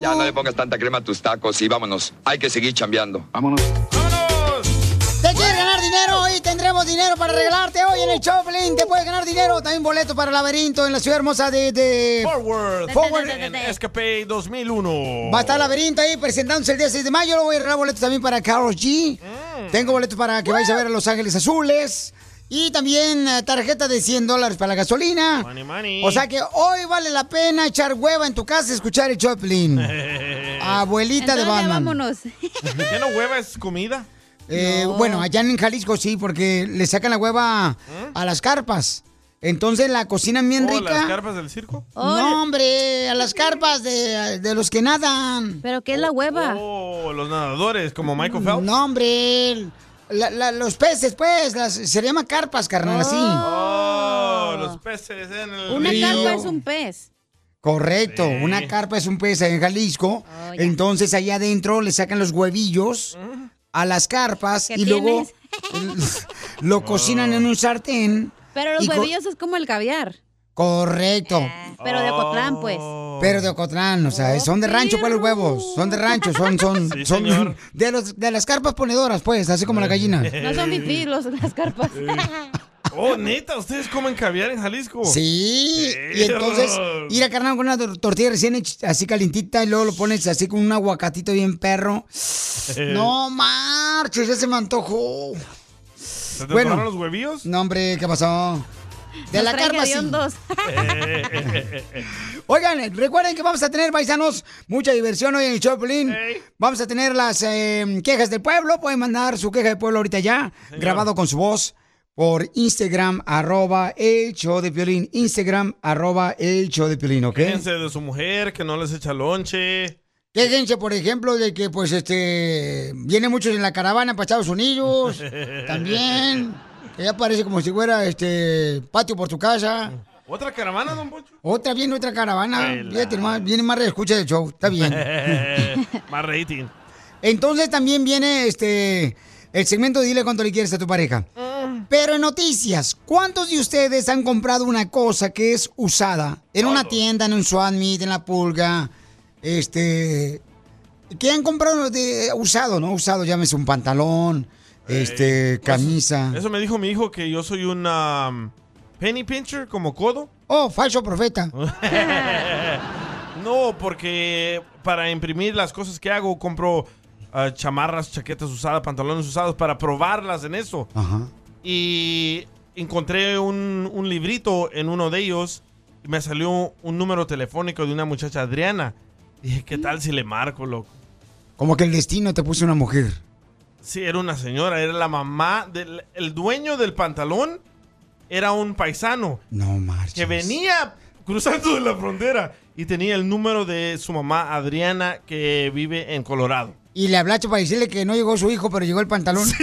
Ya no le pongas tanta crema a tus tacos y vámonos. Hay que seguir chambeando. Vámonos. ¿Te quieres ganar dinero? Hoy tendremos dinero para regalarte hoy en el Choplin. Te puedes ganar dinero. También boleto para el laberinto en la ciudad hermosa de... de... Forward. Forward. En Escape 2001. Va a estar el laberinto ahí presentándose el día 6 de mayo. Luego voy a regalar boletos también para Carlos G. Tengo boletos para que vayas a ver a Los Ángeles Azules. Y también eh, tarjeta de 100 dólares para la gasolina. Money, money. O sea que hoy vale la pena echar hueva en tu casa y escuchar el Choplin. Abuelita de Entonces ya Batman. vámonos. ¿Qué no hueva es comida? Eh, Bueno, allá en Jalisco sí, porque le sacan la hueva a las carpas. Entonces la cocinan bien ¿O rica. ¿Eh? las carpas del circo? No, hombre, a las carpas de, de los que nadan. ¿Pero qué es la hueva? Oh, los nadadores, como Michael Phelps. No, hombre. La- la- los peces, pues, las- se llama carpas, carnal, así. Oh, los peces en el Una río. carpa es un pez. Correcto, una carpa es un pez en Jalisco. Oh. Entonces allá adentro le sacan los huevillos a las carpas ¿Qué y luego lo cocinan en un sartén. Pero los huevillos es como el caviar. Correcto. Pero de Ocotlán, pues. Pero de Ocotlán, o sea, son de rancho pues los huevos, son de rancho, son, son, Sí, son señor. de los de las carpas ponedoras, pues, así como la gallina. No son fifí los, las carpas. Oh, neta, ¿ustedes comen caviar en Jalisco? Sí, y entonces ir a carnal con una tor- tortilla recién hecha, así calientita y luego lo pones así con un aguacatito bien perro. No marches, ya se me antojó. ¿Se te bueno. los huevillos? No, hombre, ¿qué pasó? De la carpa sí. Oigan, recuerden que vamos a tener, paisanos, mucha diversión hoy en el Choplin. Vamos a tener las eh, quejas del pueblo. Pueden mandar su queja del pueblo ahorita ya, grabado con su voz por Instagram, arroba el show de Piolín. Instagram, arroba el show de Piolín, ¿ok? Quéjense de su mujer, que no les echa lonche. Quéjense, por ejemplo, de que, pues, este, vienen muchos en la caravana para Estados Unidos. También. Ya parece como si fuera, este, patio por tu casa. ¿Otra caravana, don Poncho? Otra, viene otra caravana. Fíjate nomás, viene más reescucha del show. Está bien. Más rating. Entonces también viene este el segmento de Dile cuánto le quieres a tu pareja. Pero en noticias, ¿cuántos de ustedes han comprado una cosa que es usada? En una tienda, en un swap meet, en la pulga, este... que han comprado de usado, no? Usado, llámese un pantalón, este, camisa. Eso me dijo mi hijo que yo soy un um, penny pincher, como codo. Oh, falso profeta. No, porque para imprimir las cosas que hago, compro ah, chamarras, chaquetas usadas, pantalones usados para probarlas en eso. Ajá. Y encontré un, un librito en uno de ellos y me salió un número telefónico de una muchacha Adriana. Dije, ¿qué tal si le marco, loco? Como que el destino te puso una mujer. Sí, era una señora, era la mamá del el dueño del pantalón. Era un paisano No marches. que venía cruzando de la frontera y tenía el número de su mamá Adriana que vive en Colorado. Y le hablaste para decirle que no llegó su hijo, pero llegó el pantalón.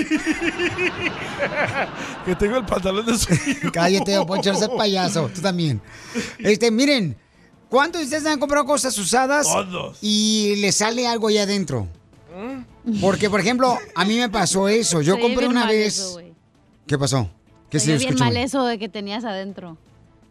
Que tengo el pantalón de su hijo. Cállate, Poncho, seas payaso. Tú también. Este, miren, ¿cuántos de ustedes han comprado cosas usadas? Todos. Y le sale algo ahí adentro. Porque, por ejemplo, a mí me pasó eso. Yo compré bien una mal vez. eso, güey. ¿Qué pasó? ¿Qué Se se bien escuchó? mal eso de que tenías adentro.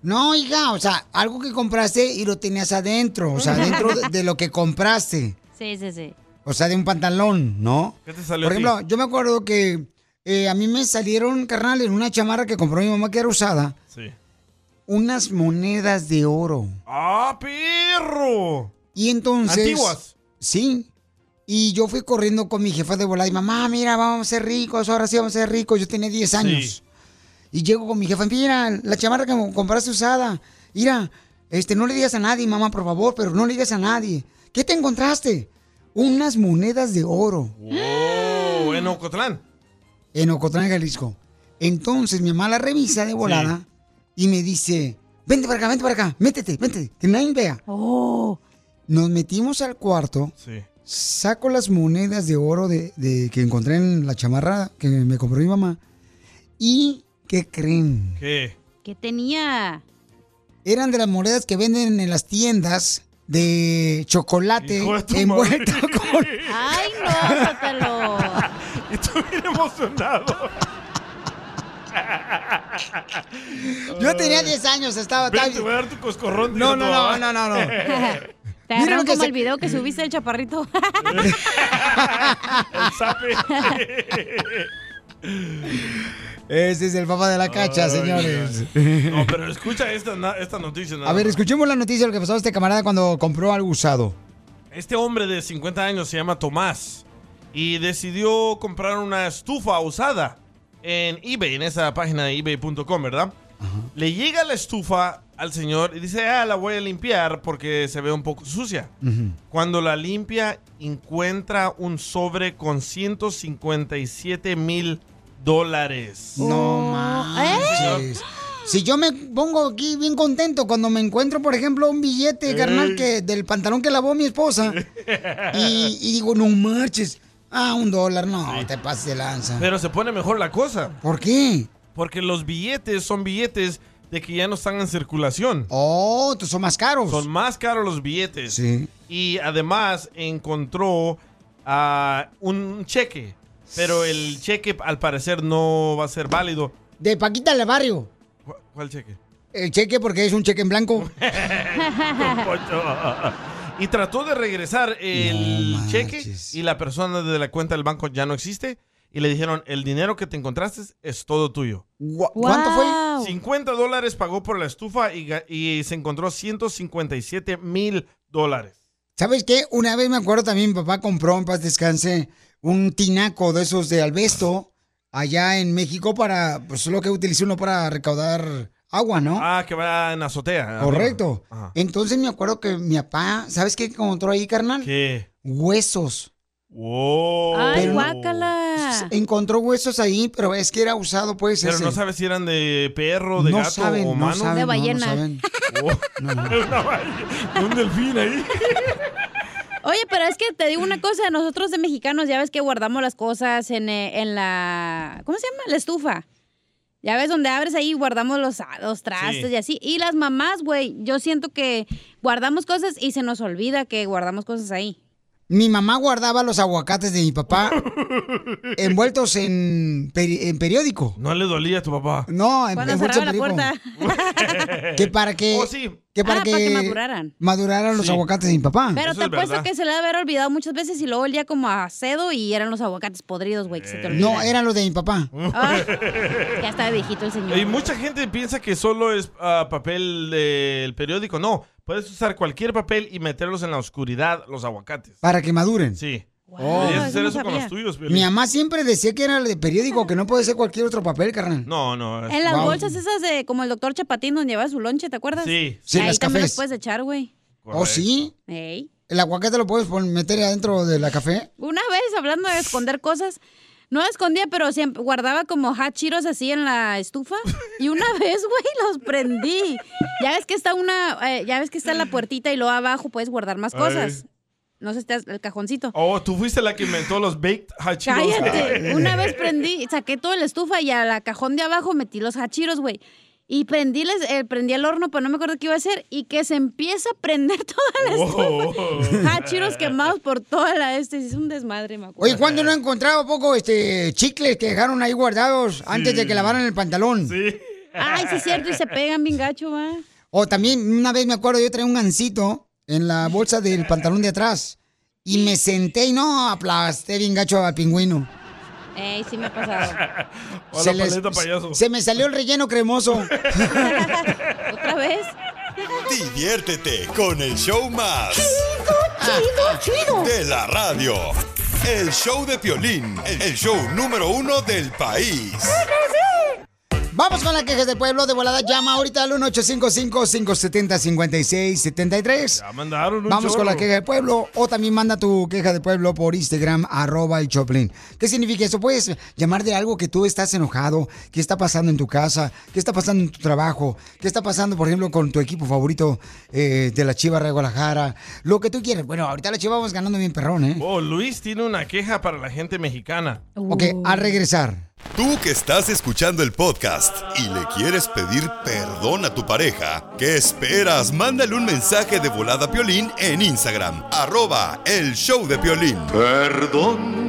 No, hija, o sea, algo que compraste y lo tenías adentro. O sea, dentro de, de lo que compraste. Sí, sí, sí. O sea, de un pantalón, ¿no? ¿Qué te salió Por a ti? ejemplo, yo me acuerdo que eh, a mí me salieron, carnal, en una chamarra que compró mi mamá que era usada, Sí. unas monedas de oro. ¡Ah, perro! Y entonces... Antiguas. Sí. Y yo fui corriendo con mi jefa de volada y mamá, mira, vamos a ser ricos, ahora sí vamos a ser ricos. Yo tenía 10 años. Y llego con mi jefa, mira, la chamarra que me compraste usada. Mira, este, no le digas a nadie, mamá, por favor, pero no le digas a nadie. ¿Qué te encontraste? Unas monedas de oro Oh, en Ocotlán. en Ocotlán, Jalisco. Entonces mi mamá la revisa de volada y me dice, vente para acá, vente para acá, métete, métete, que nadie vea. Oh. Nos metimos al cuarto, Sí. Saco las monedas de oro de, de- que encontré en la chamarra que me compró mi mamá. ¿Y qué creen? ¿Qué? ¿Qué tenía? Eran de las monedas que venden en las tiendas de chocolate de envuelto madre. con... Ay, no, Sotelo. Y tú bien emocionado. Yo tenía 10 años, estaba... Ven, te voy a dar tu coscorrón. No, no, no, no, no, no. Te Mira lo agarraron que como se- el video que subiste el chaparrito. El. Ese es el papá de la cacha, Ay, señores. No, pero escucha esta, esta noticia. nada A ver, escuchemos la noticia de lo que pasó a este camarada cuando compró algo usado. Este hombre de 50 años se llama Tomás y decidió comprar una estufa usada en eBay, en esa página de ebay.com, ¿verdad? Le llega la estufa al señor y dice, ah, la voy a limpiar porque se ve un poco sucia. Cuando la limpia, encuentra un sobre con 157 mil dólares. No manches. Si yo me pongo aquí bien contento cuando me encuentro, por ejemplo, un billete, carnal, que del pantalón que lavó mi esposa, y, y digo, no marches. Ah, un dólar, no, te pases de lanza. Pero se pone mejor la cosa. ¿Por qué? Porque los billetes son billetes de que ya no están en circulación. Oh, entonces son más caros. Son más caros los billetes. Sí. Y además encontró ah, un cheque. Pero el cheque al parecer no va a ser válido. De Paquita del barrio. ¿Cu- ¿Cuál cheque? El cheque porque es un cheque en blanco. Y trató de regresar el No cheque y la persona de la cuenta del banco ya no existe. Y le dijeron, el dinero que te encontraste es todo tuyo. ¿Cuánto fue? Wow. 50 dólares pagó por la estufa y, se encontró 157 mil dólares. ¿Sabes qué? Una vez me acuerdo también mi papá compró, en paz descanse, un tinaco de esos de albesto allá en México para, pues lo que utiliza uno para recaudar agua, ¿no? Ah, que va en azotea. Correcto. Entonces me acuerdo que mi papá, ¿sabes qué encontró ahí, carnal? ¿Qué? Huesos. Wow. Ay, Pero- guácala. Encontró huesos ahí, pero es que era usado, pues, Pero ese. no sabes si eran de perro, de No gato saben, o no humano. saben, De no, no ballena. saben. Oh. No, no. Una ballena, un delfín ahí. Oye, pero es que te digo una cosa, nosotros de mexicanos ya ves que guardamos las cosas en, eh, en la, ¿cómo se llama? La estufa. Ya ves donde abres ahí guardamos los, los trastes Sí. y así. Y las mamás, güey, yo siento que guardamos cosas y se nos olvida que guardamos cosas ahí. Mi mamá guardaba los aguacates de mi papá envueltos en, peri- en periódico. No le dolía a tu papá. No, en, Cuando envueltos cerraba en la periódico. puerta. Que para que, Oh, sí. que para Ah, que, para que maduraran. maduraran los Sí. aguacates de mi papá. Pero Eso te es apuesto que se le haber olvidado muchas veces y luego olía como a cedo y eran los aguacates podridos, güey, no, eran los de mi papá. Ah, ya estaba viejito el señor. Y mucha gente piensa que solo es ah, papel del periódico. No, puedes usar cualquier papel y meterlos en la oscuridad, los aguacates. Para que maduren. Sí. Wow, eso hacer no eso con los tuyos, Piolín. Mi mamá siempre decía que era el de periódico, que no puede ser cualquier otro papel, carnal. No, no. es- En las Wow. bolsas esas de como el doctor Chapatín donde lleva su lonche, ¿te acuerdas? Sí. Sí, Ahí las también cafés. los puedes echar, güey. ¿Oh, sí? Ey. ¿El aguacate lo puedes meter adentro de la café? Una vez hablando de esconder cosas, no escondía, pero siempre guardaba como hachiros así en la estufa. Y una vez, güey, los prendí. Ya ves que está una, eh, ya ves que está la puertita y luego abajo puedes guardar más cosas. No sé si está el cajoncito. Oh, tú fuiste la que inventó los baked hachiros. Cállate. Una vez prendí, saqué todo la estufa y a la cajón de abajo metí los hachiros, güey. Y prendí, les- eh, prendí el horno, pero no me acuerdo qué iba a hacer. Y que se empieza a prender toda la estufa. Hachiros quemados por toda la este. Es un desmadre, me acuerdo. Oye, ¿cuándo no he encontrado poco este chicles que dejaron ahí guardados antes de que lavaran el pantalón? Sí. Ay, sí es cierto, y se pegan bien gacho, va. O también, una vez me acuerdo, yo traía un gancito en la bolsa del pantalón de atrás. Y me senté y no aplasté bien gacho al pingüino. Ey, sí me ha pasado. Hola, les- paleta payaso. se me salió el relleno cremoso. ¿Otra vez? Diviértete con el show más. chido, De la radio. El show de Piolín, el show número uno del país. Vamos con la quejas del pueblo de volada. Llama ahorita al 1855-570-5673. Ya mandaron un Vamos con la queja del pueblo. O también manda tu queja del pueblo por Instagram, arroba el Choplin. ¿Qué significa eso? Puedes llamar de algo que tú estás enojado. ¿Qué está pasando en tu casa? ¿Qué está pasando en tu trabajo? ¿Qué está pasando, por ejemplo, con tu equipo favorito eh, de la Chiva de Guadalajara? Lo que tú quieras. Bueno, ahorita la Chiva vamos ganando bien perrón, ¿eh? Oh, Luis tiene una queja para la gente mexicana. Ok, al regresar. Tú que estás escuchando el podcast y le quieres pedir perdón a tu pareja, ¿qué esperas? Mándale un mensaje de volada a Piolín en Instagram, arroba el show de Piolín. Perdón.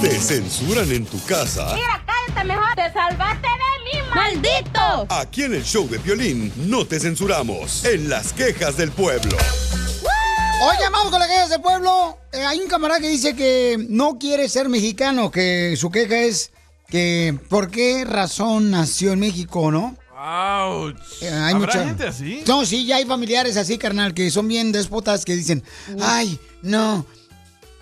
¿Te censuran en tu casa? cállate mejor. Te salvaste de mí, maldito. Aquí en el show de Piolín no te censuramos. En las quejas del pueblo. Oye, vamos con las quejas del pueblo. Eh, hay un camarada que dice que no quiere ser mexicano, que su queja es que por qué razón nació en México, ¿no? Ouch. Eh, hay ¿Habrá mucha- gente así? No, sí, ya hay familiares así, carnal, que son bien déspotas que dicen, ay, no,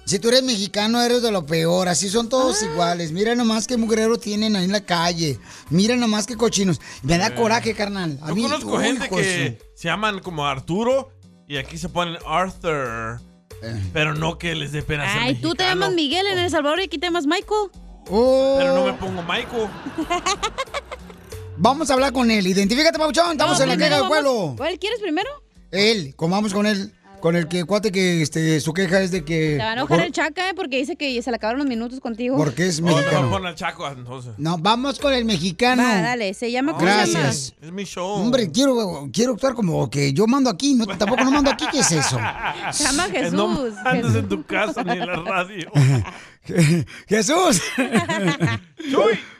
si tú eres mexicano eres de lo peor, así son todos Ah. iguales. Mira nomás qué mugrero tienen ahí en la calle. Mira nomás qué cochinos. Me da coraje, carnal. A Yo mí, conozco uy, gente que se llaman como Arturo y aquí se ponen Arthur. Eh. Pero no que les dé pena ser Ay, tú te mexicano. llamas Miguel en El Salvador y aquí te llamas Michael. Oh. Pero no me pongo Michael. Vamos a hablar con él. Identifícate, Pauchón. Estamos No, en la primero queja del vamos- pueblo. ¿Cuál quieres primero? Él, como vamos con él, con el que cuate que este, su queja es de que. Te va a enojar por- el chaca, ¿eh? Porque dice que se le acabaron los minutos contigo. Porque es Oh, mexicano. pon al Chaco entonces. No, vamos con el mexicano. Va, dale, se llama ¿cómo se llama? Gracias. Es mi show. Hombre, quiero, quiero actuar como que yo mando aquí. No, tampoco no mando aquí. ¿Qué es eso? Se llama No Jesús. andes en tu casa ni en la radio. Jesús.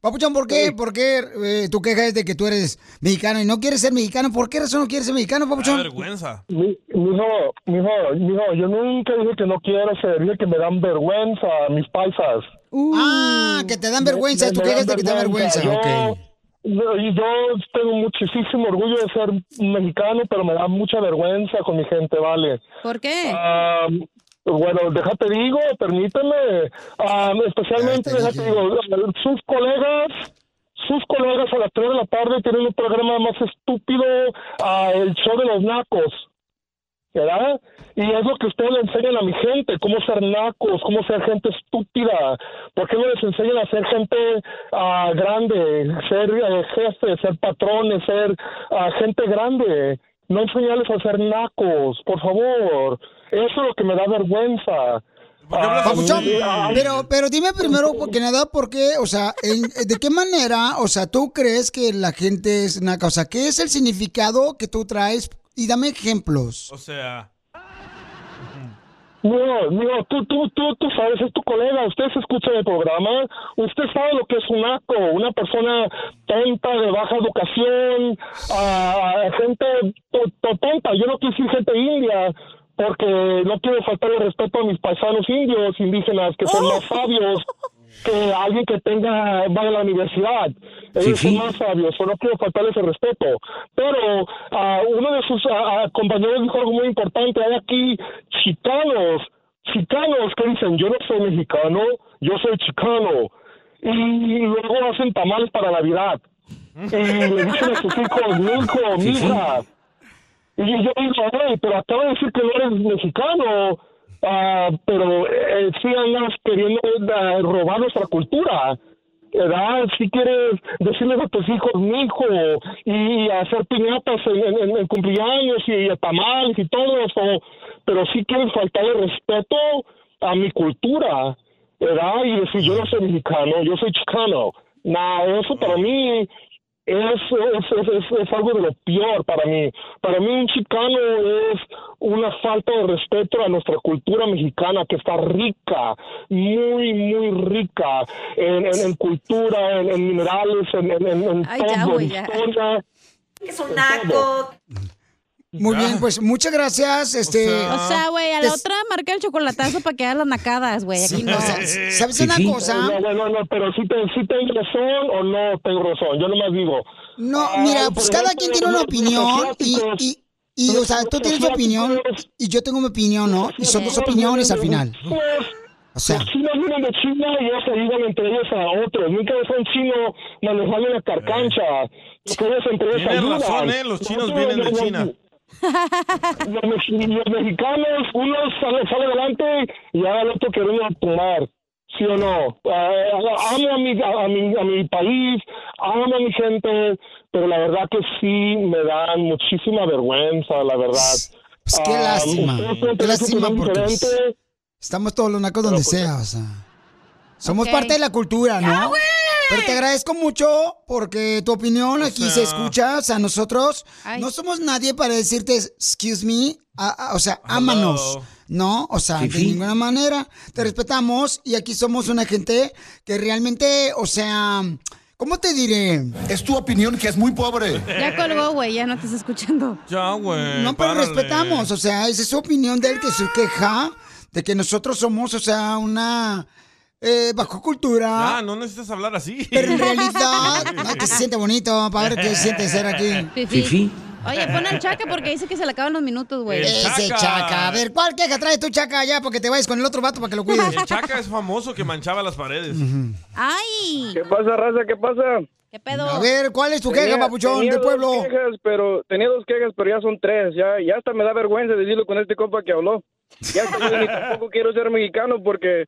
Papuchón, ¿por qué? ¿Por qué eh, tu queja es de que tú eres mexicano y no quieres ser mexicano? ¿Por qué razón no quieres ser mexicano, Me da Papuchón? vergüenza. Mi, mijo, mijo, mijo, yo nunca dije que no quiero ser, dije que me dan vergüenza mis paisas. Ah, que te dan vergüenza. Me- Tu me queja dan es de que te da vergüenza. Yo, Ok. yo, y yo tengo muchísimo orgullo de ser mexicano, pero me da mucha vergüenza con mi gente, ¿vale? ¿Por qué? Ah, bueno, déjate digo, permíteme. Ah, especialmente, déjate digo, sus colegas, sus colegas a las 3 de la tarde tienen un programa más estúpido, ah, el show de los nacos. ¿Verdad? Y es lo que ustedes le enseñan a mi gente, cómo ser nacos, cómo ser gente estúpida. ¿Por qué no les enseñan a ser gente ah, grande, ser eh, jefes, ser patrones, ser gente grande? No enseñarles a ser nacos, por favor. Eso es lo que me da vergüenza. ¿Por qué hablas Ah? Papuchón, ah, pero, pero dime primero, porque nada, ¿por qué? O sea, en- ¿de qué manera, o sea, tú crees que la gente es naca? O sea, ¿qué es el significado que tú traes? Y dame ejemplos. O sea, No, no, tú, tú, tú, tú sabes, es tu colega, usted se escucha el programa, usted sabe lo que es un naco, una persona tonta, de baja educación, ah, gente to- to- tonta, yo no quiero decir gente india, porque no quiero faltar el respeto a mis paisanos indios, indígenas, que son más sabios que alguien que tenga, vaya a la universidad. Ellos son más sabios, o no quiero faltarles el respeto. Pero ah, uno de sus ah, ah, compañeros dijo algo muy importante. Hay aquí chicanos, chicanos que dicen, yo no soy mexicano, yo soy chicano. Y luego hacen tamales para Navidad. Y le dicen a sus hijos, mi hijo, mi hija. Y yo digo, hey, pero acabo de decir que no eres mexicano, ah, pero eh, sí andas queriendo ah, robar nuestra cultura. ¿Verdad? Si quieres decirles a tus hijos, mi hijo, y hacer piñatas en, cumpleaños y, tamales y todo eso, pero sí quieres faltarle respeto a mi cultura, ¿verdad? Y decir, yo no soy mexicano, yo soy chicano. Nah, eso para mí es, es, es, es- es algo de lo peor para mí. Para mí un chicano es una falta de respeto a nuestra cultura mexicana que está rica, muy, muy rica en, en, en cultura, en, en minerales, en, en, en, en Ay, ya, todo, en ya. historia. Es un naco. Muy Ya. bien, pues muchas gracias. Este, sea, O sea, güey, a la Des- otra marca el chocolatazo para que hagan las nacadas, güey. Aquí sí, no. o sea, ¿sabes una cosa? No, no, no, no, pero si, te, si tengo razón o no tengo razón. Yo nomás digo. No, Ah, mira, pues cada quien tiene una los- opinión los y, y, Y, o sea, tú tienes tu opinión y yo tengo mi opinión, ¿no? Y son dos opiniones al final. O sea, Los chinos vienen de China y ellos se ayudan entre ellos a otros. Nunca ves a un chino manejando una carcancha. Porque ellos entre ellos Tienes ayudan. razón, ¿eh? Los chinos vienen de los- China. Los, mex- los mexicanos, uno sale, sale adelante y ahora el otro queriendo tomar. ¿Sí o no? Eh, amo a mi, a, a mi, a mi país, amo a mi gente, pero la verdad que sí me dan muchísima vergüenza, la verdad. pues qué Ah, lástima. Qué tener su lástima porque pues, diferente, estamos todos los nacos donde sea, o sea. Somos parte de la cultura, ¿no? Pero te agradezco mucho porque tu opinión aquí se escucha. O sea, nosotros Ay. no somos nadie para decirte, excuse me, a- a- o sea, ámanos. No, o sea, de ninguna manera. Te respetamos y aquí somos una gente que realmente, o sea, ¿cómo te diré? Es tu opinión que es muy pobre. Ya colgó, güey, ya no te está escuchando. Ya, güey. No, pero párale. respetamos, o sea, esa es su opinión de él que se queja de que nosotros somos, o sea, una eh, bajo cultura. Ya, no necesitas hablar así. Pero en realidad, no, que se siente bonito, para ver qué se siente ser aquí. Fifi. Oye, pon al chaca porque dice que se le acaban los minutos, güey. Ese chaca. A ver, ¿cuál queja trae tu chaca ya? Porque te vayas con el otro vato para que lo cuides. El Chaca es famoso que manchaba las paredes. ¡Ay! ¿Qué pasa, raza? ¿Qué pasa? ¿Qué pedo? A ver, ¿cuál es tu queja, Tenía- papuchón, tenía del pueblo? Dos quejas, pero, tenía dos quejas, pero ya son tres. Ya, ya hasta me da vergüenza decirlo con este compa que habló. Ya hasta yo ni tampoco quiero ser mexicano porque,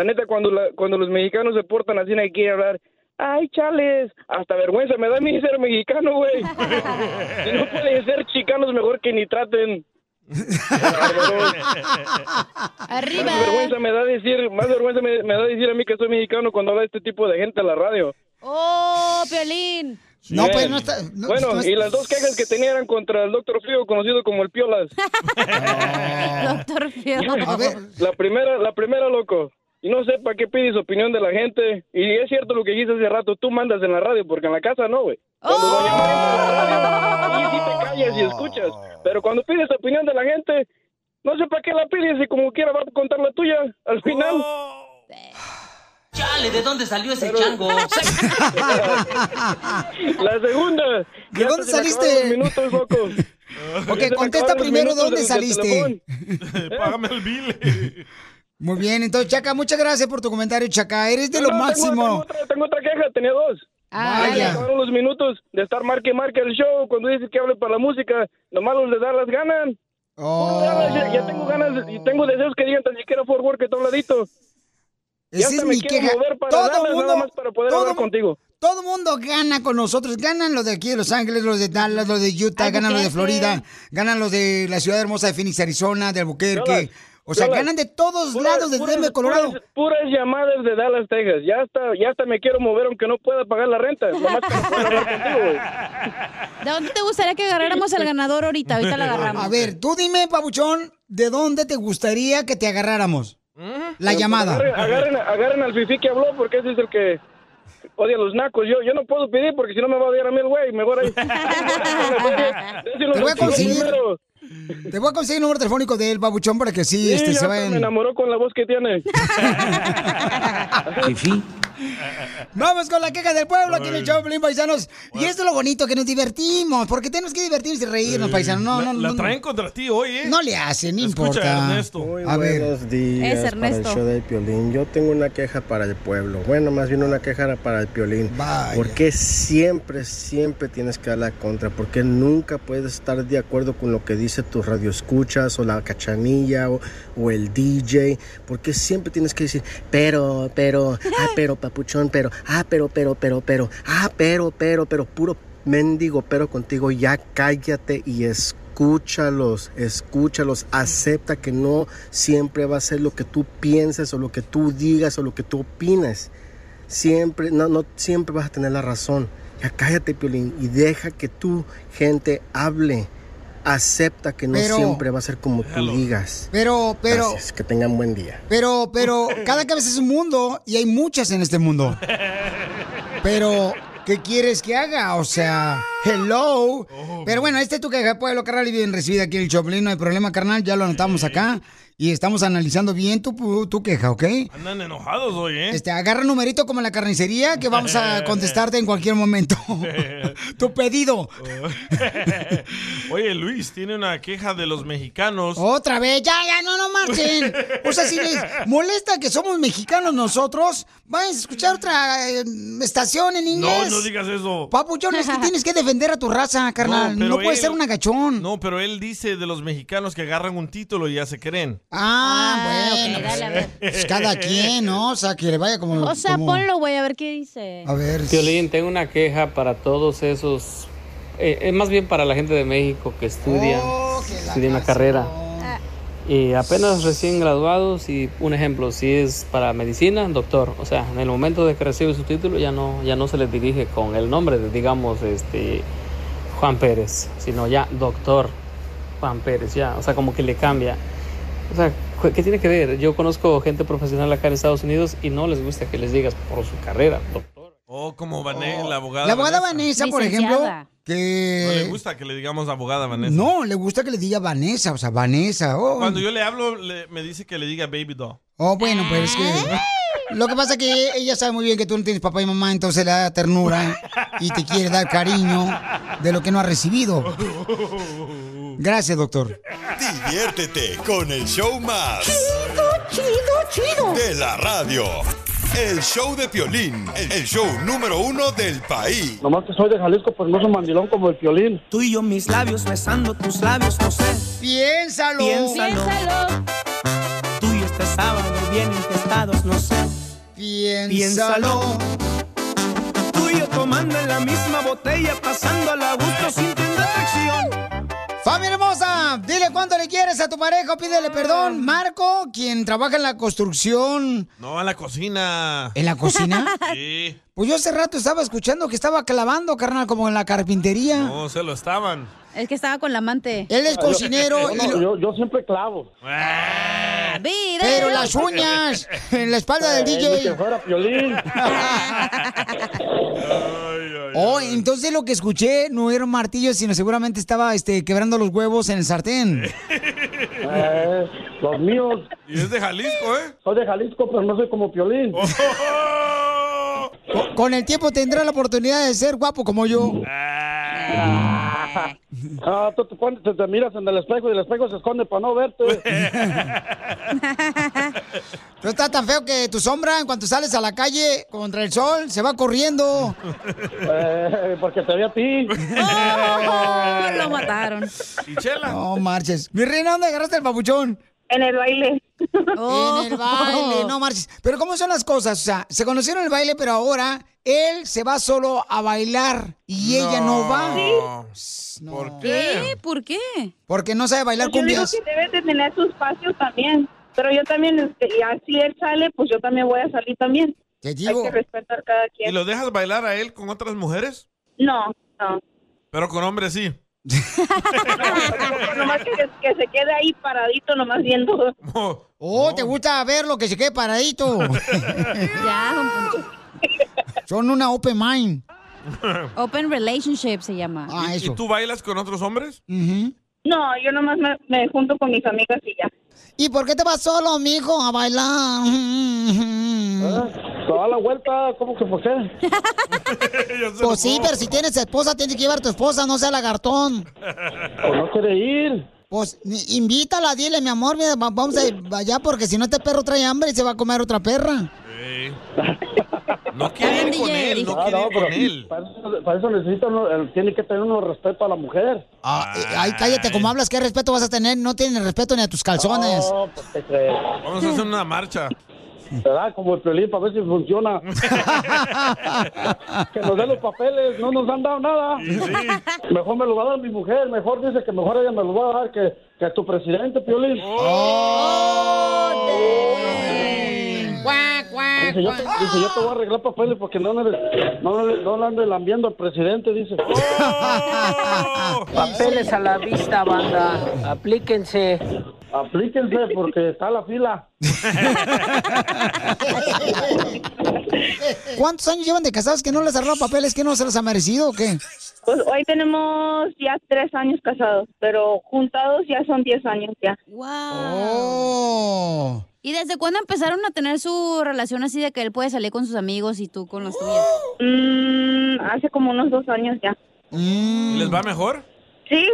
la neta, cuando, la- cuando los mexicanos se portan así, no hay que hablar. Ay, chales, hasta vergüenza me da a mí ser mexicano, güey. si no pueden ser chicanos, mejor que ni traten. Arriba. Más vergüenza me da decir, más vergüenza me, me da decir a mí que soy mexicano cuando habla este tipo de gente en la radio. ¡Oh, Piolín! No, pues no está. no- bueno, no es- y las dos quejas que tenía eran contra el Doctor Frío, conocido como el Piolas. Doctor Frío. A ver, La primera, la primera, loco. Y no sé para qué pides opinión de la gente. Y es cierto lo que dijiste hace rato, tú mandas en la radio, porque en la casa no, güey. Cuando doña María radio, ahí sí te callas y escuchas. Pero cuando pides opinión de la gente, no sé para qué la pides y como quiera va a contar la tuya al final. Chale, ¿de dónde salió ese Pero- chango? La segunda. ¿De dónde saliste? minutos, loco. Ok, contesta primero dónde saliste. Págame el bill. Muy bien, entonces, Chaca, muchas gracias por tu comentario, Chaca. Eres de lo No, tengo- máximo. Tengo, otra, tengo otra queja, tenía dos. Ah, vaya. acabaron los minutos de estar marque y marque el show. Cuando dices que hable para la música, nomás los de Dallas ganan. Oh. Dallas, ya, ya tengo ganas y tengo deseos que digan tan siquiera por work que tabladito. Ya Esa hasta es mi queja. mover para Todo Dallas mundo- nada más para poder todo hablar contigo. Todo mundo gana con nosotros. Ganan los de aquí de Los Ángeles, los de Dallas, los de Utah, ganan los de. Florida, ganan los de la ciudad hermosa de Phoenix, Arizona, de Albuquerque. Dallas, O sea, ganan de todos Puras- lados, de puras- Denver, Colorado. Puras, puras llamadas de Dallas, Texas. Ya hasta, ya hasta me quiero mover aunque no pueda pagar la renta. Nomás contigo, güey. ¿De dónde te gustaría que agarráramos al ganador ahorita? Ahorita la agarramos. A ver, tú dime, Pabuchón, ¿de dónde te gustaría que te agarráramos? La llamada. Agarren, agarren, agarren al Fifi que habló porque ese es el que odia a los nacos. Yo, yo no puedo pedir porque si no me va a odiar a mí el güey. Mejor ahí. Te voy a conseguir. Te voy a conseguir el número telefónico del babuchón para que sí, Sí, este, ya se vayan. me enamoró con la voz que tiene. Vamos con la queja del pueblo aquí en el show, paisanos. Y esto es lo bonito, que nos divertimos, porque tenemos que divertirnos y reírnos, paisanos. No, la, no, la no. traen contra ti hoy, ¿eh? No le hacen, no Escucha, importa. Ernesto. A ver. Buenos días Es para el Ernesto. show del Piolín. Yo tengo una queja para el pueblo. Bueno, más bien una queja para el Piolín. Vaya. ¿Por qué siempre, siempre tienes que dar la contra? ¿Por qué nunca puedes estar de acuerdo con lo que dice tu radio escuchas o la cachanilla o, o el DJ? ¿Por qué siempre tienes que decir, pero, pero, ah, pero, papuchón, pero, ah, pero, pero, pero, pero, ah, pero, pero, pero, puro mendigo, pero contigo, ya cállate y escúchalos, escúchalos, acepta que no siempre va a ser lo que tú pienses o lo que tú digas o lo que tú opinas. Siempre, no, no siempre vas a tener la razón. Ya cállate, Piolín, y deja que tu gente hable. Acepta que no Pero- siempre va a ser como tú digas. Pero, pero, Gracias, que tengan buen día. pero, pero, cada cabeza es un mundo y hay muchas en este mundo. Pero, ¿qué quieres que haga? O sea, hello. Pero bueno, este es tu queja, pueblo, carnal, y bien recibida aquí en el Choplin, no hay problema, carnal, ya lo anotamos acá. Y estamos analizando bien tu, tu queja, ¿ok? Andan enojados hoy, ¿eh? Este, agarra un numerito como en la carnicería que vamos a contestarte en cualquier momento. tu pedido. Oye, Luis tiene una queja de los mexicanos. Otra vez, ya, ya, no, no marchen. O sea, si les molesta que somos mexicanos nosotros, vayan a escuchar otra eh, estación en No, inglés. no digas eso. Papuchón, es que tienes que defender a tu raza, carnal. No, pero puedes él- ser un agachón. No, pero él dice de los mexicanos que agarran un título y ya se creen. Ah, bueno. ok, dale, a ver. Pues cada quien, ¿no? O sea, que le vaya como. O sea, como- ponlo, güey, a ver qué dice. A ver. Violín, tengo una queja para todos esos, eh, eh, más bien para la gente de México que estudia, Oh, estudia una carrera. Y apenas recién graduados y un ejemplo, si es para medicina, doctor. O sea, en el momento de que recibe su título ya no, ya no se le dirige con el nombre de, digamos, este, Juan Pérez, sino ya doctor Juan Pérez, ya. O sea, como que le cambia. O sea, ¿qué tiene que ver? Yo conozco gente profesional acá en Estados Unidos y no les gusta que les digas por su carrera, doctor. O como Vané- la abogada. La abogada Vanessa, por ejemplo, No le que. gusta que le digamos abogada Vanessa. No, le gusta que le diga Vanessa, o sea, Vanessa. Oh, Cuando yo le hablo, le- me dice que le diga baby doll. oh bueno, pues es que. Lo que pasa es que ella sabe muy bien que tú no tienes papá y mamá, entonces le da ternura y te quiere dar cariño de lo que no ha recibido. Gracias, doctor. Diviértete con el show más. Chido, chido, De la radio. El show de Piolín. El show número uno del país. Nomás que soy de Jalisco, pues no soy mandilón como el violín. Tú y yo mis labios besando tus labios, no sé. Piénsalo. Piénsalo. Tú y este sábado bien infestados, no sé. Piénsalo. Tú y yo tomando en la misma botella, pasando a gusto sin tener atracción. Familia hermosa, dile cuánto le quieres a tu pareja, pídele perdón. Marco, quien trabaja en la construcción. No, en la cocina. ¿En la cocina? Sí. Pues yo hace rato estaba escuchando que estaba clavando, carnal, como en la carpintería. No, se lo estaban. Es que estaba con la amante. Él es cocinero. Yo, y no, lo- yo, yo siempre clavo. Pero las uñas en la espalda del Eh, DJ. que fuera Piolín. Oh, entonces lo que escuché no era un martillo, sino seguramente estaba este, quebrando los huevos en el sartén. Eh, los míos. Y es de Jalisco, ¿eh? Soy de Jalisco, pero no soy como Piolín. Co- Con el tiempo tendrá la oportunidad de ser guapo como yo. Ah, tú te, pones, te, te miras en el espejo y el espejo se esconde para no verte. Tú estás tan feo que tu sombra, en cuanto sales a la calle contra el sol, se va corriendo. Eh, porque te vi a ti. Oh, lo mataron. ¿Y Chela? No marches. Mi reina, ¿dónde agarraste el papuchón? En el baile. En el baile, no marches. Pero ¿cómo son las cosas? O sea, se conocieron en el baile, pero ahora él se va solo a bailar y ella no va. ¿Por ¿Qué? ¿Por qué? Porque no sabe bailar Pues yo digo cumbias. que debes de tener su espacio también. Pero yo también, este, y así él sale, pues yo también voy a salir también. Te Hay que respetar cada ¿Y quien. lo dejas bailar a él con otras mujeres? No, no. Pero con hombres sí. nomás que, que se quede ahí paradito, nomás viendo. Oh, ¿te gusta ver lo que se quede paradito? Ya, Son una open mind. Open relationship se llama. Ah, ¿Y tú bailas con otros hombres? No, yo nomás me, me junto con mis amigas y ya. ¿Y por qué te vas solo, mijo, a bailar? Toda la vuelta, ¿cómo que por qué? Pues sí, pero si tienes esposa, tienes que llevar a tu esposa, no sea lagartón. Pues no quiere ir. Pues ni- invítala, dile, mi amor, mira, va- vamos a ir allá porque si no este perro trae hambre y se va a comer otra perra. No quiere ir con él, no Ah, quiere no, ir con pero él. Para eso, para eso necesita uno- tiene que tener uno respeto a la mujer. Ah, eh, ay, cállate, ¿cómo hablas? ¿Qué respeto vas a tener? No tienes respeto ni a tus calzones. No, pues te crees. Vamos a hacer una marcha. ¿Verdad? Como el Piolín para ver si funciona. que nos den los papeles, no nos han dado nada. Mejor me lo va a dar mi mujer, mejor dice que mejor ella me lo va a dar que, que a tu presidente, Piolín. Dice yo, te, dice, yo te voy a arreglar papeles porque no, le- no, le- no le ande lambiendo al presidente, dice. Papeles a la vista, banda. Aplíquense. Aplíquense porque está la fila. ¿Cuántos años llevan de casados que no les arreglan papeles? ¿Que no se los ha merecido o qué? Pues hoy tenemos ya tres años casados, pero juntados ya son diez años ya. ¡Wow! Oh. ¿Y desde cuándo empezaron a tener su relación así de que él puede salir con sus amigos y tú con los tuyos? Mm, hace como unos dos años ya. Mm. ¿Y ¿Les va mejor? Sí.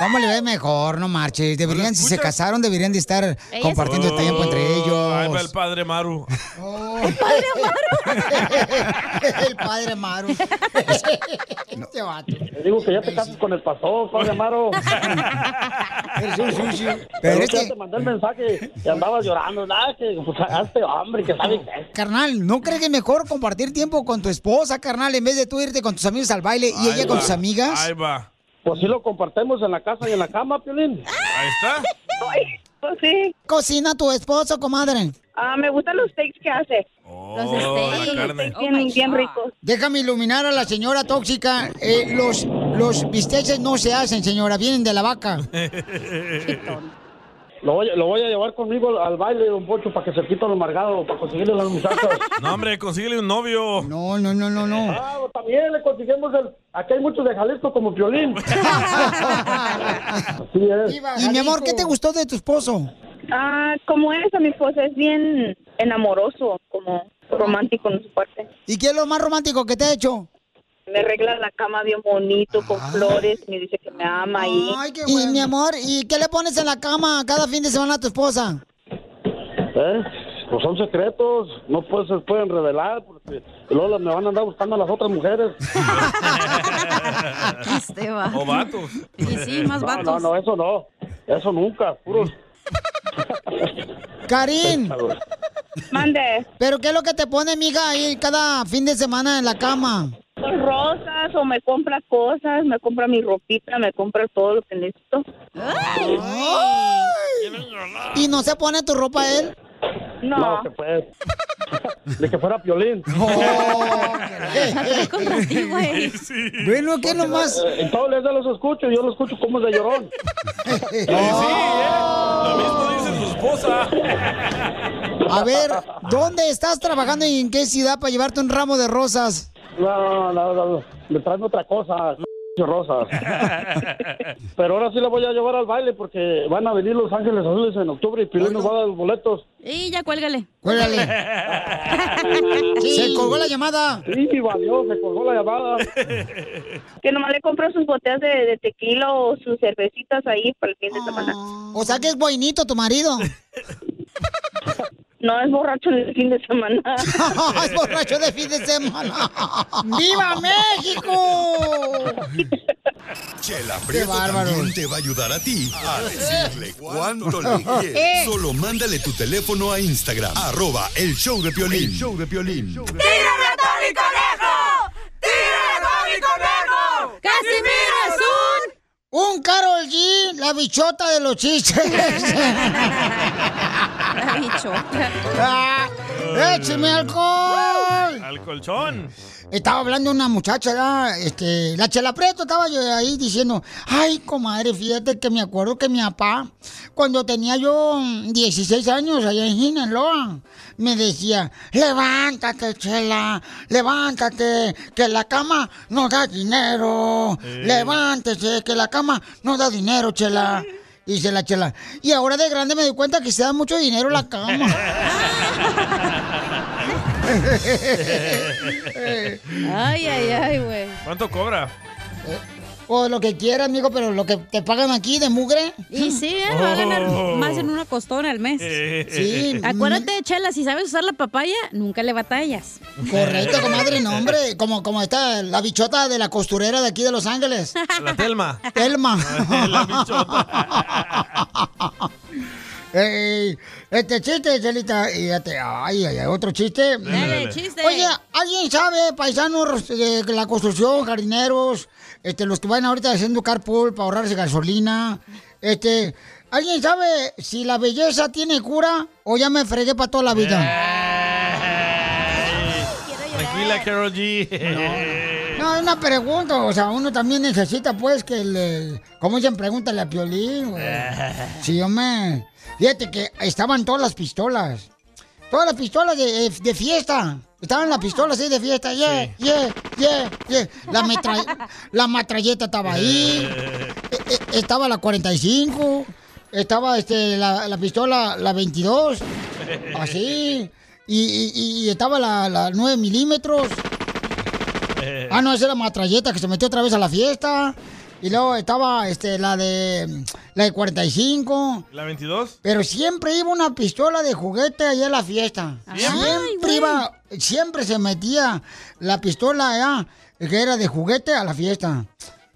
¿Cómo le ve mejor? No marches. Deberían, si se casaron, deberían de estar compartiendo Oh, tiempo entre Ahí va el ellos. padre Maru. El padre Maru. el padre Maru. Este vato. Te digo que ya te casas con el pastor, padre Amaro. Eres un sucio. Pero es que te mandé el mensaje y andabas llorando. Nada, que pues hazte hombre, que sabe qué. carnal, ¿no crees que es mejor compartir tiempo con tu esposa, carnal, en vez de tú irte con tus amigos al baile y ella con tus amigas? Ahí va. Pues sí lo compartimos en la casa y en la cama, Piolín. Ahí está. Pues sí. ¿Cocina tu esposo, comadre? Ah, me gustan los steaks que hace. Los Los steaks bien, bien ricos. Déjame iluminar a la señora tóxica. Eh, los, los bisteces no se hacen, señora, vienen de la vaca. Lo voy, lo voy a llevar conmigo al, baile, don Pocho, para que se quite lo amargado, para conseguirle las muchachas. No, hombre, consíguele un novio. No, no, no, no, no. Ah, pues también le conseguimos el... Aquí hay muchos de Jalisco como. Así es. Y mi amor, ¿qué te gustó de tu esposo? Ah, como es, a mi esposa es bien enamoroso, como romántico en su parte. ¿Y qué es lo más romántico que te ha hecho? Me arregla la cama bien bonito, con flores, me dice que me ama y... Y mi amor, ¿y qué le pones en la cama cada fin de semana a tu esposa? ¿Eh? Pues son secretos, no pues, se pueden revelar, porque luego me van a andar buscando a las otras mujeres. Este va. O vatos. Y sí, más no, vatos. No, no, eso no, eso nunca, puros... Karim. Mande. ¿Pero qué es lo que te pone, mija, ahí cada fin de semana en la cama? Rosas o me compra cosas, me compra mi ropita, me compra todo lo que necesito. ¿Y no se pone tu ropa él? No. No, que fue... De que fuera Piolín. Bueno, ¿qué nomás? Eh, En todos les los escucho, yo lo escucho como de llorón. Lo mismo dice su esposa. A ver, ¿dónde estás trabajando y en qué ciudad para llevarte un ramo de rosas? No, no, no, no, me traen otra cosa, rosas. Pero ahora sí la voy a llevar al baile porque van a venir Los Ángeles Azules en octubre y Piolín nos va a dar los boletos. Y ya cuélgale. Cuélgale. Se colgó la llamada. Sí, valió, se colgó la llamada. Que nomás le compro sus botellas de, de tequila o sus cervecitas ahí para el fin de semana. O sea que es buenito tu marido. No es borracho el fin de semana. es borracho de fin de semana. ¡Viva México! Chela Qué Prieto bárbaro. también te va a ayudar a ti a decirle cuánto le Eh. quieres. Solo mándale tu teléfono a Instagram, arroba el show de Piolín. El show de Piolín. ¡Tírame a Tony Conejo! ¡Tírame a Tony Conejo! ¡Casimiro es un... Un Carol G, la bichota de los chistes. La bichota. Ah, ¡Écheme alcohol! Al colchón. Estaba hablando una muchacha, ¿verdad? este, la Chela Preto estaba yo ahí diciendo, ay, comadre, fíjate que me acuerdo que mi papá, cuando tenía yo mm, 16 años allá en Sinaloa, me decía, levántate, Chela, levántate, que la cama no da dinero, Eh. levántese, que la cama no da dinero, Chela. Dice la Chela, y ahora de grande me doy cuenta que se da mucho dinero la cama. Ay, ay, ay, güey. ¿Cuánto cobra? O lo que quieras, amigo, pero lo que te pagan aquí de mugre. Y sí, ¿eh? va a ganar Oh. más en una costona al mes. Sí. Acuérdate, Chela, si sabes usar la papaya, nunca le batallas. Correcto, comadre, no, hombre. Como, como está la bichota de la costurera de aquí de Los Ángeles. La Telma. Telma. La bichota. Ey, este chiste, Chelita, y ya te- ay, ay, ay, otro chiste. Dale. chiste. Oye, ¿alguien sabe, paisanos de la construcción, jardineros, este, los que van ahorita haciendo carpool para ahorrarse gasolina, este, ¿alguien sabe si la belleza tiene cura o ya me fregué para toda la vida? Tranquila, Carol G. No, es una pregunta, o sea, uno también necesita, pues, que le... ¿Cómo dicen? Pregúntale a Piolín, güey. Sí, yo me... Fíjate que estaban todas las pistolas. Todas las pistolas de, eh, de fiesta. Estaban las pistolas ahí de fiesta. Yeah, yeah, yeah, yeah. La, metra- la matralleta estaba ahí. Eh, eh, estaba la 45. Estaba este, la, la pistola, la 22. Así. Y, y- y estaba la, la 9 milímetros. Ah, no, esa era la matralleta que se metió otra vez a la fiesta. Y luego estaba este, la de la de 45. ¿La 22? Pero siempre iba una pistola de juguete allá a la fiesta. Siempre iba, siempre se metía la pistola allá, que era de juguete a la fiesta.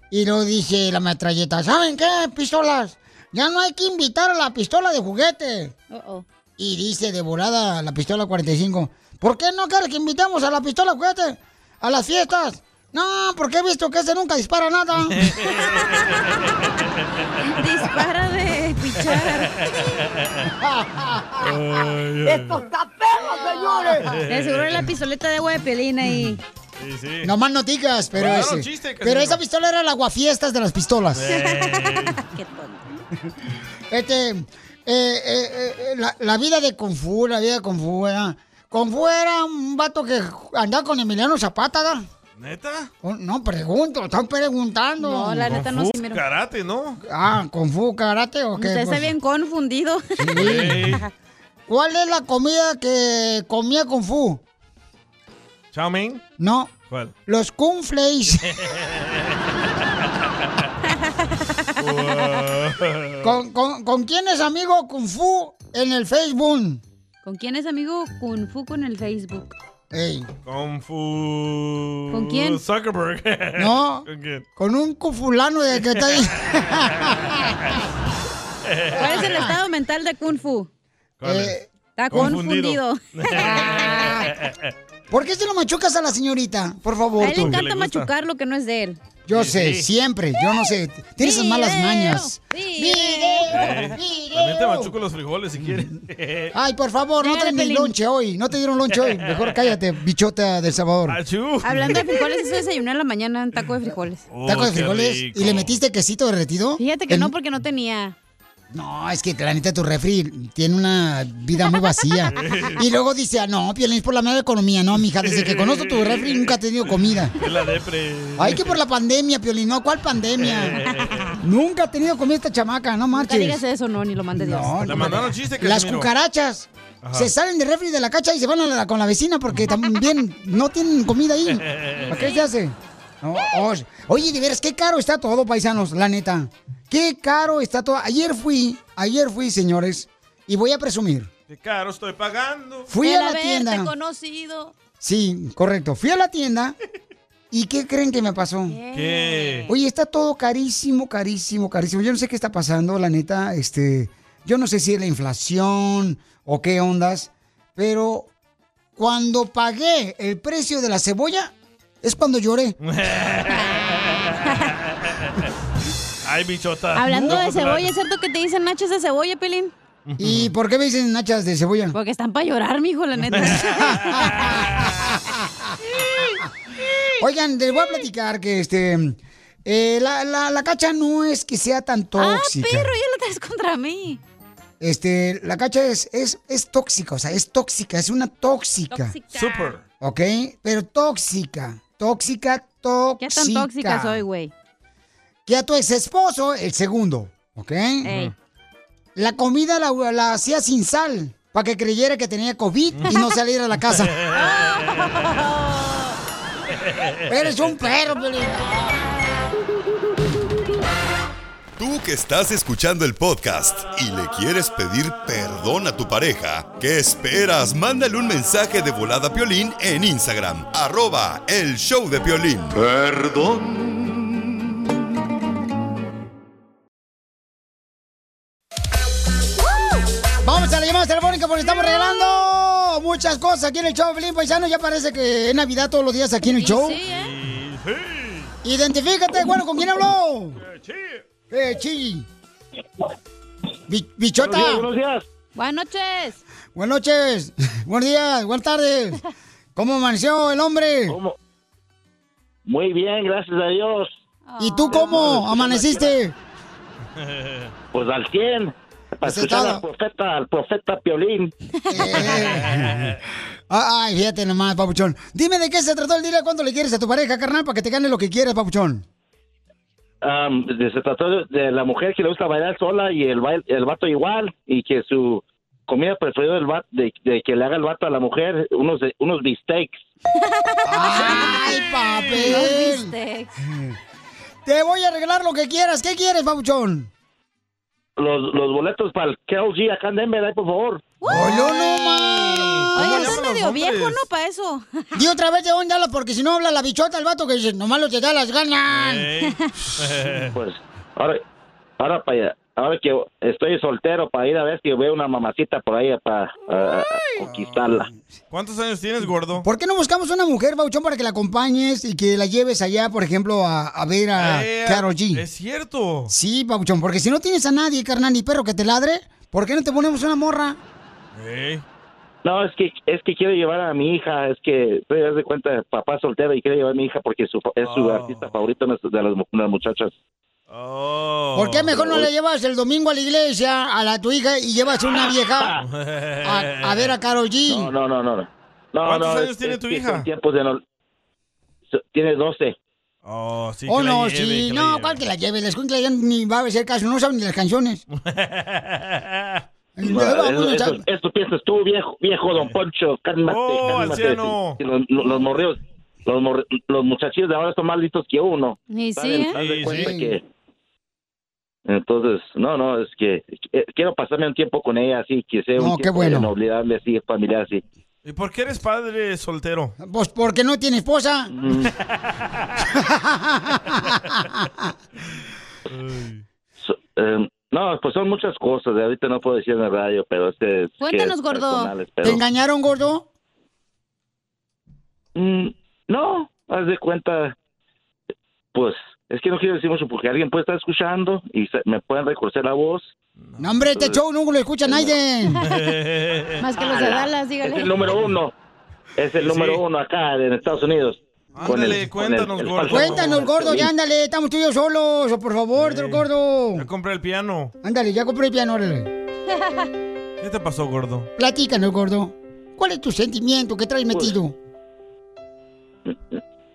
Y luego dice la metralleta, ¿saben qué, pistolas? Ya no hay que invitar a la pistola de juguete. Y dice de volada la pistola 45, ¿por qué no quieres que invitemos a la pistola de juguete a las fiestas? No, porque he visto que ese nunca dispara nada. Dispara de pichar. ¡Esto está perro, señores! De seguro la pistoleta de agua de pelín ahí. Sí, sí. No más noticas, pero Bueno, ese- un chiste, pero esa pistola era la guafiestas de las pistolas. Qué tonto. Este, eh, eh, eh, la, la vida de Kung Fu, la vida de Kung Fu era... Kung Fu era un vato que andaba con Emiliano Zapata, ¿da? ¿Neta? Oh, No, pregunto, están preguntando. No, la neta no, sí, Fu, mira. karate, ¿no? Ah, Kung Fu, karate o qué? Usted está Pues, bien confundido. Ey. ¿Cuál es la comida que comía Kung Fu? ¿Chow mein? No, ¿Cuál? los Kung Flakes. ¿Con, con, con quién es amigo Kung Fu en el Facebook? ¿Con quién es amigo Kung Fu con el Facebook? Ey, Kung Fu. ¿Con quién? Zuckerberg. No. ¿Con quién? con un cufulano de que está ahí. ¿Cuál es el estado mental de Kung Fu? ¿Cuál es? Eh, Está Confundido. confundido. ¿Por qué se lo machucas a la señorita? Por favor, A él le encanta machucar lo que no es de él. Yo Sí, sé, sí. siempre, yo no sé. Tienes esas malas Video, mañas. video. Eh, También te machuco los frijoles si quieres. Ay, por favor, no ni Pelín. lonche hoy. No te dieron lonche hoy. Mejor cállate, bichota del Salvador. Achú. Hablando de frijoles, eso desayuné en la mañana en taco de frijoles. Oh, ¿Taco de qué frijoles? rico. ¿Y le metiste quesito derretido? Fíjate que El- no, porque no tenía. No, es que la neta tu refri tiene una vida muy vacía. y luego dice, ah, no, Piolín, es por la mala economía. No, mija, desde que conozco tu refri nunca ha tenido comida. Es la depre. Ay, que por la pandemia, Piolín. No, ¿cuál pandemia? nunca ha tenido comida esta chamaca, no Nunca digas marches. eso, no, ni lo mande Dios. No, no, mandaron chiste, Las Casimiro. cucarachas Ajá. se salen de refri de la cacha y se van a la- con la vecina porque también no tienen comida ahí. ¿Para qué se hace? No, oh, oye, de veras, qué caro está todo, paisanos, la neta. Qué caro está todo. Ayer fui, ayer fui, señores, y voy a presumir. Qué caro estoy pagando. Fui El a la tienda. conocido. Sí, correcto. Fui a la tienda y ¿qué creen que me pasó? ¿Qué? Oye, está todo carísimo, carísimo, carísimo. Yo no sé qué está pasando, la neta. Este, yo no sé si es la inflación o qué ondas, pero cuando pagué el precio de la cebolla es cuando lloré. Ay, bichota. Hablando No, de cebolla, la- ¿es cierto que te dicen nachas de cebolla, Pelín? ¿Y por qué me dicen nachas de cebolla? Porque están para llorar, mijo, la neta. Oigan, les voy a platicar que este eh, la, la- la cacha no es que sea tan ah, tóxica. perro, ya lo traes contra mí. Este, la cacha es, es, es tóxica, o sea, es tóxica, es una tóxica. Tóxica. Super. ¿Ok? Pero tóxica. Tóxica, tóxica. ¿Qué tan tóxica soy, güey? Que a tu ex esposo, el segundo, ¿ok? Ey. La comida la, la hacía sin sal, para que creyera que tenía COVID y no saliera a la casa. Eres un perro, Piolín. Tú que estás escuchando el podcast y le quieres pedir perdón a tu pareja, ¿qué esperas? Mándale un mensaje de volada a Piolín en Instagram, arroba el show de Piolín. Perdón. Telefónica porque estamos regalando muchas cosas aquí en el show, Pelín Paisano. Ya parece que es Navidad todos los días aquí en el show. Sí, ¿eh? Identifícate, bueno, ¿con quién habló? Eh, chi. Bi- bichota. Buenos días, Buenas noches. Buenas noches. Buenos días, buenas tardes. ¿Cómo amaneció el hombre? ¿Cómo? Muy bien, gracias a Dios. ¿Y tú cómo amaneciste? Pues al 100. Para Eso escuchar al profeta, al profeta Piolín. Ah, Ay, fíjate nomás, papuchón. Dime de qué se trató el dile cuánto le quieres a tu pareja, carnal, para que te gane lo que quieras, papuchón. De- se trató de, la mujer que le gusta bailar sola y el, bail- el vato igual y que su comida preferida del vato, de, de que le haga el vato a la mujer unos de- unos beefsteaks. Ay, papel. Te voy a regalar lo que quieras. ¿Qué quieres, papuchón? Los, los boletos para el KLG acá en Denver, ahí, por favor. ¡Oh, no, no, más! Oye, estás medio viejo, ¿no? Para eso. Di otra vez de dónde habla, porque si no habla la bichota, el vato que dice, nomás lo te da las ganas. Pues ahora, ahora para allá. Ahora que estoy soltero para ir a ver si veo una mamacita por ahí para conquistarla. ¿Cuántos años tienes, gordo? ¿Por qué no buscamos una mujer, Bauchón, para que la acompañes y que la lleves allá, por ejemplo, a, a ver a Eh, Karol G? Es cierto. Sí, Bauchón, porque si no tienes a nadie, carnal, ni perro que te ladre, ¿por qué no te ponemos una morra? No, es que es que quiero llevar a mi hija, es que te das de cuenta, papá soltero y quiero llevar a mi hija porque su, es su artista favorito de las, de las mu- muchachas. ¿Por qué mejor no le llevas el domingo a la iglesia a la tu hija y llevas una vieja a, a ver a Karol G? No, no, no, no. no. No, ¿Cuántos no, años es- tiene tu hija? de no- tiene 12. Oh, sí, oh, que la no, lleve, sí, que la no, lleve. ¿cuál que la lleve? La escuincla ya ni va a hacer caso, no saben ni las canciones. No, eso, eso- eso piensas tú, viejo, viejo don Poncho, cálmate, Oh, cálmate. anciano. Si- si los, los, los muchachillos de ahora son más listos que uno. Ni ¿Saben? sí, ¿eh? que- Entonces, no, no, es que eh, quiero pasarme un tiempo con ella así, que sea No, un qué tiempo bueno. inolvidable así, familiar así. ¿Y por qué eres padre soltero? Pues porque no tiene esposa. So- eh, no, pues son muchas cosas, de ahorita no puedo decir en el radio, pero este... es que Cuéntanos, es gordo. ¿Te engañaron, gordo? Mm, no, haz de cuenta, pues es que no quiero decir mucho porque alguien puede estar escuchando y se- me pueden reconocer la voz. No, hombre, este show no lo escucha nadie. Más que los de Dallas, Es dígale. el número uno, es el número uno acá en Estados Unidos. Ándale, el- con el- cuéntanos, el gordo. Cuéntanos, gordo, ya ándale, estamos tú y yo solos, por favor, gordo. Ya compré el piano. Ándale, ya compré el piano, órale. ¿Qué te pasó, gordo? Platícanos, gordo. ¿Cuál es tu sentimiento que traes metido?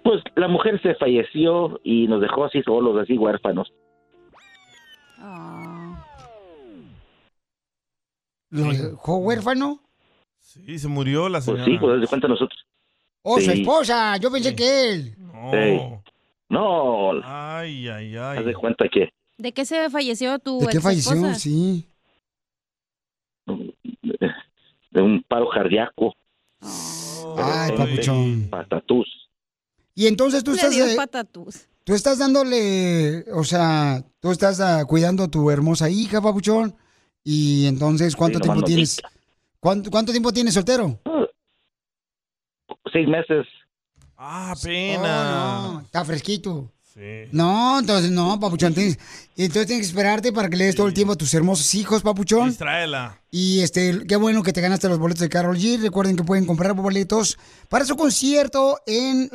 Pues la mujer se falleció y nos dejó así solos, así huérfanos. ¿Lo dejó huérfano? Sí, se murió la Pues señora. sí, pues de cuenta nosotros. Oh, su esposa, yo pensé que él. Ey. No, Ay, ay, ay. haz de cuenta que ¿De qué se falleció tu ¿De qué falleció? Sí. de un paro cardíaco. Ay, papuchón. Patatús. Y entonces tú Le estás, dio patatús. tú estás dándole, o sea, tú estás ah, cuidando a tu hermosa hija, papuchón. Y entonces, ¿cuánto Sí, tiempo tienes? ¿Cuánto, ¿Cuánto tiempo tienes soltero? Seis meses. Ah, pena. Oh, no, está fresquito. Sí. No, entonces no, papuchón. tienes- entonces tienes que esperarte para que le des todo el tiempo a tus hermosos hijos, papuchón. Distráela. Y este, qué bueno que te ganaste los boletos de Carol G. Recuerden que pueden comprar boletos para su concierto en,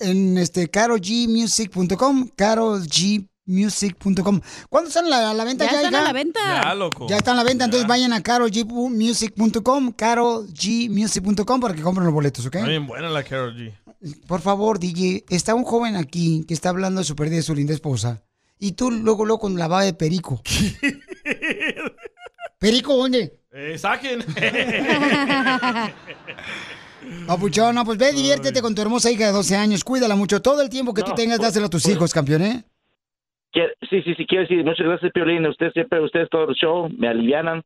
en este carolgmusic.com, carolgmusic.com. ¿Cuándo están a la, la venta Ya ya? están a la venta. Ya, loco. Ya están a la venta, entonces vayan a carolgmusic.com, carolgmusic.com para que compren los boletos, ¿ok? Está bien buena la Carol G. Por favor, DJ, está un joven aquí que está hablando de su pérdida de su linda esposa. Y tú luego, luego con la baba de perico. ¿Perico dónde? Eh, saquen. Papuchón, no, pues ve, diviértete con tu hermosa hija de 12 años. Cuídala mucho. Todo el tiempo que tú No, tengas, pues, dáselo a tus pues- hijos, campeón, ¿eh? Sí, sí, sí, quiero decir, muchas gracias, Piolín. Usted siempre, ustedes todo el show, me alivianan,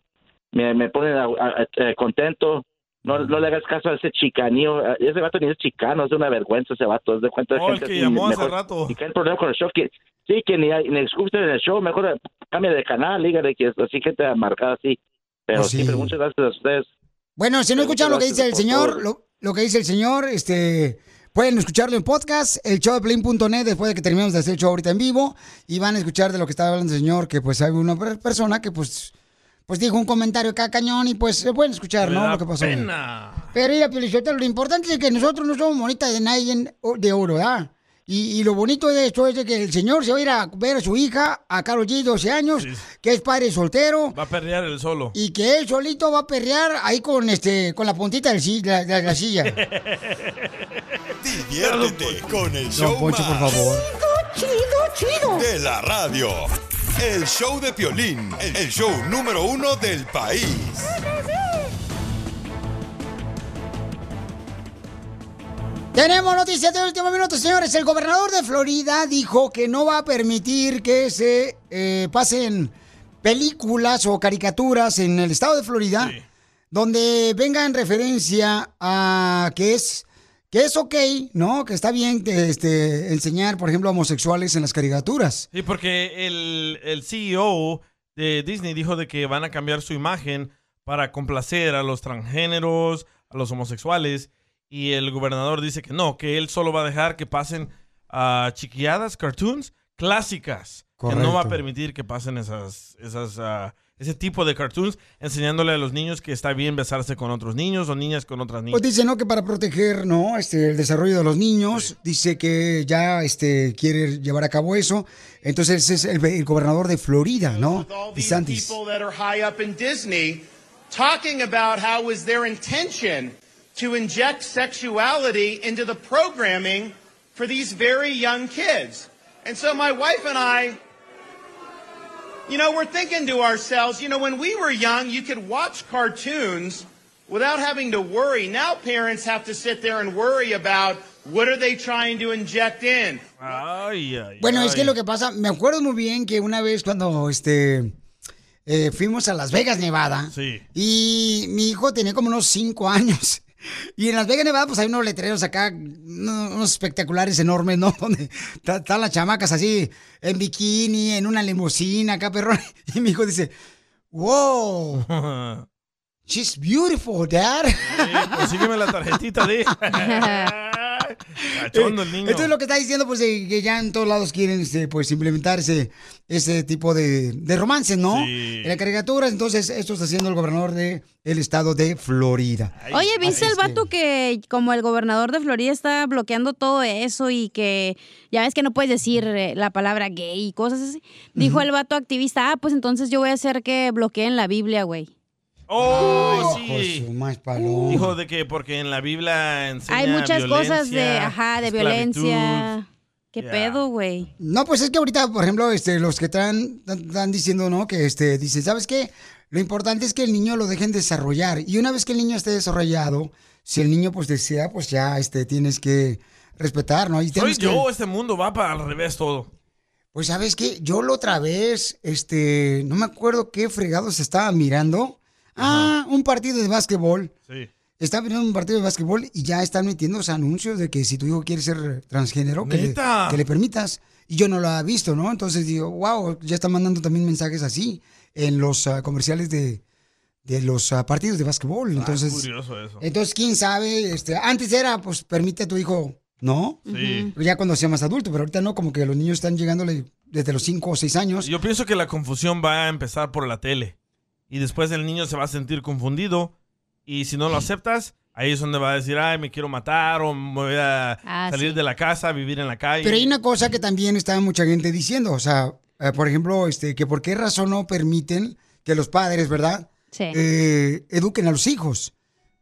me, me ponen a- a- a- contento. No, no le hagas caso a ese chicanío. Ese vato ni es chicano, es una vergüenza ese vato. Es de cuenta de Oh, el gente que así, llamó hace mejor- rato. Y que hay problema con el show, que sí, que ni, ni escuchen en el show, mejor cambia de canal, dígale que es así gente amargada así. Pero Pues sí. siempre muchas gracias a ustedes. Bueno, si no escuchan lo que dice el señor, lo, lo que dice el señor, este, pueden escucharlo en podcast, el show de play.net, después de que terminemos de hacer el show ahorita en vivo, y van a escuchar de lo que estaba hablando el señor, que pues hay una per- persona que pues, pues dijo un comentario acá cañón, y pues se pueden escuchar, ¿no? Lo que pasó. pena. Pero mira, Piolichotelo, lo importante es que nosotros no somos monitas de nadie de oro, ¿verdad? Y, y lo bonito de esto es de que el señor se va a ir a ver a su hija, a Karol G, 12 años, que es padre soltero, Va a perrear el solo. y que él solito va a perrear ahí con este con la puntita si- la, la- la silla. Diviértete con el show Don Poncho, por más favor. chido, chido de la radio. El show de Piolín, el show número uno del país. Tenemos noticias de último minuto, señores. El gobernador de Florida dijo que no va a permitir que se eh, pasen películas o caricaturas en el estado de Florida donde venga en referencia a que es que es ok, ¿no? Que está bien este, enseñar, por ejemplo, homosexuales en las caricaturas. Sí, porque el, el CEO de Disney dijo de que van a cambiar su imagen para complacer a los transgéneros, a los homosexuales, y el gobernador dice que no, que él solo va a dejar que pasen a chiquilladas, cartoons clásicas, que no va a Correcto. permitir que pasen esas, esas, ah, ese tipo de cartoons, enseñándole a los niños que está bien besarse con otros niños o niñas con otras niñas. Pues dice, ¿no? Que para proteger, ¿no? Este, el desarrollo de los niños, dice que ya este, quiere llevar a cabo eso. Entonces es el, el gobernador de Florida, ¿no? these DeSantis. people that are high up in Disney talking about how it was their intention to inject sexuality into the programming for these very young kids. And so my wife and I, you know, we're thinking to ourselves, you know, when we were young, you could watch cartoons without having to worry. Now parents have to sit there and worry about what are they trying to inject in? Ay, ay, Bueno, es ay. que lo que pasa, me acuerdo muy bien que una vez cuando este eh, fuimos a Las Vegas, Nevada, Sí. y mi hijo tenía como unos cinco años. Y en Las Vegas, Nevada, pues hay unos letreros acá, unos espectaculares enormes, ¿no? Donde están las chamacas así, en bikini, en una limusina, acá, perrón. Y mi hijo dice, wow, she's beautiful, dad. Consígueme la tarjetita de... Cachondo el niño. Esto es lo que está diciendo, pues, que ya en todos lados quieren, este, pues, implementar ese, ese tipo de, de romances, ¿no? Sí. En la caricatura, entonces, esto está haciendo el gobernador del el estado de Florida. Oye, ¿viste el vato que como el gobernador de Florida está bloqueando todo eso y que ya ves que no puedes decir eh, la palabra gay y cosas así? Dijo el vato activista, ah, pues entonces yo voy a hacer que bloqueen la Biblia, güey. Oh, de sí. su más. Dijo de que porque en la Biblia enseña Hay muchas cosas de, violencia, ajá, de esclavitud. violencia. ¿Qué pedo, güey? No, pues es que ahorita, por ejemplo, este, los que están, están diciendo, ¿no? Que este, dicen, ¿sabes qué? Lo importante es que el niño lo dejen desarrollar. Y una vez que el niño esté desarrollado, si el niño pues desea, pues ya este, tienes que respetar, ¿no? Y Soy tienes que- yo, este mundo va para al revés todo. Pues sabes qué, yo la otra vez, este, no me acuerdo qué fregados estaba mirando. Ah, un partido de básquetbol. Sí. Estaba mirando un partido de básquetbol y ya están metiendo los anuncios de que si tu hijo quiere ser transgénero, que le, ¿Neta? que le permitas. Y yo no lo había visto, ¿no? Entonces digo, wow, ya están mandando también mensajes así en los ah, comerciales de, de los ah, partidos de básquetbol. Entonces, curioso eso. entonces, quién sabe, este, antes era, pues, permite a tu hijo, ¿no? Sí. Ya cuando sea más adulto, pero ahorita no, como que los niños están llegándole desde los 5 o 6 años. Yo pienso que la confusión va a empezar por la tele. Y después el niño se va a sentir confundido. Y si no lo aceptas, ahí es donde va a decir, ay, me quiero matar o me voy a Ah, salir sí. de la casa, vivir en la calle. Pero hay una cosa que también está mucha gente diciendo, o sea, eh, por ejemplo, este, que por qué razón no permiten que los padres, ¿verdad? Sí. Eh, eduquen a los hijos.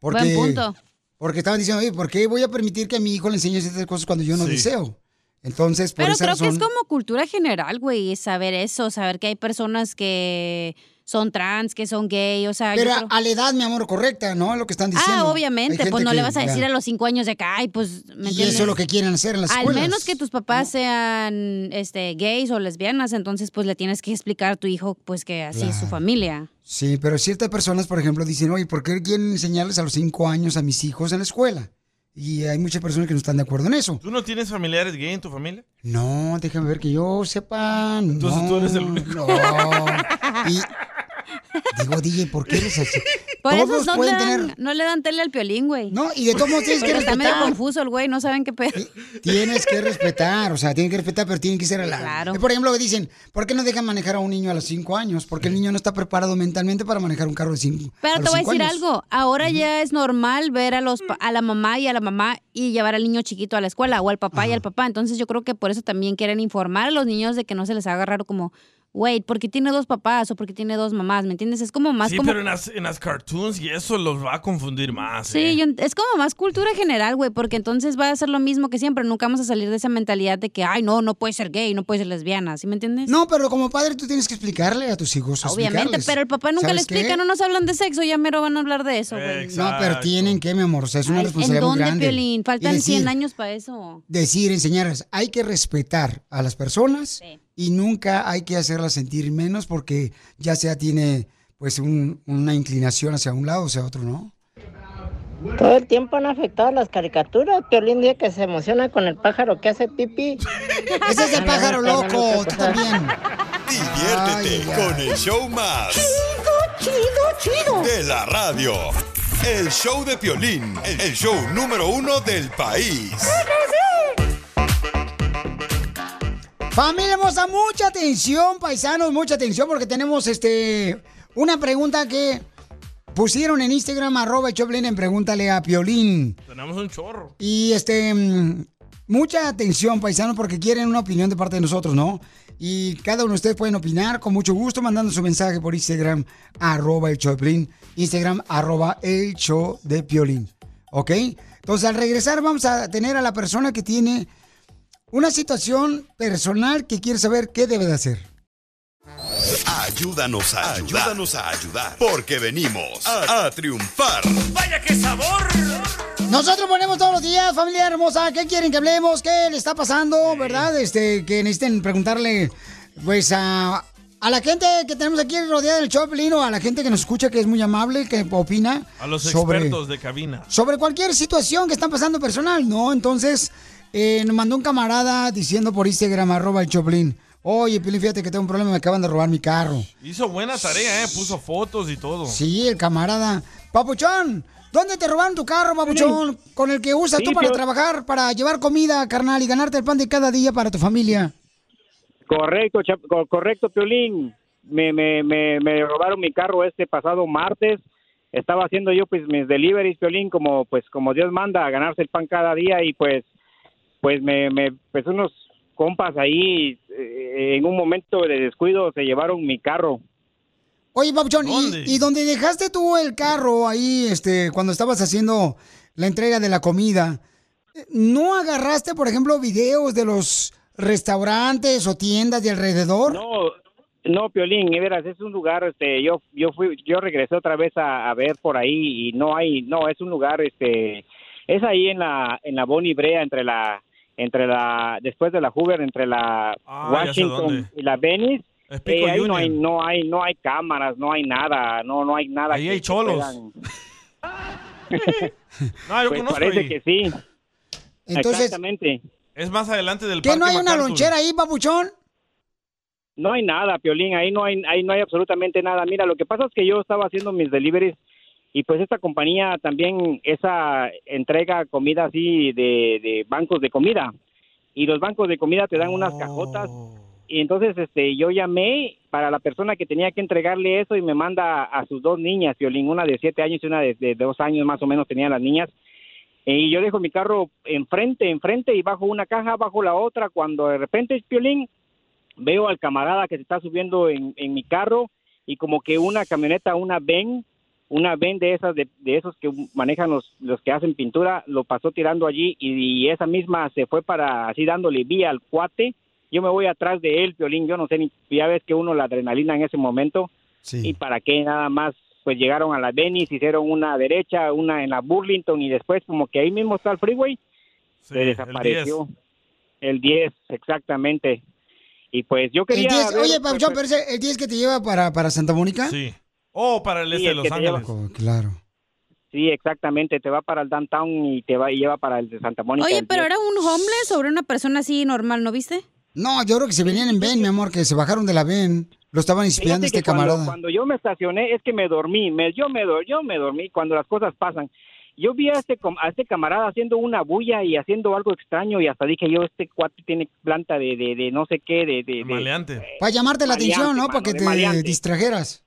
Porque, Buen punto. Porque estaban diciendo, oye, ¿por qué voy a permitir que a mi hijo le enseñe estas cosas cuando yo no Sí. deseo? Entonces, por Pero esa creo que es como cultura general, güey, saber eso, saber que hay personas que son trans, que son gay, o sea... yo Pero creo- a la edad, mi amor, correcta, ¿no? Lo que están diciendo. Ah, obviamente, pues no le vas a decir a los cinco años de que, ay, pues, ¿me Y eso es lo que quieren hacer en las Al escuelas. menos que tus papás sean este, gays o lesbianas, entonces pues le tienes que explicar a tu hijo pues que así es su familia. Sí, pero ciertas personas, por ejemplo, dicen, oye, ¿por qué quieren enseñarles a los cinco años a mis hijos en la escuela? Y hay muchas personas que no están de acuerdo en eso. ¿Tú no tienes familiares gay en tu familia? No, déjame ver que yo sepa. Entonces no, tú eres el único. No. Y digo, DJ, ¿por qué eres así? Por eso no le, pueden dan, tener- no le dan tele al piolín, güey. No, y de todos modos tienes que Porque Está medio respetar. confuso el güey, no saben qué pedo. Tienes que respetar, o sea, tienen que respetar, pero tienen que ser a la... Claro. Por ejemplo, dicen, ¿por qué no dejan manejar a un niño a los 5 años? Porque el niño no está preparado mentalmente para manejar un carro de 5 Pero te voy a decir algo, ahora ya es normal ver a los pa- a la mamá y a la mamá y llevar al niño chiquito a la escuela o al papá y al papá, entonces yo creo que por eso también quieren informar a los niños de que no se les haga raro como, wait, porque tiene dos papás o porque tiene dos mamás, ¿me entiendes? Es como más Sí, como pero en las, en las cartoons y eso los va a confundir más. Sí, ¿eh? yo- es como más cultura general, güey, porque entonces va a ser lo mismo que siempre, nunca vamos a salir de esa mentalidad de que, ay, no, no puede ser gay, no puede ser lesbiana, ¿sí me entiendes? No, pero como padre tú tienes que explicarle a tus hijos. Obviamente, pero el papá nunca le explica, no nos hablan de sexo, ya mero van a hablar de eso, güey. No, pero tienen que, mi amor, o sea, es una Ay, ¿En responsabilidad muy dónde, grande. Piolín? Faltan decir, 100 años para eso. Decir, enseñarles, hay que respetar a las personas y nunca hay que hacerlas sentir menos porque ya sea tiene pues un- una inclinación hacia un lado o hacia otro, ¿no? Todo el tiempo han afectado las caricaturas. Piolín día que se emociona con el pájaro que hace pipí. Ese es el pájaro loco, tú también. Diviértete con el show más. Chido, chido. De la radio. El show de Piolín, el show número uno del país. Familia hermosa, mucha atención, paisanos, mucha atención porque tenemos este una pregunta que pusieron en Instagram, arroba el Choplin en Pregúntale a Piolín. Tenemos un chorro. Y este, mm, mucha atención, paisanos, porque quieren una opinión de parte de nosotros, ¿no? Y cada uno de ustedes pueden opinar con mucho gusto mandando su mensaje por Instagram, arroba el Choplin, Instagram, arroba el show de Piolín, ¿ok? Entonces, al regresar vamos a tener a la persona que tiene una situación personal que quiere saber qué debe de hacer. Ayúdanos a ayudar. Ayúdanos a ayudar. Porque venimos a, a triunfar. ¡Vaya qué sabor! Nosotros ponemos todos los días, familia hermosa, ¿qué quieren que hablemos? ¿Qué le está pasando? ¿Verdad? Este, que necesiten preguntarle, pues, a, a la gente que tenemos aquí rodeada del Choplin o a la gente que nos escucha, que es muy amable, que opina A los sobre, expertos de cabina. sobre cualquier situación que están pasando personal, ¿no? Entonces, eh, nos mandó un camarada diciendo por Instagram, arroba el Choplin, oye, Pilín, fíjate que tengo un problema, me acaban de robar mi carro. Hizo buena tarea, ¿eh? Puso fotos y todo. Sí, el camarada. Papuchón, ¿dónde te robaron tu carro, Papuchón? Con el que usas Sí, tú para trabajar, para llevar comida, carnal, y ganarte el pan de cada día para tu familia. Correcto, correcto, Piolín. Me, me, me, me robaron mi carro este pasado martes. Estaba haciendo yo pues mis deliveries, Piolín, como pues como Dios manda, a ganarse el pan cada día y pues pues me, me pues unos compas ahí eh, en un momento de descuido se llevaron mi carro. Oye, Papuchón, ¿y, y dónde dejaste tú el carro ahí, este, cuando estabas haciendo la entrega de la comida, ¿no agarraste, por ejemplo, videos de los restaurantes o tiendas de alrededor? No, no, Piolín, y verás, es un lugar, este, yo, yo fui, yo regresé otra vez a, a ver por ahí y no hay, no, es un lugar, este, es ahí en la, en la Bonnie Brea, entre la, entre la, después de la Hoover, entre la Ah, Washington y la Venice. Eh, ahí no hay, no hay, no hay cámaras, no hay nada, no, no hay nada. Ahí que- hay cholos. No, yo Pues conozco parece ahí. que sí. Entonces- Exactamente. Es más adelante del ¿Que no hay una lonchera ahí, Papuchón? No hay nada, Piolín, ahí no hay, ahí no hay absolutamente nada. Mira, lo que pasa es que yo estaba haciendo mis deliveries y pues esta compañía también esa entrega comida así de, de bancos de comida. Y los bancos de comida te dan unas cajotas. Y entonces este yo llamé para la persona que tenía que entregarle eso y me manda a sus dos niñas, Piolín, una de siete años y una de, de dos años más o menos tenían las niñas. Y yo dejo mi carro enfrente, enfrente y bajo una caja, bajo la otra cuando de repente Piolín veo al camarada que se está subiendo en, en mi carro y como que una camioneta, una ven, una ven de esas de, de esos que manejan los, los que hacen pintura, lo pasó tirando allí y, esa misma se fue para así dándole vía al cuate. Yo me voy atrás de él, Piolín, yo no sé ni, ya ves que uno la adrenalina en ese momento. Y para qué nada más, pues llegaron a la Venice, hicieron una derecha, una en la Burlington y después como que ahí mismo está el freeway, se desapareció. El 10, exactamente. Y pues yo El quería... 10, ver, oye, pues, pero ese- el 10 que te lleva para, para Santa Mónica. Sí. O para el Sí, este de Los lleva- Ángeles. Oh, claro. Sí, exactamente, te va para el downtown y te va y lleva para el de Santa Mónica. Oye, pero 10. era un homeless sobre una persona así normal, ¿no viste? No, yo creo que se venían en Ben, mi amor, que se bajaron de la Ben. Lo estaban espiando Fíjate este que cuando- camarada. Cuando, yo me estacioné es que me dormí, me, yo, me, yo me dormí cuando las cosas pasan. Yo vi a este, a este camarada haciendo una bulla y haciendo algo extraño y hasta dije yo, este cuate tiene planta de, de, de no sé qué, de... de, de- Maleante. Para llamarte la Maleante, atención, ¿no? mano, Para que te maleante. distrajeras.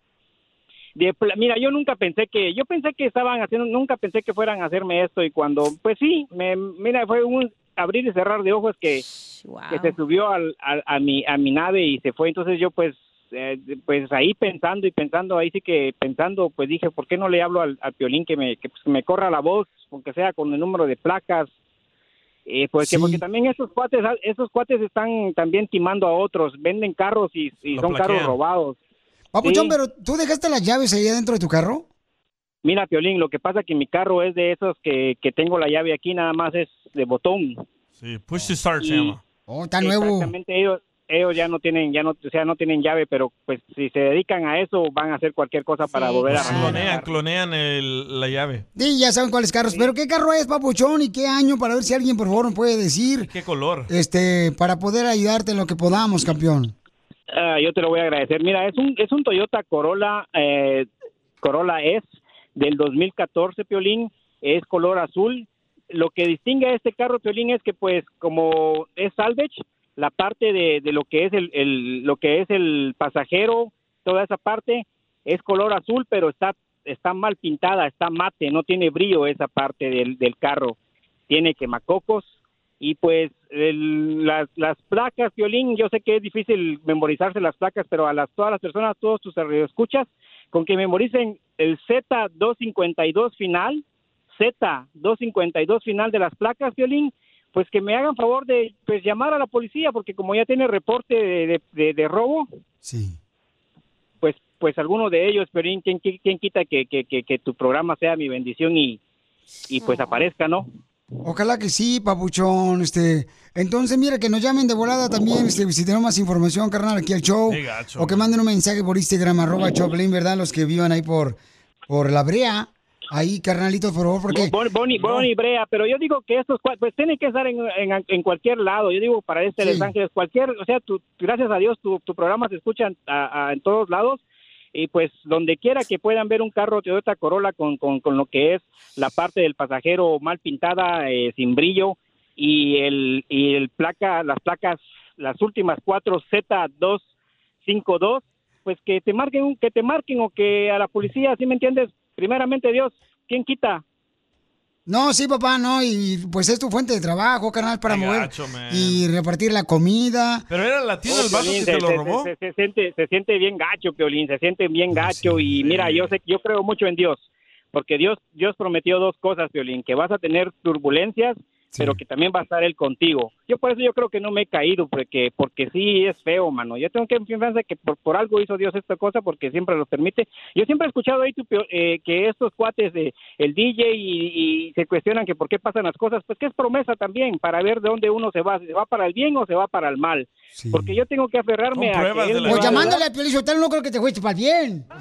De pla- mira, yo nunca pensé que, yo pensé que estaban haciendo, nunca pensé que fueran a hacerme esto y cuando, pues sí, me, mira, fue un abrir y cerrar de ojos que, que se subió al, al- a, mi, a mi nave y se fue, entonces yo pues, eh, pues ahí pensando y pensando, ahí sí que pensando, pues dije, ¿por qué no le hablo al, al Piolín que me, que pues, me corra la voz, aunque sea con el número de placas? Eh, pues que porque también esos cuates, esos cuates están también timando a otros, venden carros y, y son carros robados. Papuchón, Sí. pero ¿tú dejaste las llaves ahí adentro de tu carro? Mira, Piolín, lo que pasa que mi carro es de esos que, que tengo la llave aquí, nada más es de botón. Sí, push to start se llama. Oh, está nuevo. Exactamente, ellos, ellos ya no tienen, ya no, o sea, no tienen llave, pero pues si se dedican a eso, van a hacer cualquier cosa para volver a arrancar. Clonean, clonean el- la llave. Sí, ya saben cuáles carros. Pero ¿qué carro es, Papuchón? ¿Y qué año? Para ver si alguien, por favor, nos puede decir. ¿Qué color? Este, para poder ayudarte en lo que podamos, campeón. Ah, yo te lo voy a agradecer. Mira, es un, es un Toyota Corolla, eh, Corolla S del 2014, Piolín, es color azul. Lo que distingue a este carro, Piolín, es que pues como es salvage, la parte de, de lo que es el, el- lo que es el pasajero, toda esa parte es color azul, pero está está mal pintada, está mate, no tiene brillo esa parte del, del carro. Tiene quemacocos y pues el- las, las placas, violín, yo sé que es difícil memorizarse las placas, pero a las todas las personas, todos tus escuchas, con que memoricen el Z252 final, Z252 final de las placas, violín, pues que me hagan favor de pues llamar a la policía, porque como ya tiene reporte de, de- de- de robo, pues pues alguno de ellos, ¿quién, quién, quién quita que, que, que, que tu programa sea mi bendición y, y pues aparezca, ¿no? Ojalá que sí, papuchón. Este, entonces, mira, que nos llamen de volada también, este, si tenemos más información, carnal, aquí al show. Gacho, o que manden un mensaje por Instagram, arroba Choplin, ¿verdad? Los que vivan ahí por, por la brea. Ahí, carnalitos, por favor, porque... Bon- Bonnie, Bonnie Brea, pero yo digo que estos pues tienen que estar en, en, en cualquier lado. Yo digo para este Sí. Los Ángeles, cualquier, o sea, tu, gracias a Dios tu, tu programa se escucha en- a- a- en todos lados y pues donde quiera que puedan ver un carro Toyota Corolla con, con, con lo que es la parte del pasajero mal pintada, eh, sin brillo y el y el placa, las placas, las últimas cuatro Z252, pues que te marquen, que te marquen o que a la policía, ¿sí me entiendes? Primeramente Dios, ¿quién quita? No, sí, papá, no, y pues es tu fuente de trabajo, carnal, para mover gacho, y repartir la comida. Pero era latino el vato que te se- lo se- robó. Se, se siente, se siente bien gacho, Piolín, se siente bien gacho y mira, yo sé, yo creo mucho en Dios, porque Dios, Dios prometió dos cosas, Piolín, que vas a tener turbulencias, pero que también va a estar Él contigo. Yo por eso yo creo que no me he caído, porque, porque sí es feo, mano. Yo tengo que confianza que por, por algo hizo Dios esta cosa, porque siempre lo permite. Yo siempre he escuchado ahí tu, eh, que estos cuates de el DJ y, y se cuestionan que por qué pasan las cosas, pues que es promesa también para ver de dónde uno se va, si se va para el bien o se va para el mal. Porque yo tengo que aferrarme a que él Pues llamándole a Piolín no creo que te fuiste para el bien.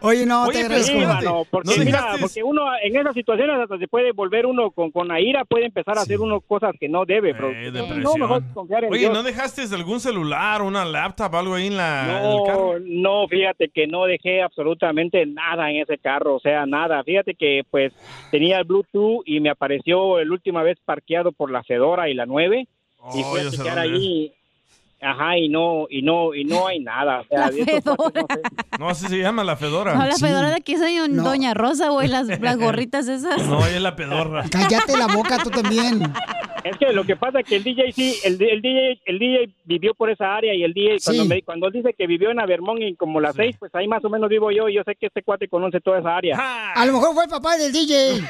Oye, no, te agradezco. Sí, mano, porque, mira, porque uno en esas situaciones hasta se puede volver uno con, con la ira, puede empezar a hacer uno cosas que no debe, bro. Eh, no, depresión. mejor confiar en Oye, Dios. ¿no dejaste algún celular, una laptop, algo ahí en, la, en el carro? No, no, fíjate que no dejé absolutamente nada en ese carro, o sea, nada. Fíjate que pues tenía el Bluetooth y me apareció la última vez parqueado por la Fedora y la 9 y fui a allí. Ajá, y no, y no, y no hay nada. O sea, La no sé. No, así se llama la fedora. No, la fedora de aquí soy un Doña Rosa, güey, las, las gorritas esas. No, es la pedorra. Cállate la boca tú también. Es que lo que pasa es que el DJ sí, el, el DJ, el DJ vivió por esa área y el DJ cuando, me, cuando él dice que vivió en Avermont y como las seis, pues ahí más o menos vivo yo y yo sé que este cuate conoce toda esa área. A lo mejor fue el papá del DJ.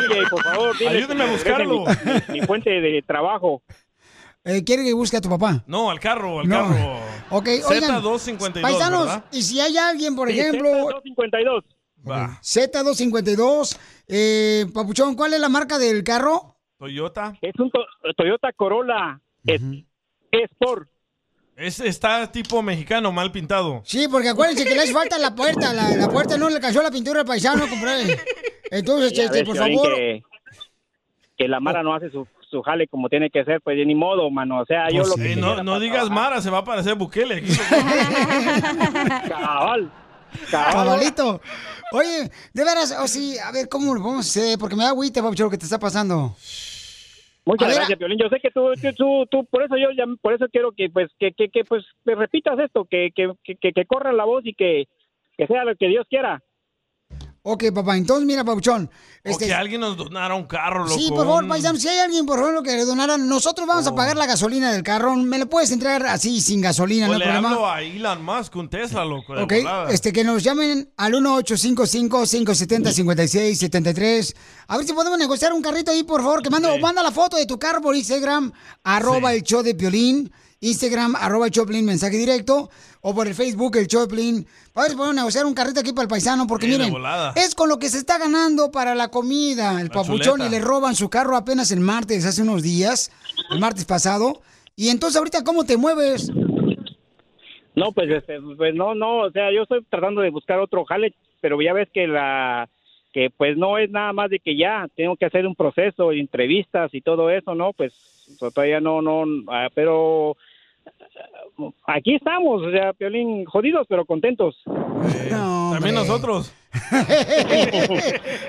DJ, por favor, dile Ayúdeme a buscarlo. mi fuente de trabajo. Eh, ¿Quiere que busque a tu papá? No, al carro, al No. carro. Ok, oigan. Z252, Paisanos, ¿verdad? y si hay alguien, por Sí, ejemplo... Z252. Va. Z252, eh, Papuchón, ¿cuál es la marca del carro? Toyota. Es un to- Toyota Corolla es, Sport. Es, está tipo mexicano, mal pintado. Sí, porque acuérdense que le hace falta la puerta, la, la puerta no le cayó la pintura al paisano, compadre. Entonces, este, por favor, Que, que la Mara no hace su, su jale como tiene que ser, pues ni modo, mano. O sea, yo Pues lo sí, que no, quisiera no digas trabajar- Mara, se va a parecer Bukele aquí. Cabal. Cabalito. Oye, de veras, o sí, a ver, ¿cómo lo vamos a hacer? Porque me da agüita, papuchón, lo que te está pasando. Muchas A ver, gracias, Piolín. Yo sé que tú, tú, tú, tú- por eso yo ya, por eso quiero que, pues, que, que, que, pues, me repitas esto, que, que, que, que, que corra la voz y que, que sea lo que Dios quiera. Ok, papá, entonces mira, papuchón. O que alguien nos donara un carro, loco. Sí, por favor, paisanos, si hay alguien, por favor, que le donaran, nosotros vamos a pagar la gasolina del carro. ¿Me lo puedes entregar así, sin gasolina, O no hay le problema? hablo a Elon Musk, un Tesla, loco. Ok, este, que nos llamen al 1-855-570-5673. A ver si podemos negociar un carrito ahí, por favor, que manda, o manda la foto de tu carro por Instagram, arroba el show de Piolín, Instagram, arroba Piolín, mensaje directo, o por el Facebook, el Piolín. A ver si podemos negociar un carrito aquí para el paisano, porque miren, es con lo que se está ganando para la comida, el papuchón, chuleta. y le roban su carro apenas el martes, hace unos días, el martes pasado. Y entonces ahorita, ¿cómo te mueves? No, pues, este, pues no, no, o sea, yo estoy tratando de buscar otro jale, pero ya ves que la, que pues no es nada más de que ya tengo que hacer un proceso, entrevistas y todo eso, ¿no? Pues so- todavía no, no, ah, pero aquí estamos, o sea, Piolín, jodidos pero contentos. También nosotros.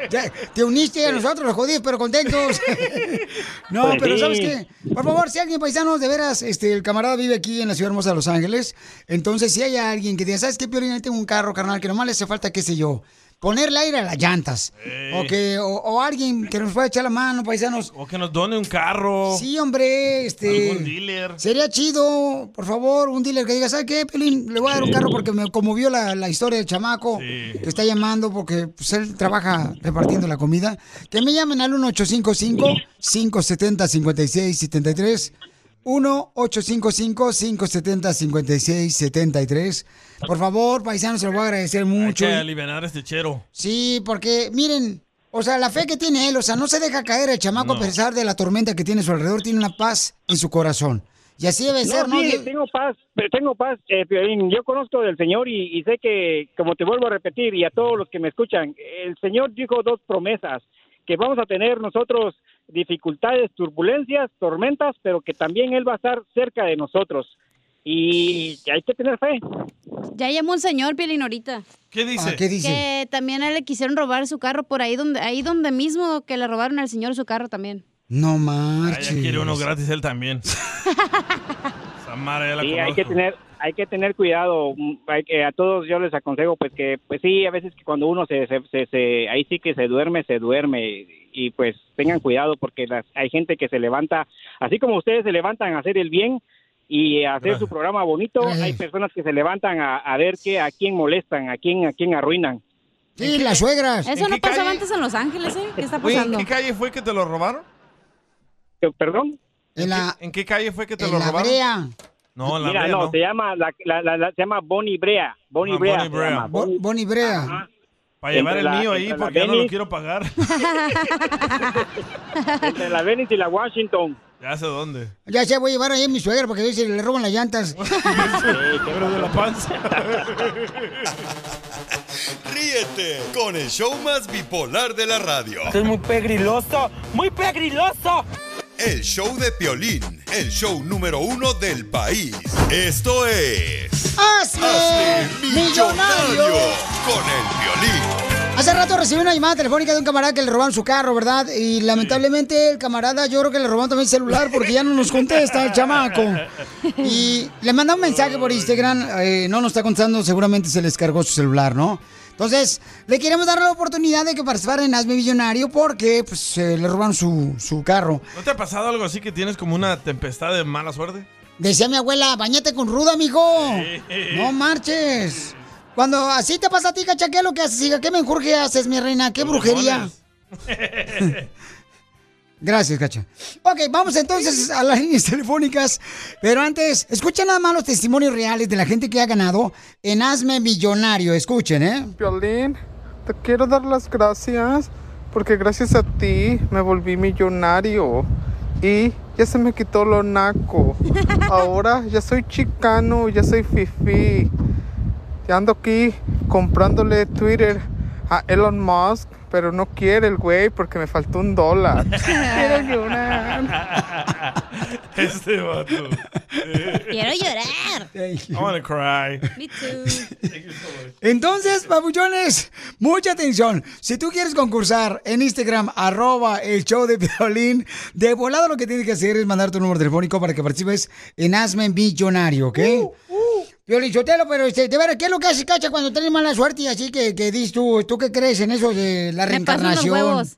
Ya, te uniste a nosotros, los jodidos, pero contentos. no, Pues pero sí. ¿sabes qué? Por favor, si alguien paisano, de veras, este, el camarada vive aquí en la ciudad hermosa de Los Ángeles. Entonces, si hay alguien que diga, ¿sabes qué, Piolín? Ahí tengo un carro, carnal, que nomás le hace falta, qué sé yo, ponerle aire a las llantas. O, que, o, o alguien que nos pueda echar la mano, paisanos. O que nos done un carro. Sí, hombre, este... Algún dealer. Sería chido, por favor, un dealer que diga, ¿sabe qué, Pelín? Le voy a dar un carro porque me conmovió la, la historia del chamaco que está llamando porque pues, él trabaja repartiendo la comida. Que me llamen al 1-855-570-5673. 1-855-570-5673. Por favor, paisanos, se lo voy a agradecer Hay mucho. que aliviar a este chero. Sí, porque miren, o sea, la fe que tiene él, o sea, no se deja caer el chamaco a pesar de la tormenta que tiene a su alrededor, tiene una paz en su corazón. Y así debe ser, ¿no? sí, tengo paz, tengo paz, eh, Piolín. Yo conozco del Señor y, y sé que, como te vuelvo a repetir, y a todos los que me escuchan, el Señor dijo dos promesas, que vamos a tener nosotros dificultades, turbulencias, tormentas, pero que también Él va a estar cerca de nosotros. Y hay que tener fe. Ya llamó un señor, Pielín, ahorita. ¿Qué dice? Ah, ¿qué dice? Que también a él le quisieron robar su carro por ahí donde, ahí donde mismo que le robaron al señor su carro también. No Ah, marches. ya quiere uno gratis él también. Esa Mara ya la Sí, hay que tener hay que tener cuidado hay que, a todos yo les aconsejo pues que pues sí a veces que cuando uno se, se, se- se- ahí sí que se duerme se duerme y pues tengan cuidado porque las, hay gente que se levanta así como ustedes se levantan a hacer el bien y a hacer su programa bonito hay personas que se levantan a, a ver que a quién molestan a quién a quién arruinan Sí, las suegras. Eso no pasaba antes en Los Ángeles, ¿eh? ¿Qué está Oye, ¿en pasando? qué calle fue que te lo robaron? ¿Perdón? En, la, ¿En qué calle fue que te en lo la robaron? Brea. No, en la Mira, Brea, no, no. se llama la, la- la- la- se llama Bonnie Brea Bonnie Ah, Brea, Bonnie Brea. Bonnie Brea. Para llevar el la- mío ahí porque ya no lo quiero pagar. entre la Venice y la Washington Ya sé dónde. Ya sé, voy a llevar ahí a mi suegra porque veces le roban las llantas. Pero de la panza. Ríete con el show más bipolar de la radio. Esto es muy pegriloso, muy pegriloso. El show de Piolín, el show número uno del país. Esto es... ¡Hazme millonario! con el Piolín. Hace rato recibí una llamada telefónica de un camarada que le robaron su carro, ¿verdad? Y lamentablemente el camarada yo creo que le robaron también el celular porque ya no nos contesta el chamaco. Y le mandó un mensaje por Instagram, eh, no nos está contestando, seguramente se les cargó su celular, ¿no? Entonces, le queremos dar la oportunidad de que participara en Hazme Millonario porque pues, se le robaron su, su carro. ¿No te ha pasado algo así que tienes como una tempestad de mala suerte? Decía mi abuela, bañate con ruda, mijo. No marches. Cuando así te pasa a ti, cacha, ¿qué es lo que haces? ¿Qué menjurje haces, mi reina? ¿Qué brujería? Gracias, Cacha. Ok, vamos entonces a las líneas telefónicas. Pero antes, escuchen nada más los testimonios reales de la gente que ha ganado en Hazme Millonario. Escuchen, ¿eh? Violín, te quiero dar las gracias porque gracias a ti me volví millonario y ya se me quitó lo naco. Ahora ya soy chicano, ya soy fifi. Ya ando aquí comprándole Twitter a Elon Musk, pero no quiere el güey porque me faltó un dólar. Quiero llorar. Este vato. Quiero llorar. I wanna cry. Me too. Entonces, babuchones, mucha atención. Si tú quieres concursar en Instagram, arroba el show de violín, de volado lo que tienes que hacer es mandar tu número telefónico para que participes en Hazme Millonario, ¿ok? Violín Sotelo, pero este, de veras, ¿qué es lo que hace Cacha cuando tienes mala suerte y así que, que dices tú, tú qué crees en eso de la Me paso unos reencarnación? huevos.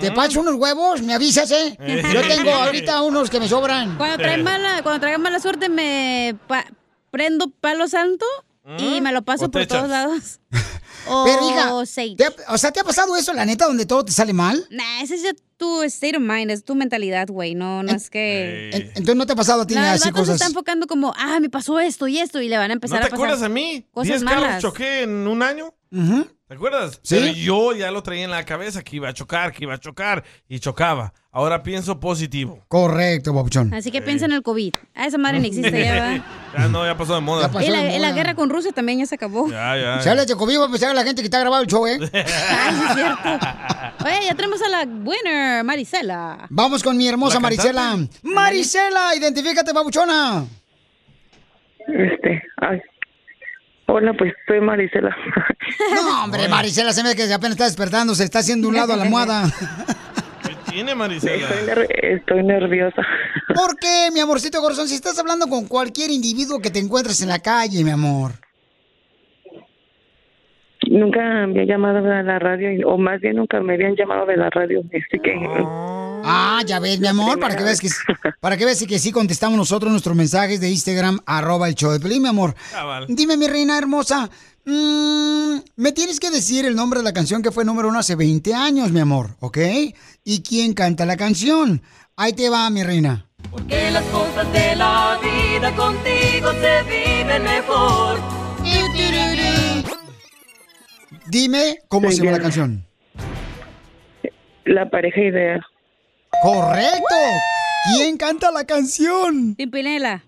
¿Te paso unos huevos? ¿Me avisas, eh? Yo tengo ahorita unos que me sobran. Cuando trae mala, cuando mala suerte me pa- prendo palo santo y me lo paso por te todos lados. Pero, hija, O. ¿te ha- o sea, ¿te ha pasado eso, la neta, donde todo te sale mal? Nah, ese es ya tu state of mind, es tu mentalidad, güey. No, no es que. En- Entonces no te ha pasado a ti No, el así vato se cosas. está enfocando como, ah, me pasó esto y esto, y le van a empezar ¿No te a pasar. acuerdas de mí? Cosas ¿Diez carros malas. choqué en un año? ¿Te acuerdas? Sí. Pero yo ya lo traía en la cabeza que iba a chocar, que iba a chocar y chocaba. Ahora pienso positivo. Correcto, babuchón. Así que piensa en el COVID. Ah, esa madre no existe ya, va. ya no, ya pasó de moda. Y la, y la guerra con Rusia también ya se acabó. Ya, ya. Si hablas de COVID, va a pensar a la gente que está grabado el show, ¿eh? Ay, sí es cierto. Oye, ya tenemos a la winner, Marisela. Vamos con mi hermosa ¿La Marisela. Marisela, identifícate, babuchona. Este, ay. Hola, pues soy Marisela. No, hombre, Marisela se ve que apenas está despertando, se está haciendo un lado a la almohada. Tiene Marisela. Estoy, ner- estoy nerviosa. ¿Por qué, mi amorcito corazón? Si estás hablando con cualquier individuo que te encuentres en la calle, mi amor. Nunca me había llamado a la radio, o más bien nunca me habían llamado de la radio. Así que. Ah, ya ves, mi amor, para que veas que para que veas que sí contestamos nosotros nuestros mensajes de Instagram, arroba el show de Pelín, mi amor. Dime, mi reina hermosa, mm, me tienes que decir el nombre de la canción que fue número uno hace 20 años, mi amor, ¿ok? ¿Y quién canta la canción? Ahí te va, mi reina. Que las cosas de la vida contigo se viven mejor. Dime cómo se llama la canción. La pareja ideal. ¡Correcto! ¿Quién canta la canción? Pimpinela.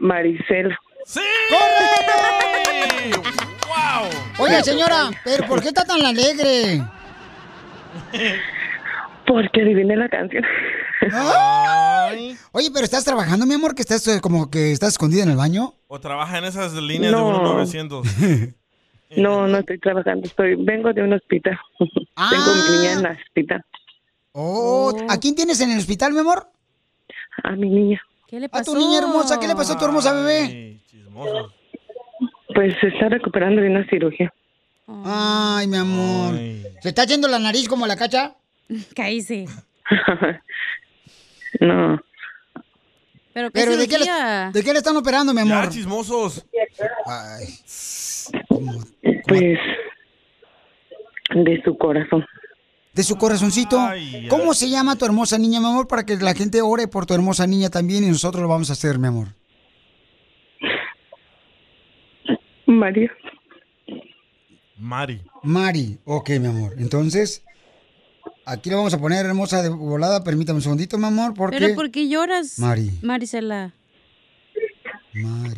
Marisela. ¡Sí! ¡Correcto! ¡Wow! Oye, señora, ¿pero por qué está tan alegre? Porque adiviné la canción. Oye, pero estás trabajando, mi amor, que estás eh, como que estás escondida en el baño. O trabaja en esas líneas No. de 1900. No, no estoy trabajando. Estoy, vengo de un hospital. Tengo mi niña en el hospital. Oh, ¿a quién tienes en el hospital, mi amor? A mi niña. ¿Qué le A tu niña hermosa, ¿qué le pasó a tu hermosa bebé? Pues se está recuperando de una cirugía. Ay, mi amor. ¿Se está yendo la nariz como la cacha? Cállese. no. ¿Pero qué ¿Pero de qué, le, cirugía? de qué le están operando, mi amor? Ya, chismosos. Ay. Pues de su corazón. De su corazoncito. Ay, ¿Cómo se llama tu hermosa niña, mi amor? Para que la gente ore por tu hermosa niña también y nosotros lo vamos a hacer, mi amor. María. Mari. Mari. Ok, mi amor. Entonces, aquí le vamos a poner hermosa de volada. Permítame un segundito, mi amor, porque... ¿Pero por qué lloras? Mari. Marisela. Mari.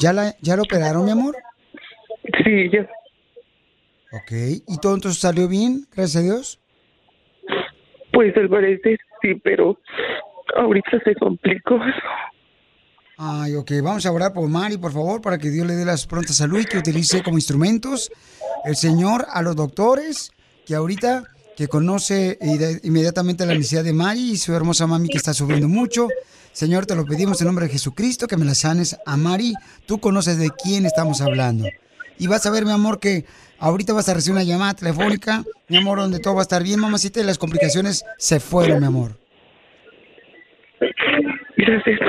¿Ya la, ¿Ya la operaron, mi amor? Sí, yo. Ok. ¿Y todo entonces salió bien? Gracias a Dios. Pues al parecer sí, pero ahorita se complicó. Ay, ok. Vamos a orar por Mari, por favor, para que Dios le dé las pronta salud y que utilice como instrumentos el Señor a los doctores que ahorita que conoce inmediatamente la necesidad de Mari y su hermosa mami que está sufriendo mucho. Señor, te lo pedimos en nombre de Jesucristo que me la sanes a Mari. Tú conoces de quién estamos hablando. Y vas a ver, mi amor, que ahorita vas a recibir una llamada telefónica, mi amor, donde todo va a estar bien, mamacita, y las complicaciones se fueron, mi amor. Gracias.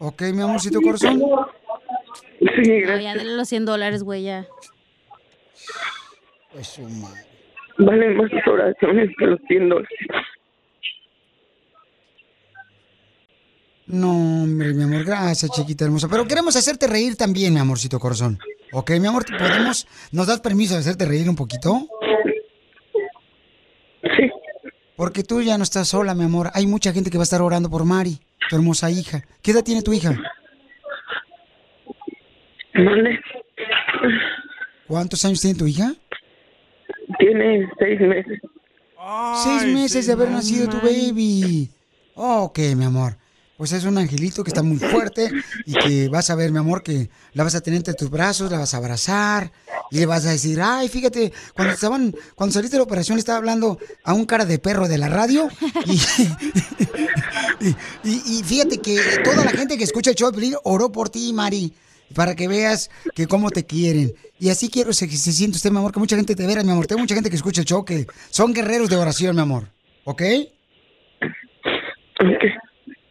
Ok, mi amorcito corazón. Sí, No, ya dale los 100 dólares, güey, ya. Pues su madre. Valen más sus oraciones que los 100 dólares. No, hombre, mi amor, gracias, chiquita hermosa. Pero queremos hacerte reír también, mi amorcito corazón. Ok, mi amor, ¿podemos, ¿nos das permiso de hacerte reír un poquito? Sí. Porque tú ya no estás sola, mi amor. Hay mucha gente que va a estar orando por Mari, tu hermosa hija. ¿Qué edad tiene tu hija? ¿Mande? ¿Cuántos años tiene tu hija? Tiene seis meses. seis meses de haber nacido tu baby. Ok, mi amor. Pues es un angelito que está muy fuerte y que vas a ver, mi amor, que la vas a tener entre tus brazos, la vas a abrazar y le vas a decir, ay, fíjate, cuando estaban, cuando saliste de la operación estaba hablando a un cara de perro de la radio y, y- fíjate que toda la gente que escucha el show de oró por ti, Mari, para que veas que cómo te quieren. Y así quiero que se siente usted, mi amor, que mucha gente te verá, mi amor. Tengo mucha gente que escucha el show que son guerreros de oración, mi amor. ¿Ok?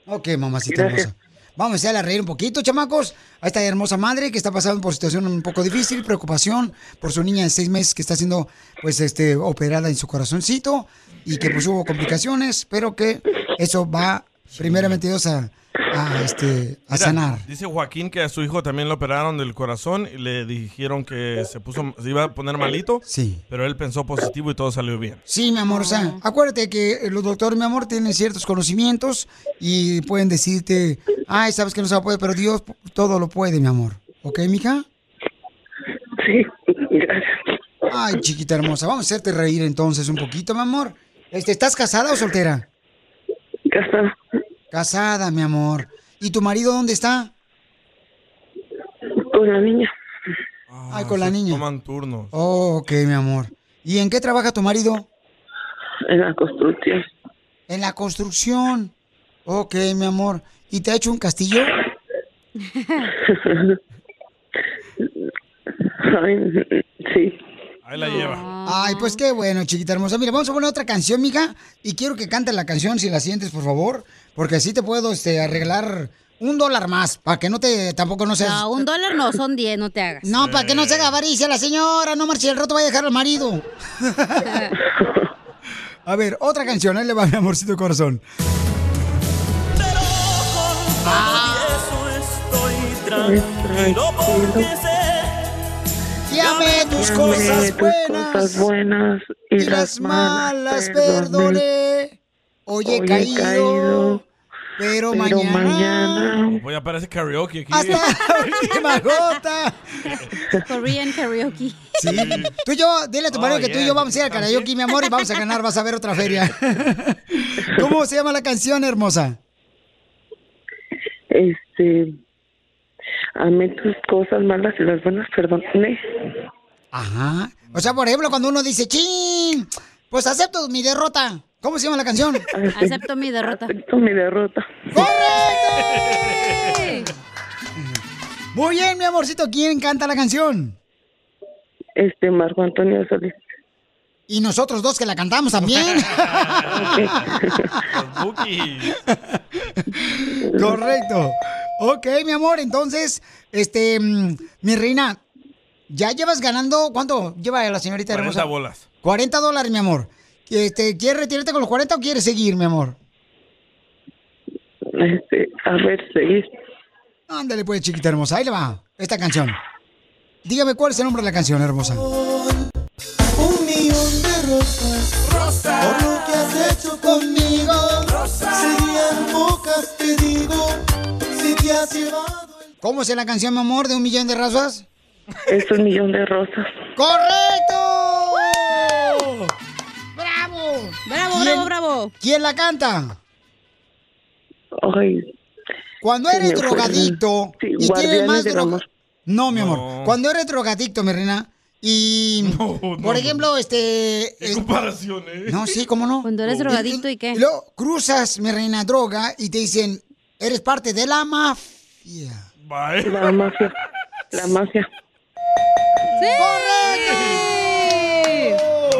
Ok, mamacita Gracias. hermosa. Vamos a hacerla reír un poquito, chamacos. A esta hermosa madre que está pasando por situación un poco difícil, preocupación por su niña de seis meses que está siendo, pues, este, operada en su corazoncito y que pues hubo complicaciones, pero que eso va, primeramente Dios, a, a, este, a Mira, sanar. Dice Joaquín que a su hijo también lo operaron del corazón y le dijeron que se puso, se iba a poner malito. Sí. Pero él pensó positivo y todo salió bien. Sí, mi amor, o sea, acuérdate que los doctores, mi amor, tienen ciertos conocimientos y pueden decirte, ay, sabes que no se va a poder, pero Dios todo lo puede, mi amor. ¿Ok, mija? Sí, gracias. Ay, chiquita hermosa, vamos a hacerte reír entonces un poquito, mi amor. Este, ¿Estás casada o soltera? Casada. Casada, mi amor. ¿Y tu marido dónde está? Con la niña. Ay, con la niña. Toman turnos. Oh, ok, mi amor. ¿Y en qué trabaja tu marido? En la construcción. En la construcción. Ok, mi amor. ¿Y te ha hecho un castillo? Ay, sí. Ahí la lleva. Ay, pues qué bueno, chiquita hermosa. Mira, vamos a poner otra canción, mija. Y quiero que cantes la canción si la sientes, por favor. Porque así te puedo este, arreglar un dólar más. Para que no te, tampoco no seas... No, un dólar no, son diez, no te hagas. No, para que no se haga avaricia la señora. No marche, el rato va a dejar al marido. a ver, otra canción. Ahí le va mi amorcito de corazón. Tranquilo porque sé Llame tus Llame cosas tus buenas. cosas buenas y, y las malas perdone. Hoy he Hoy he caído, caído, pero, pero mañana, mañana Voy a aparecer karaoke aquí. hasta la última gota. Korean karaoke. Sí. Tú y yo, dile a tu Oh, marido que tú y yeah, yo vamos a ir al karaoke, mi amor, y vamos a ganar, vas a ver otra feria. ¿Cómo se llama la canción, hermosa? Este. Amé tus cosas malas y las buenas, perdóname. Ajá. O sea, por ejemplo, cuando uno dice, ¡chin! Pues acepto mi derrota. ¿Cómo se llama la canción? Acepto mi derrota. Acepto mi derrota. Muy bien, mi amorcito. ¿Quién canta la canción? Este, Marco Antonio Solís. Y nosotros dos que la cantamos también. Correcto. Ok, mi amor, entonces, este, mm, mi reina, ya llevas ganando, ¿cuánto lleva la señorita 40 hermosa? bolas. 40 dólares, mi amor. Este, ¿Quieres retirarte con los 40 o quieres seguir, mi amor? Este, a ver, seguir. Ándale, pues, chiquita hermosa. Ahí le va esta canción. Dígame cuál es el nombre de la canción, hermosa. Un millón de rosas, rosas, por lo que has hecho conmigo, rosas, serían pocas, te digo, si te has llevado. ¿Cómo es la canción, mi amor, de un millón de rosas? Es un millón de rosas. ¡Correcto! ¡Bravo, ¿Quién- bravo, bravo! ¿Quién la canta? Ay. Cuando eres drogadicto Sí, y tienes más droga... No, mi amor. No. Cuando eres drogadicto, mi reina, y... por ejemplo, este... ¿Qué es- comparación, eh? No, sí, ¿cómo no? Cuando eres drogadicto y qué. Y luego cruzas, mi reina, droga y te dicen, eres parte de la mafia. Bye. La mafia. La mafia.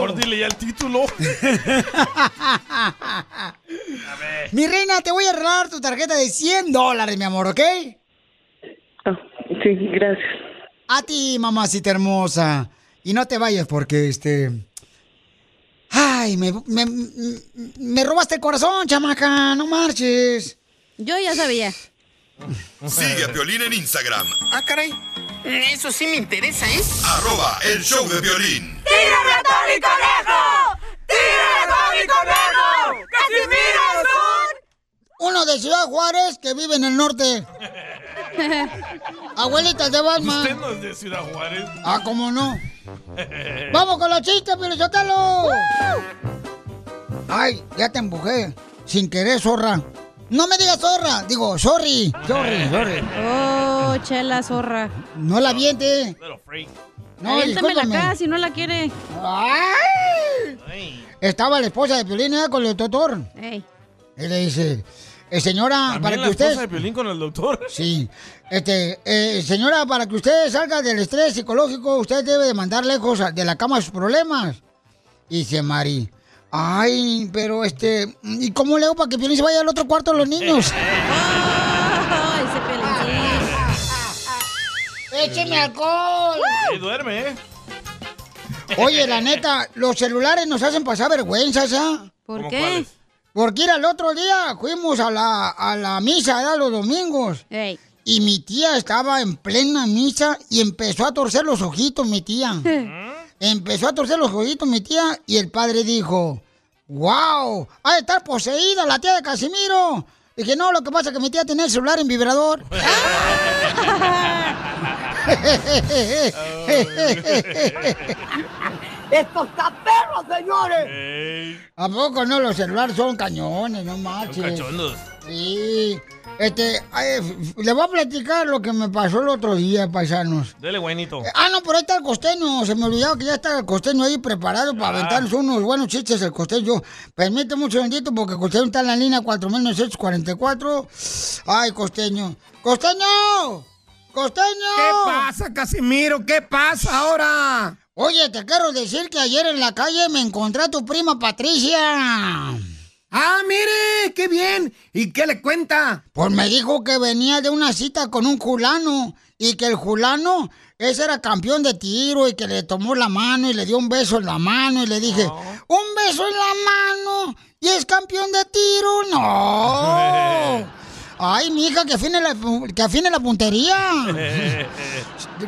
Mejor dile ya el título. Mi reina, te voy a regalar tu tarjeta de 100 dólares, mi amor, ¿ok? Sí, gracias. A ti, mamacita hermosa. Y no te vayas porque, este... Ay, me, me, me robaste el corazón, chamaca, no marches. Yo ya sabía. Sigue a Piolín en Instagram, Ah, caray. Eso sí me interesa, ¿eh? arroba el show de violín. ¡Tira ratón y conejo! ¡Tira ratón y conejo! ¡Casimiro es Uno de Ciudad Juárez que vive en el norte. Abuelita de Batman. Usted no es de Ciudad Juárez. Ah, ¿cómo no? ¡Vamos con los chistes, Pelizotelo! Ay, ya te empujé. Sin querer, zorra. No me digas zorra. Digo, sorry. Sorry, sorry. Oh, chela zorra. No la viente. No, discúlpame. acá si no la quiere. ¡Ay! Estaba la esposa de Piolín ¿eh? con el doctor. Ey. Y le dice, eh, señora, ¿También para la que usted... esposa de Piolín con el doctor? Sí. Este, eh, señora, para que usted salga del estrés psicológico, usted debe de mandar lejos a- de la cama sus problemas. Y dice Mari, ay, pero este, ¿y cómo le hago para que Piolín se vaya al otro cuarto de los niños? Ay, ese ¡Écheme alcohol! Y duerme, ¿eh? Oye, la neta, los celulares nos hacen pasar vergüenzas, ¿ah? ¿Por ¿Cómo qué? Porque ir al otro día fuimos a la, a la misa, ¿verdad? Los domingos. Y mi tía estaba en plena misa y empezó a torcer los ojitos, mi tía. empezó a torcer los ojitos, mi tía, y el padre dijo, ¡Wow! Ha de estar poseída la tía de Casimiro. Dije, no, lo que pasa es que mi tía tenía el celular en vibrador. ¡Esto está perro, señores! ¿A poco no? Los celulares son cañones, no Son marches. cachondos. Sí. Este, le voy a platicar lo que me pasó el otro día, paisanos. Dele, buenito. Ah, no, pero ahí está el costeño. Se me olvidaba que ya está el costeño ahí preparado para Ah. aventarnos unos buenos chistes el costeño. Permíteme un segundito porque el costeño está en la línea 4944. Ay, costeño. ¡Costeño! ¡Costeño! ¿Qué pasa, Casimiro? ¿Qué pasa ahora? Oye, te quiero decir que ayer en la calle me encontré a tu prima Patricia. Ah, mire, qué bien. ¿Y qué le cuenta? Pues me dijo que venía de una cita con un julano y que el julano, ese era campeón de tiro y que le tomó la mano y le dio un beso en la mano y le dije, ¿un beso en la mano? ¿Y es campeón de tiro? No. Ay, mija, que afine la, que afine la puntería.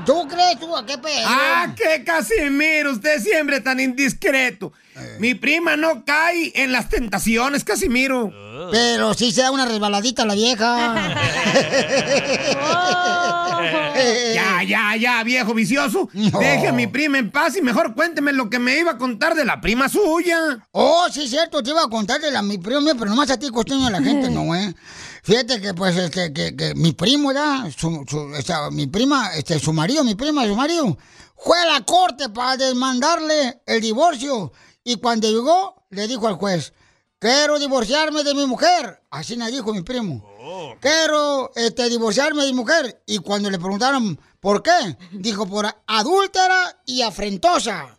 ¿Tú crees tú a qué pedo? Ah, qué Casimiro, usted siempre tan indiscreto. Mi prima no cae en las tentaciones, Casimiro. Pero sí se da una resbaladita la vieja. Ya, ya, ya, viejo vicioso. Deje a mi prima en paz y mejor cuénteme lo que me iba a contar de la prima suya. Oh, sí, cierto, te iba a contar de la, mi primo mío, pero nomás a ti, costeño, a la gente no, ¿eh? Fíjate que, pues, este, que, que mi primo, ¿verdad? Su, mi prima, este, su marido, mi prima, su marido, fue a la corte para desmandarle el divorcio. Y cuando llegó, le dijo al juez, quiero divorciarme de mi mujer. Así me dijo mi primo. Quiero este, divorciarme de mi mujer. Y cuando le preguntaron por qué, dijo por adúltera y afrentosa.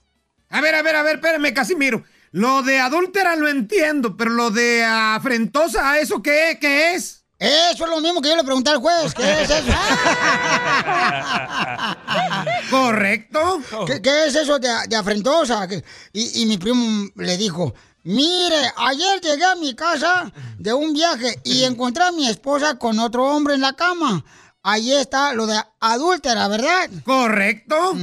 A ver, a ver, a ver, espérame, Casimiro. Lo de adúltera lo entiendo, pero lo de afrentosa, ¿eso qué, qué es? Eso es lo mismo que yo le pregunté al juez. ¿Qué es eso? ¿Correcto? ¿Qué, qué es eso de, de afrentosa? ¿Qué- Y, y mi primo le dijo, mire, ayer llegué a mi casa de un viaje y encontré a mi esposa con otro hombre en la cama. Ahí está lo de adúltera, ¿verdad? Correcto.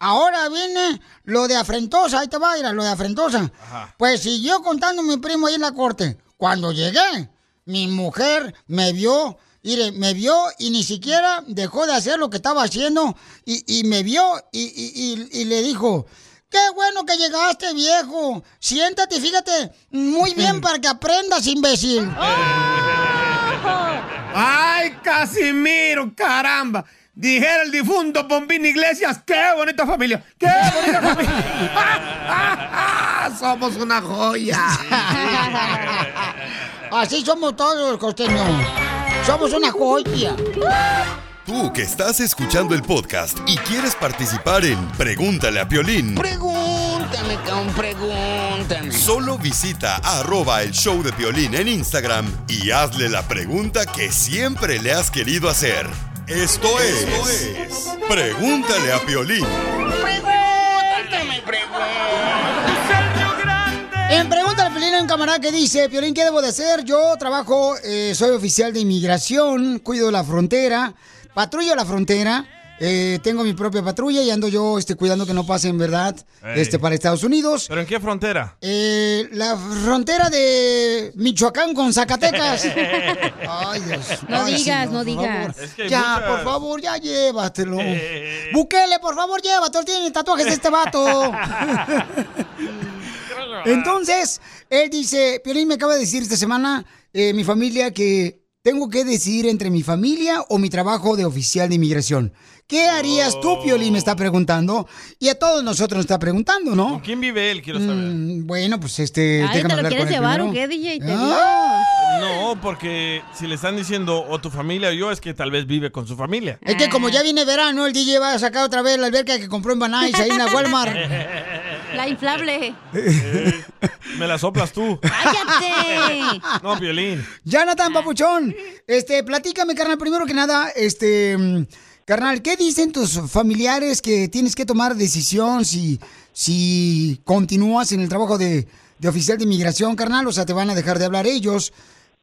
Ahora viene lo de afrentosa, ahí te va a ir lo de afrentosa. Pues siguió contando mi primo ahí en la corte. Cuando llegué, mi mujer me vio, mire, me vio y ni siquiera dejó de hacer lo que estaba haciendo y, y me vio y, y- y- y le dijo, qué bueno que llegaste, viejo. Siéntate, fíjate, muy bien para que aprendas, imbécil. ¡Ay, Casimiro, caramba! Dijera el difunto Pompín Iglesias, ¡qué bonita familia! ¡Qué bonita familia! ¡Somos una joya! Así somos todos, costeños. Somos una joya. Tú que estás escuchando el podcast y quieres participar en Pregúntale a Piolín, Pregúntame, cabrón, pregúntame. solo visita arroba el show de Piolín en Instagram y hazle la pregunta que siempre le has querido hacer. Esto es, Pregúntale a Piolín. Pregúntame, En Pregunta al Piolín hay un camarada que dice, Piolín, ¿qué debo de hacer? Yo trabajo, eh, soy oficial de inmigración, cuido la frontera, patrullo la frontera, eh, tengo mi propia patrulla y ando yo este, cuidando que no pasen, ¿verdad? Ey. Este, para Estados Unidos. ¿Pero en qué frontera? Eh, la frontera de Michoacán con Zacatecas. Ay, Dios. No Ay, digas, señor, no digas. Es que ya, muchas- por favor, ya llévatelo. Bukele, por favor, llévatelo. Tiene tatuajes este vato. Entonces, él dice, Piolín me acaba de decir esta semana, eh, mi familia, que tengo que decidir entre mi familia o mi trabajo de oficial de inmigración. ¿Qué harías tú, Piolín? Me está preguntando. Y a todos nosotros nos está preguntando, ¿no? ¿Con quién vive él? Quiero saber. Mm, bueno, pues este. Ay, déjame ¿te lo hablar quieres llevar o qué, DJ? Te Ah. No, porque si le están diciendo o tu familia o yo, es que tal vez vive con su familia. Es que como ya viene verano, el DJ va a sacar otra vez la alberca que compró en Banais ahí en la Walmart. La inflable. Me la soplas tú. ¡Cállate! No, violín. Jonathan Papuchón, este, platícame, carnal, primero que nada, este, carnal, ¿qué dicen tus familiares que tienes que tomar decisión si, si continúas en el trabajo de, de oficial de inmigración, carnal? O sea, te van a dejar de hablar ellos.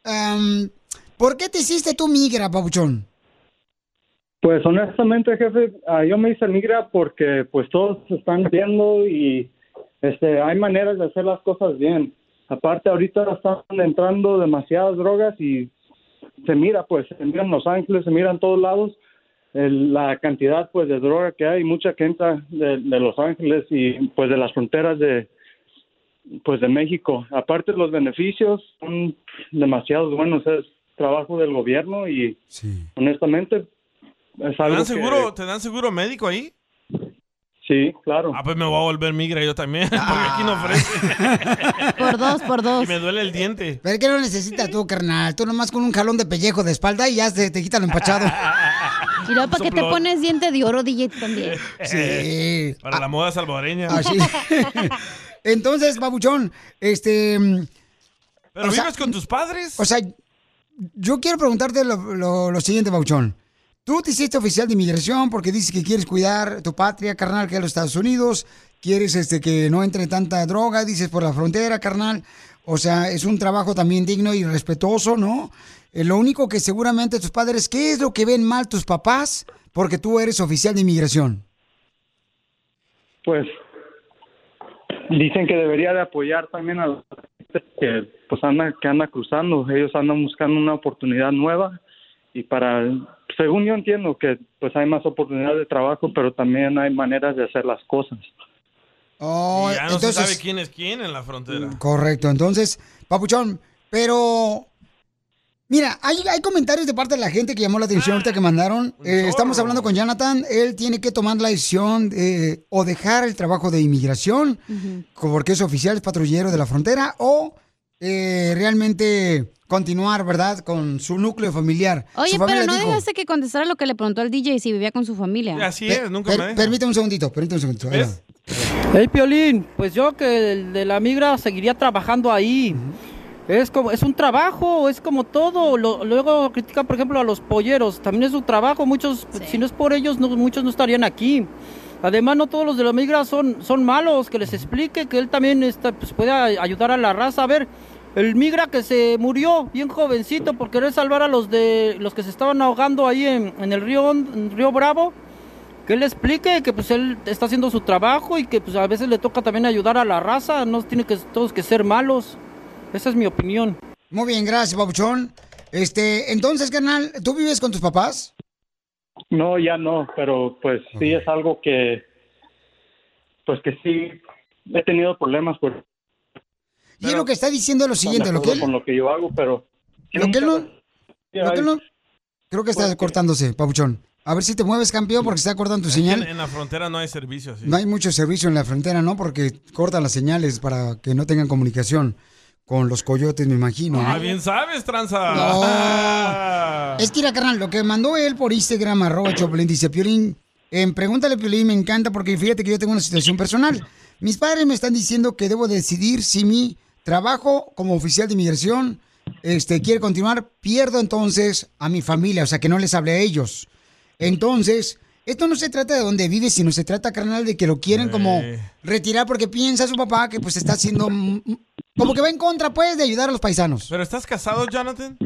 Am, ¿Por qué te hiciste tú migra, Papuchón? Pues honestamente, jefe, ah, yo me hice migra porque pues todos se están viendo y este hay maneras de hacer las cosas bien. Aparte ahorita están entrando demasiadas drogas y se mira pues, se mira en Los Ángeles, se mira en todos lados el- la cantidad pues de droga que hay, mucha que entra de, de Los Ángeles y pues de las fronteras de pues de México. Aparte los beneficios son demasiados buenos, es trabajo del gobierno y honestamente es ¿Te algo dan que- seguro, ¿Te dan seguro médico ahí? Sí, claro. Ah, pues me voy a volver migra yo también, porque aquí no ofrece. Por dos, por dos. Y me duele el diente. Pero ¿qué lo necesitas tú, carnal? Tú nomás con un jalón de pellejo de espalda y ya se te quita lo empachado. ¿Y luego para qué te pones diente de oro, DJ, también? Sí. Para la moda salvadoreña. Ah, sí. Entonces, babuchón, este... ¿Pero o sea, vives con tus padres? O sea, yo quiero preguntarte lo, lo- lo siguiente, babuchón. Tú te hiciste oficial de inmigración porque dices que quieres cuidar tu patria, carnal, que es los Estados Unidos. Quieres este, que no entre tanta droga, dices, por la frontera, carnal. O sea, es un trabajo también digno y respetuoso, ¿no? Eh, lo único que seguramente tus padres, ¿qué es lo que ven mal tus papás? Porque tú eres oficial de inmigración. pues dicen que debería de apoyar también a gente que pues anda que anda cruzando ellos andan buscando una oportunidad nueva y para según yo entiendo que pues hay más oportunidades de trabajo pero también hay maneras de hacer las cosas Oh, Y ya no entonces, se sabe quién es quién en la frontera. Correcto, entonces, Papuchón, pero mira, hay, hay comentarios de parte de la gente que llamó la atención ahorita que mandaron. Eh, estamos hablando con Jonathan, él tiene que tomar la decisión de o dejar el trabajo de inmigración, porque es oficial, es patrullero de la frontera, o eh, realmente continuar, ¿verdad?, con su núcleo familiar. Oye, pero no dijo- dejaste que contestara lo que le preguntó al DJ si vivía con su familia. Así Per- per- Permítame un segundito, permítame un segundito. va. Hey Piolín, pues yo que el de la migra seguiría trabajando ahí. Es como es un trabajo, es como todo. Lo- luego critican, por ejemplo, a los polleros. También es un trabajo. Muchos, si no es por ellos, no, muchos no estarían aquí. Además, no todos los de la migra son, son malos. Que les explique que él también está, pues, puede ayudar a la raza. A ver, el migra que se murió bien jovencito por querer salvar a los de los que se estaban ahogando ahí en, en el río, en río Bravo que él explique que pues él está haciendo su trabajo y que pues a veces le toca también ayudar a la raza, no tiene que todos que ser malos. Esa es mi opinión. Muy bien, gracias, Papuchón. Este, entonces, carnal, ¿tú vives con tus papás? no ya no pero pues sí es algo que pues que sí he tenido problemas por Y es lo que está diciendo es lo siguiente, lo que él, con lo que yo hago pero lo que él no, lo que él no- creo que está cortándose, Papuchón. A ver si te mueves, campeón, porque está cortando tu Es señal. En, la frontera no hay servicio así. No hay mucho servicio en la frontera, ¿no? Porque cortan las señales para que no tengan comunicación con los coyotes, me imagino. ¿no? Ah, bien sabes, tranza. Es que, mira, carnal, lo que mandó él por Instagram, arroba Choplin, dice, Piolín, en Pregúntale, Piolín, me encanta porque fíjate que yo tengo una situación personal. Mis padres me están diciendo que debo decidir si mi trabajo como oficial de inmigración este, quiere continuar, pierdo entonces a mi familia, o sea, que no les hable a ellos. Entonces, esto no se trata de dónde vive, sino se trata, carnal, de que lo quieren como retirar porque piensa su papá que pues está haciendo... Como que va en contra, pues, de ayudar a los paisanos. ¿Pero estás casado, Jonathan?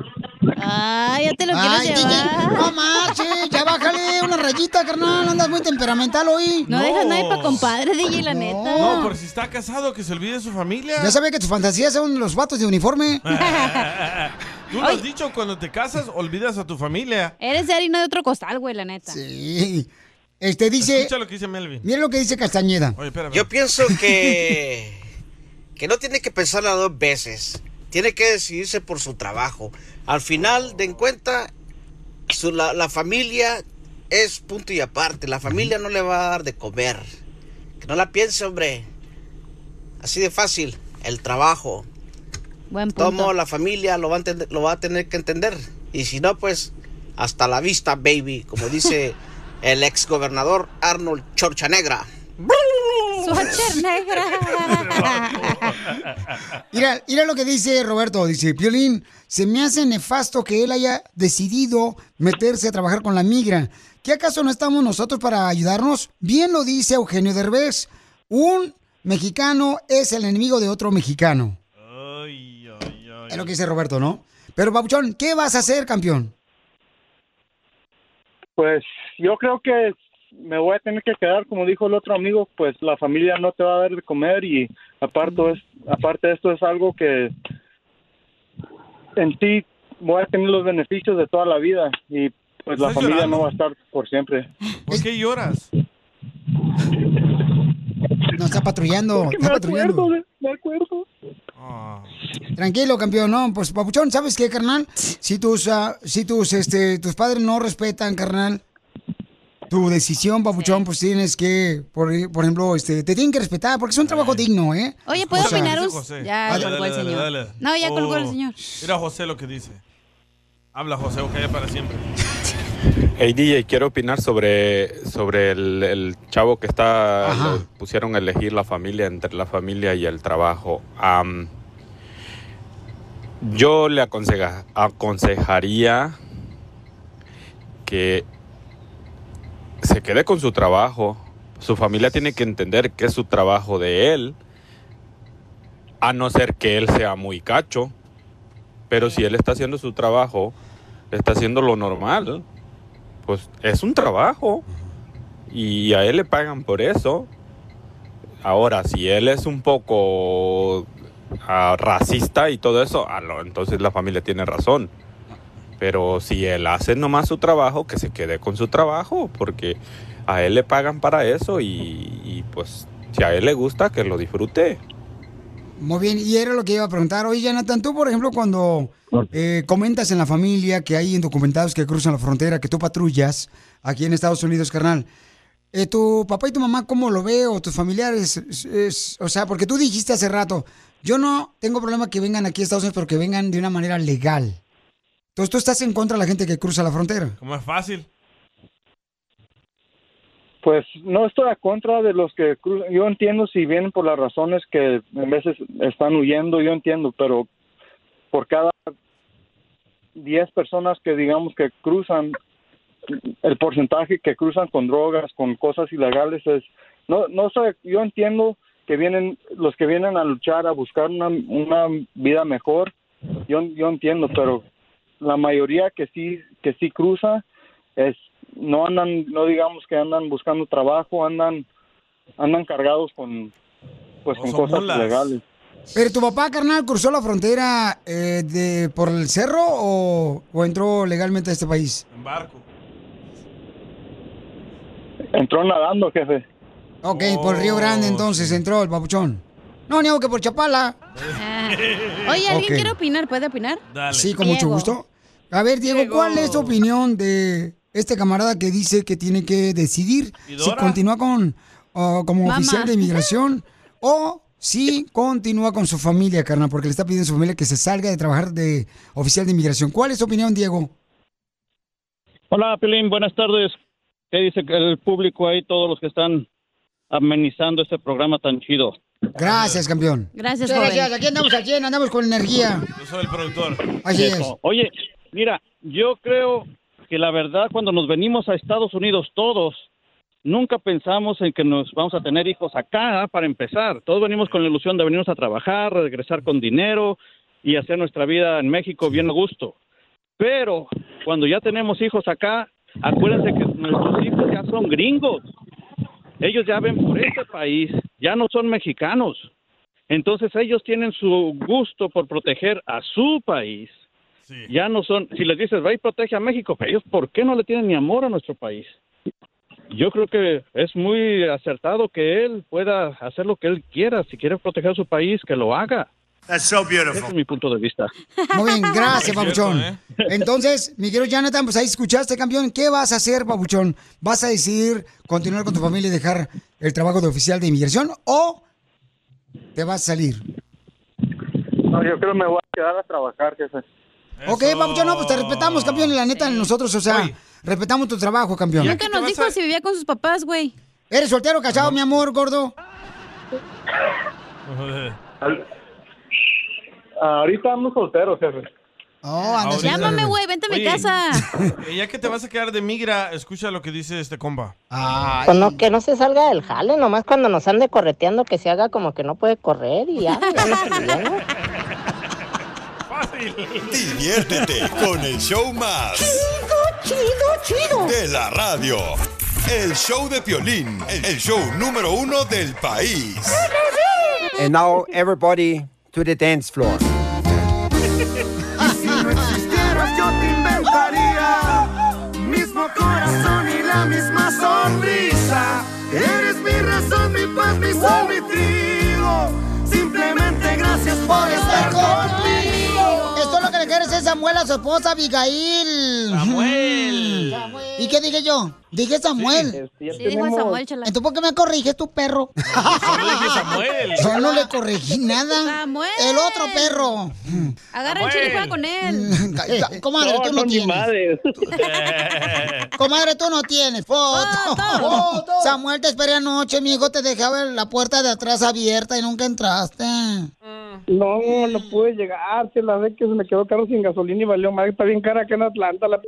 Ah, ya te lo quieres Ay, DJ, llevar. no marches, ya bájale unas rayita, carnal. Andas muy temperamental hoy. No, dejas nadie para compadre, DJ, la neta. No, por si está casado, que se olvide de su familia. Ya sabía que tus fantasías son los vatos de uniforme. Tú lo has dicho, cuando te casas, olvidas a tu familia. Eres de harina de otro costal, güey, la neta. Sí. Este dice. Escucha lo que dice Melvin. Mira lo que dice Castañeda. Oye, espérame. Yo pienso que, que no tiene que pensarla dos veces. Tiene que decidirse por su trabajo. Al final, de en cuenta, su- la, la familia es punto y aparte. La familia no le va a dar de comer. Que no la piense, hombre. Así de fácil. El trabajo. Buen punto. Tomo la familia lo va, a entender- lo va a tener que entender. Y si no, pues hasta la vista, baby. Como dice el ex gobernador Arnold Chorchanegra. Mira, mira lo que dice Roberto. Dice, Piolín, se me hace nefasto que él haya decidido meterse a trabajar con la migra. ¿Qué acaso no estamos nosotros para ayudarnos? Bien lo dice Eugenio Derbez. Un mexicano es el enemigo de otro mexicano. Es lo que dice Roberto, ¿no? Pero, Papuchón, ¿qué vas a hacer, campeón? Pues yo creo que me voy a tener que quedar, como dijo el otro amigo, pues la familia no te va a dar de comer y aparte, es, aparte de esto es algo que en ti voy a tener los beneficios de toda la vida y pues la ¿Estás familia llorando? no va a estar por siempre. ¿Por qué lloras? No, está patrullando, está patrullando. me acuerdo. Tranquilo, campeón, no, pues Papuchón, ¿sabes qué, carnal? Si tus, ah, si tus, este, tus padres no respetan, carnal, tu decisión, Papuchón, pues tienes que, por, por ejemplo, este, te tienen que respetar, porque es un trabajo digno, ¿eh? Oye, ¿puedo opinar un...? José. Ya Dale, colgó dale, el dale, señor. dale. No, ya colgó el Oh. señor. Mira José lo que dice. Habla José o calla para siempre. Hey DJ, quiero opinar sobre, sobre el, el chavo que está, lo pusieron a elegir la familia entre la familia y el trabajo. Yo le aconseja- aconsejaría que se quede con su trabajo. Su familia tiene que entender que es su trabajo de él, a no ser que él sea muy cacho. Pero si él está haciendo su trabajo, está haciendo lo normal, pues es un trabajo y a él le pagan por eso. Ahora, si él es un poco ah, racista y todo eso, ah, entonces la familia tiene razón. Pero si él hace nomás su trabajo, que se quede con su trabajo, porque a él le pagan para eso y, pues si a él le gusta, que lo disfrute. Muy bien, y era lo que iba a preguntar. Oye, Jonathan, tú, por ejemplo, cuando eh, comentas en la familia que hay indocumentados que cruzan la frontera, que tú patrullas aquí en Estados Unidos, carnal, eh, ¿tu papá y tu mamá cómo lo ve o tus familiares? Es- es- o sea, porque tú dijiste hace rato, yo no tengo problema que vengan aquí a Estados Unidos, pero que vengan de una manera legal. Entonces, tú estás en contra de la gente que cruza la frontera. Como es fácil. Pues no estoy a contra de los que cruzan. Yo entiendo si vienen por las razones que en veces están huyendo, yo entiendo, pero por cada 10 personas que digamos que cruzan, el porcentaje que cruzan con drogas, con cosas ilegales es no no sé, yo entiendo que vienen los que vienen a luchar a buscar una, una vida mejor. Yo yo entiendo, pero la mayoría que sí que sí cruza es no andan no digamos que andan buscando trabajo andan andan cargados con pues con cosas mulas. ilegales Pero tu papá, carnal, cruzó la frontera eh, de, por el cerro o, o entró legalmente a este país? En barco. entró nadando jefe Ok, por Río Grande entonces entró el papuchón. No, ni que por Chapala. Ah. Oye, ¿alguien quiere opinar? ¿Puede opinar? Sí, con mucho gusto. A ver, Diego, ¿cuál es tu opinión de este camarada que dice que tiene que decidir ¿Y si continúa con o como oficial de inmigración o si continúa con su familia, carnal, porque le está pidiendo a su familia que se salga de trabajar de oficial de inmigración? ¿Cuál es tu opinión, Diego? Hola, Pelín, buenas tardes. ¿Qué dice el público ahí, todos los que están amenizando este programa tan chido? Gracias, campeón. Gracias, joven. gracias. Aquí andamos 100, andamos con energía. Yo soy el productor. Así Eso. es. Oye, mira, yo creo que la verdad cuando nos venimos a Estados Unidos todos, nunca pensamos en que nos vamos a tener hijos acá para empezar. Todos venimos con la ilusión de venirnos a trabajar, regresar con dinero y hacer nuestra vida en México bien a gusto. Pero cuando ya tenemos hijos acá, Acuérdense que nuestros hijos ya son gringos. Ellos ya ven por este país, ya no son mexicanos. Entonces ellos tienen su gusto por proteger a su país. Ya no son, si les dices, va y protege a México, pero ellos, ¿por qué no le tienen ni amor a nuestro país? Yo creo que es muy acertado que él pueda hacer lo que él quiera. Si quiere proteger a su país, que lo haga. Ese es mi punto de vista. Muy bien, gracias, Papuchón. ¿eh? Entonces, mi querido Jonathan, pues ahí escuchaste, campeón. ¿Qué vas a hacer, Papuchón? ¿Vas a decidir continuar con tu familia y dejar el trabajo de oficial de inmigración o te vas a salir? No, yo creo que me voy a quedar a trabajar, jefe. Ok, Papuchón, no, pues te respetamos, campeón. Y la neta, nosotros, o sea, respetamos tu trabajo, campeón. Nunca nos dijo si vivía con sus papás, güey. ¿Eres soltero casado, mi amor, gordo? Ahorita ando soltero, jefe. Oh, Ahorita. Llámame, güey, vente a mi Oye, casa. Ya que te vas a quedar de migra, escucha lo que dice este compa. Pues no, que no se salga del jale, nomás cuando nos ande correteando que se haga como que no puede correr y ya. liviana. Diviértete con el show más. Chido, chido, chido. De la radio. El show de Piolín, el show número uno del país. And now everybody to the dance floor. Si no existieras, yo te inventaría. Mismo corazón y la misma sonrisa. Eres mi razón, mi paz, mi sol, mi trigo. Simplemente gracias por estar conmigo. Esto es lo que le quiere decir Samuel a su esposa Abigail. Samuel. ¿Y qué dije yo? Dije Samuel. Sí, dijo Samuel, chala. Entonces, ¿por qué me corriges tu perro? Solo dije Samuel. Yo no le corregí nada. Samuel. El otro perro. Agarra el chile y juega con él. Comadre, No, tú no tienes. madre. Comadre, tú no tienes. Foto. Foto. Samuel, te esperé anoche, mi hijo te dejaba la puerta de atrás abierta y nunca entraste. No, no pude llegar. Se la ve que se me quedó caro sin gasolina y valió más. Está bien cara acá en Atlanta. La p-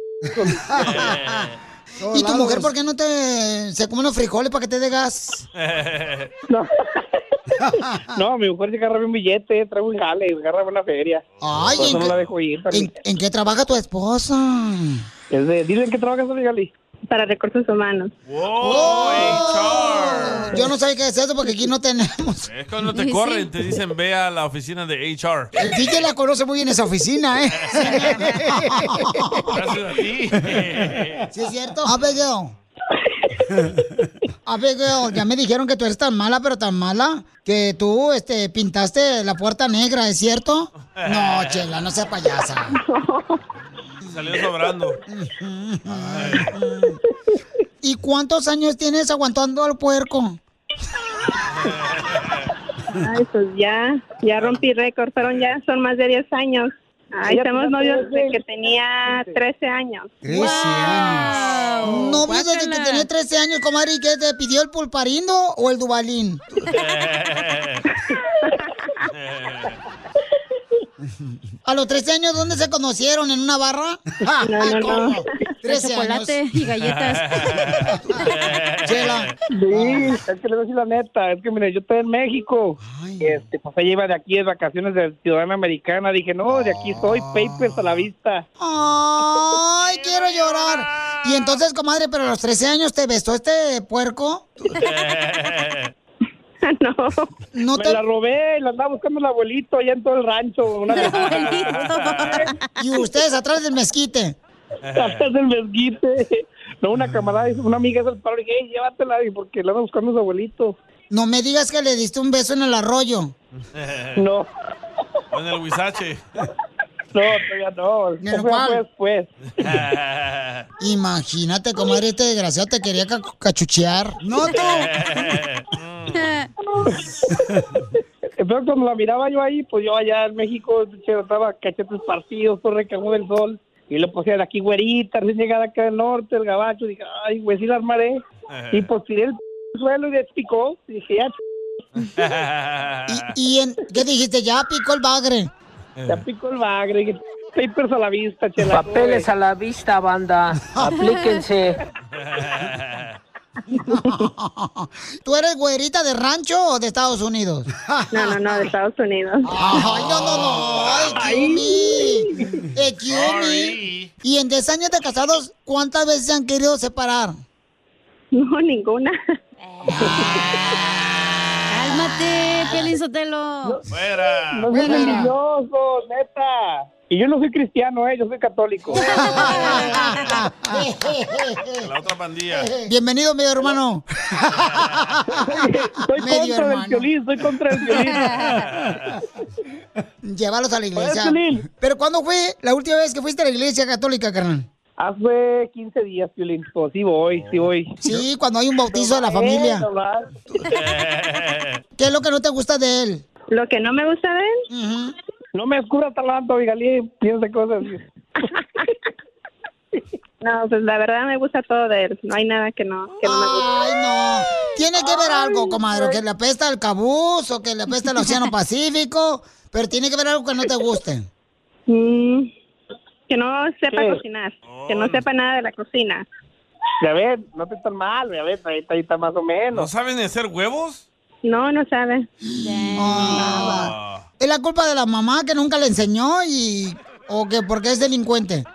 ¿Y tu mujer por qué no te se come unos frijoles para que te dé gas? No. no, mi mujer se agarra un billete, trae un jale, agarra una feria. Ay, Por eso ¿en no qué- la dejo ir. ¿En, en qué trabaja tu esposa? Es de, dile en qué trabajas, Gali. Para recursos humanos. ¡Wow! HR. Yo no sabía qué es eso porque aquí no tenemos. Es cuando te Sí, corren, sí. te dicen ve a la oficina de HR. El DJ la conoce muy bien esa oficina, ¿eh? Gracias a ti. ¿Sí es cierto? Abigail. Abigail, ya me dijeron que tú eres tan mala, pero tan mala, que tú este, pintaste la puerta negra, ¿es cierto? No, Chela, no seas payasa. Salió sobrando. ¿Y cuántos años tienes aguantando al puerco? Ay, pues ya, ya rompí récord, fueron ya, son más de 10 años. Ay, Ella estamos novios desde 13. que tenía 13 años. 13 años. Novio desde que tenía 13 años, comadre, ¿y qué te pidió el pulparindo o el dubalín? ¿A los 13 años dónde se conocieron? ¿En una barra? No, no, no. ¿Cómo? De 13 chocolate años. y galletas. Chela. Sí, es que le voy a decir la neta, es que mire, yo estoy en México. Este, pues ella iba de aquí de vacaciones de ciudadana americana. Dije, no, de aquí soy, papers a la vista. Ay, quiero llorar. Y entonces, comadre, pero a los 13 años te besó este puerco. no. No Me te... la robé y la andaba buscando el abuelito allá en todo el rancho. Una Y ustedes atrás del mezquite. Atrás del mezquite. No, una camarada, una amiga del paro, dije, hey, llévatela, y porque la anda buscando a su abuelito. No me digas que le diste un beso en el arroyo. No. O en el huizache. No, todavía no. ¿En el Eso fue cuál? después. Imagínate, comadre, este desgraciado te quería ca- cachuchear. No, tú. Pero cuando la miraba yo ahí, pues yo allá en México estaba cachetes partidos, todo recagó del sol. Y lo puse de aquí güerita, recién llegada acá del norte, el gabacho. Dije, ay, güey, sí la armaré. Y pues tiré el suelo y despicó. Y dije, ya, ¿Y en, qué dijiste? Ya picó el bagre. Ya picó el bagre. Papers a la vista, chela. Papeles a la vista, banda. Aplíquense. ¿Tú eres güerita de rancho o de Estados Unidos? No, no, no, de Estados Unidos. Ay, no, no, no. Ay. Excuse me. Y en 10 años de casados, ¿cuántas veces se han querido separar? No, ninguna. Cálmate, Piolín Sotelo. ¡Fuera! No seas envidioso, neta. Y yo no soy cristiano, eh, yo soy católico. La otra pandilla. Bienvenido, medio hermano. Estoy Medio contra hermano. violín, estoy contra del violín. Llévalos a la iglesia. ¿Pero cuándo fue la última vez que fuiste a la iglesia católica, carnal? Hace 15 días, Piolín. Pues sí voy, sí voy. Sí, cuando hay un bautizo de la familia. ¿Qué es lo que no te gusta de él? Lo que no me gusta de él. No me oscura tanto, Vigalín. Piensa cosas. No, pues la verdad me gusta todo de él. No hay nada que no, que no me guste. Ay, no. Tiene que ver algo, comadre, que le apesta el cabuz o que le apesta el Océano Pacífico, pero tiene que ver algo que no te guste. Mm, que no sepa ¿Qué? cocinar. Que no sepa nada de la cocina. Ya ves, no te tan mal, ya ves, ahí está, ahí está más o menos. ¿No saben hacer huevos? No, no sabe. Ah. Es la culpa de la mamá que nunca le enseñó y... o que porque es delincuente.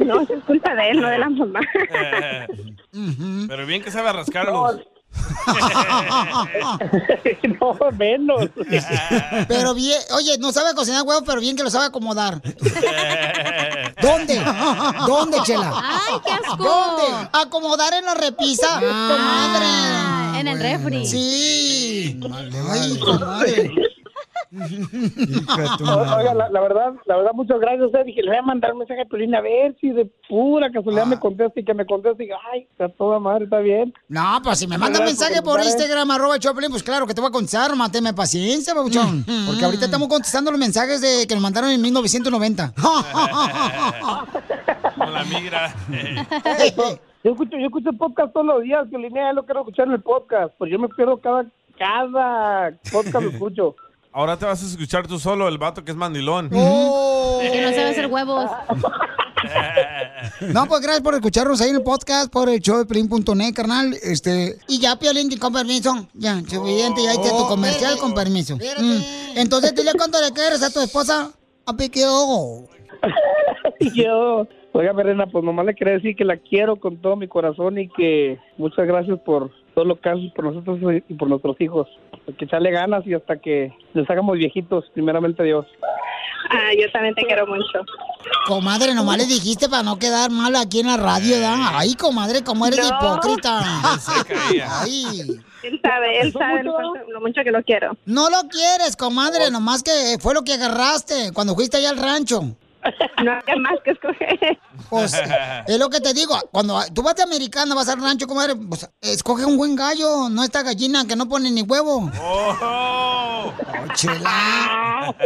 No, es culpa de él, no de la mamá. Pero bien que sabe rascarlos. no, menos. Pero bien, oye, no sabe cocinar huevos, pero bien que lo sabe acomodar. ¿Dónde? ¿Dónde, Chela? ¡Ay, qué asco! ¿Dónde? Acomodar en la repisa, comadre. en el refri. Sí. Ay, comadre. Oiga, la, la verdad, la verdad, muchas gracias usted. Dije, le voy a mandar un mensaje a Piolín a ver si de pura casualidad me contesta y que me conteste y diga, ay, está toda madre, está bien. No, pues si me manda un mensaje por Instagram, arroba Choplin, pues claro que te voy a contestar, máteme paciencia, babuchón. Porque ahorita estamos contestando los mensajes de que nos mandaron en 1990. Como la migra. Yo escucho, yo escucho podcast todos los días, Piolín, ya lo quiero escuchar en el podcast, pues yo me pierdo cada, cada podcast lo escucho. Ahora te vas a escuchar tú solo, el vato que es mandilón. Oh. Que no sabe hacer huevos. No, pues gracias por escucharnos ahí en el podcast, por el show de Pelín.net, carnal. Este, y ya, Piolín, con permiso. Ya, suficiente, ya hice tu comercial con permiso. Mm. Entonces, dile cuánto le quieres a tu esposa. A piqueo. Yo, oiga, Verena, pues nomás le quería decir que la quiero con todo mi corazón y que muchas gracias por todo lo que haces por nosotros y por nuestros hijos. Que echarle ganas y hasta que les hagamos viejitos, primeramente Dios. Ah, yo también te quiero mucho. Comadre, nomás le dijiste para no quedar mal aquí en la radio, ¿da? Ay, comadre, cómo eres No. hipócrita. Ay. Él sabe, él sabe lo, lo mucho que lo quiero. No lo quieres, comadre, nomás que fue lo que agarraste cuando fuiste allá al rancho. No hay más que escoger. Pues, es lo que te digo, cuando tú vas de americana, vas al rancho, comadre, pues escoge un buen gallo, no esta gallina que no pone ni huevo. Oh. chela.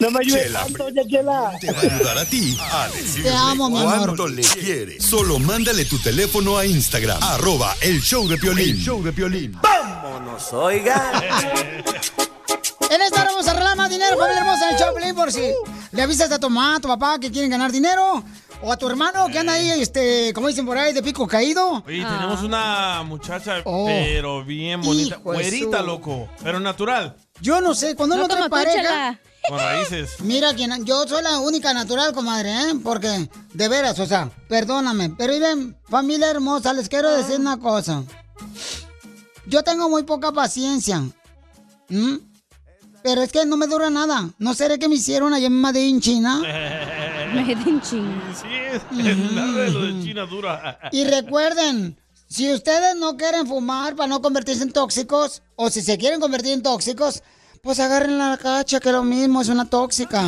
No me ayudes Chela tanto, ya, Chela. te va a ayudar a ti a decirle Te amo, mi amor. cuánto le quiere. Solo mándale tu teléfono a Instagram, arroba el show de Piolín. El show de Piolín. ¡Vámonos, oiga! En esta hora vamos a arreglar más dinero, familia hermosa, en el Por si le avisas a tu mamá, a tu papá que quieren ganar dinero, o a tu hermano que anda ahí, este, como dicen por ahí, de pico caído. Oye, tenemos una muchacha, Oh. pero bien bonita. Güerita, su- loco. Pero natural. Yo no sé, cuando No uno trae pareja... Con raíces. Mira, quien, yo soy la única natural, comadre, ¿eh? Porque, de veras, o sea, perdóname. Pero miren, familia hermosa, les quiero decir una cosa. Yo tengo muy poca paciencia. Pero es que no me dura nada. ¿No seré que me hicieron allá en Madrid, China? Made in China. Sí, es, nada de lo de China dura. Y recuerden, si ustedes no quieren fumar para no convertirse en tóxicos, o si se quieren convertir en tóxicos, pues agarren la cacha, que lo mismo es una tóxica.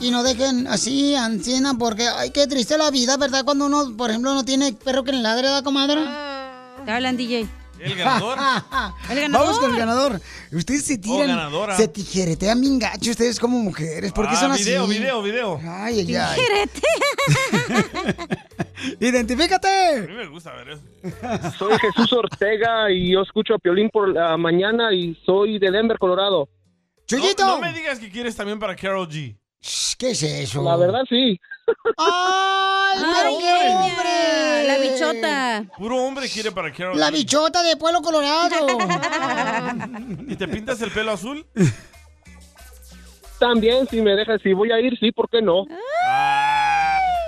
Y no dejen así, ancina, porque, ay, qué triste la vida, ¿verdad? Cuando uno, por ejemplo, no tiene perro que le ladre, ¿verdad, comadre? Te hablan, DJ. ¿El ganador? El ganador. Vamos con el ganador. Ustedes se tiran, ganadora. se tijeretean bien gacho ustedes como mujeres. ¿Por qué Ah, son video, así? video, video. Ay, ay. ¡Identifícate! A mí me gusta ver eso. Soy Jesús Ortega y yo escucho a Piolín por la mañana y soy de Denver, Colorado. ¡Chuyito! No, no me digas que quieres también para Carol G. ¿Qué es eso? La verdad, sí. ¡Ay, Ay, hombre! La bichota. Puro hombre quiere para Carol La bichota de Pueblo Colorado. ¿Y te pintas el pelo azul? También, si me dejas, si voy a ir, sí, ¿por qué no?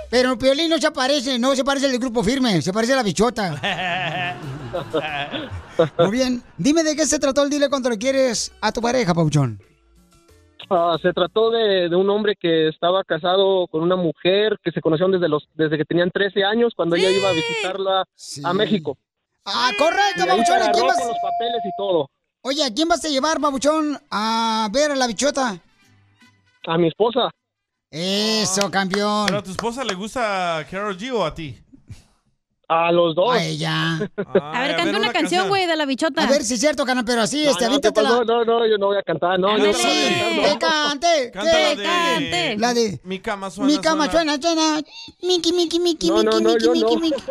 Pero Piolín no se parece, no se parece al del grupo firme, se parece a la bichota. Muy bien. Dime de qué se trató el dile cuando le quieres a tu pareja, Pauchón. Ah, se trató de, de un hombre que estaba casado con una mujer que se conocieron desde los desde que tenían 13 años cuando ella iba a visitarla a México. Ah, Y correcto, ahí se Pabuchón. ¿A quién agarró vas? con los papeles y todo. Oye, ¿a quién vas a llevar, Pabuchón, a ver a la bichota? A mi esposa. Eso, campeón. ¿Pero a tu esposa le gusta Carol G o a ti? A los dos. A ella. A ver, canta una canción, güey, de la bichota. A ver si es cierto, canal, pero así, No, este, no, ¿qué avíntatela. pasó? no, no, yo no voy a cantar, no, yo no que cante, que cante. La de Mi cama suena. mi cama suena, suena. Miki, Miki, Miki, No, no, Miki, no, Miki, Miki, no. Miki.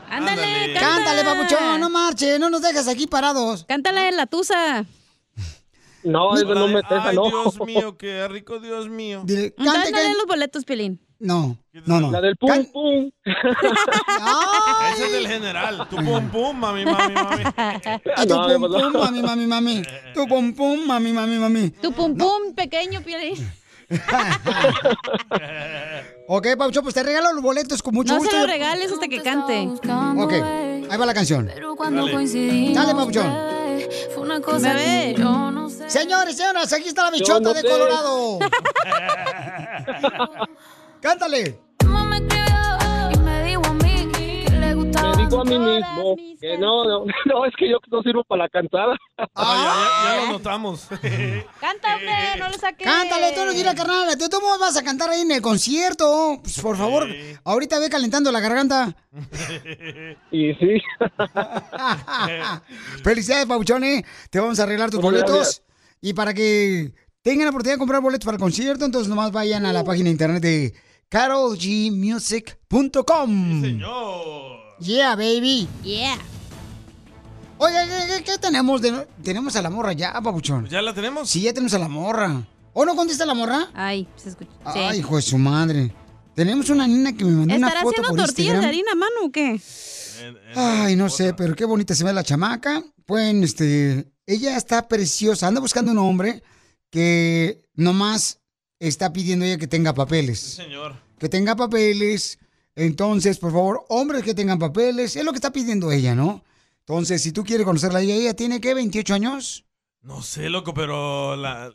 Ándale, Cántale, papuchón, no marche, no nos dejas aquí parados. Cántale la tusa. No, eso no me Ay, no. Dios mío, qué rico, Dios mío. Dile, cante, los boletos, Pelín. No, no, no. La del pum Can- pum. Ese es del general. Tu pum pum, mami, mami, mami. Tu No, pum no. pum, mami, mami, mami. Tu pum pum, mami, mami, mami. Tu pum pum pequeño, Pelín. Ok, Paucho, pues te regalo los boletos con mucho No gusto. se lo regales hasta que cante. Ok, ahí va la canción. coincidimos, Dale, Pauchón. Fue una cosa que yo no sé. Señores, señoras, aquí está la bichota no de sé. Colorado. Cántale. Me dijo a mí que le gustaba. Me digo a mí mismo que no, no, no, es que yo no sirvo para la cantada. Ah, ya, ya lo notamos. Canta, hombre, no lo saques. Cántale, tú no dile, carnal. Tú cómo vas a cantar ahí en el concierto. Pues, por favor, ahorita ve calentando la garganta. Y sí. Felicidades, Pauchone. Te vamos a arreglar tus Muchas boletos. gracias. Y para que tengan la oportunidad de comprar boletos para el concierto, entonces nomás vayan a la página de internet de carolgmusic.com. Señor. Yeah, baby. Yeah. Oye, ¿qué, qué- qué tenemos? De, tenemos a la morra ya, papuchón. ¿Ya la tenemos? Sí, ya tenemos a la morra. ¿O no contesta la morra? Ay, se escucha. Sí. Ay, hijo de su madre. Tenemos una niña que me mandó una ¿Estará foto haciendo por tortillas de Instagram. harina mano o qué? Ay, no sé, pero qué bonita se ve la chamaca. Pues, este, ella está preciosa. Anda buscando un hombre que nomás está pidiendo ella que tenga papeles. Señor. Que tenga papeles. Entonces, por favor, hombres que tengan papeles. Es lo que está pidiendo ella, ¿no? Entonces, si tú quieres conocerla, ella, ella tiene, ¿qué? ¿28 años? No sé, loco, pero la.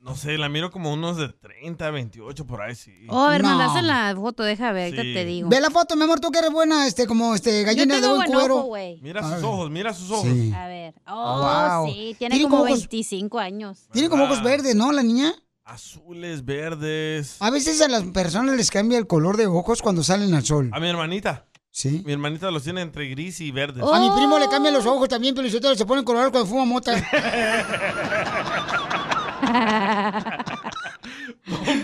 No sé, la miro como unos de 30, 28 por ahí, sí. Oh, a ver, No. mandaste la foto, deja ver, Sí. te digo. Ve la foto, mi amor, tú que eres buena, este, como este, Yo gallina de tengo buen buen cuero. ojo. Mira A sus ver. ojos, mira sus ojos. Sí. A ver. Oh, wow. sí, tiene, Tiene como como ojos- 25 años. Tiene como ojos verdes, ¿no, la niña? Azules, verdes. A veces a las personas les cambia el color de ojos cuando salen al sol. A mi hermanita. Sí. Mi hermanita los tiene entre gris y verdes. A mi primo le cambian los ojos también, pero se ponen color cuando fuma mota.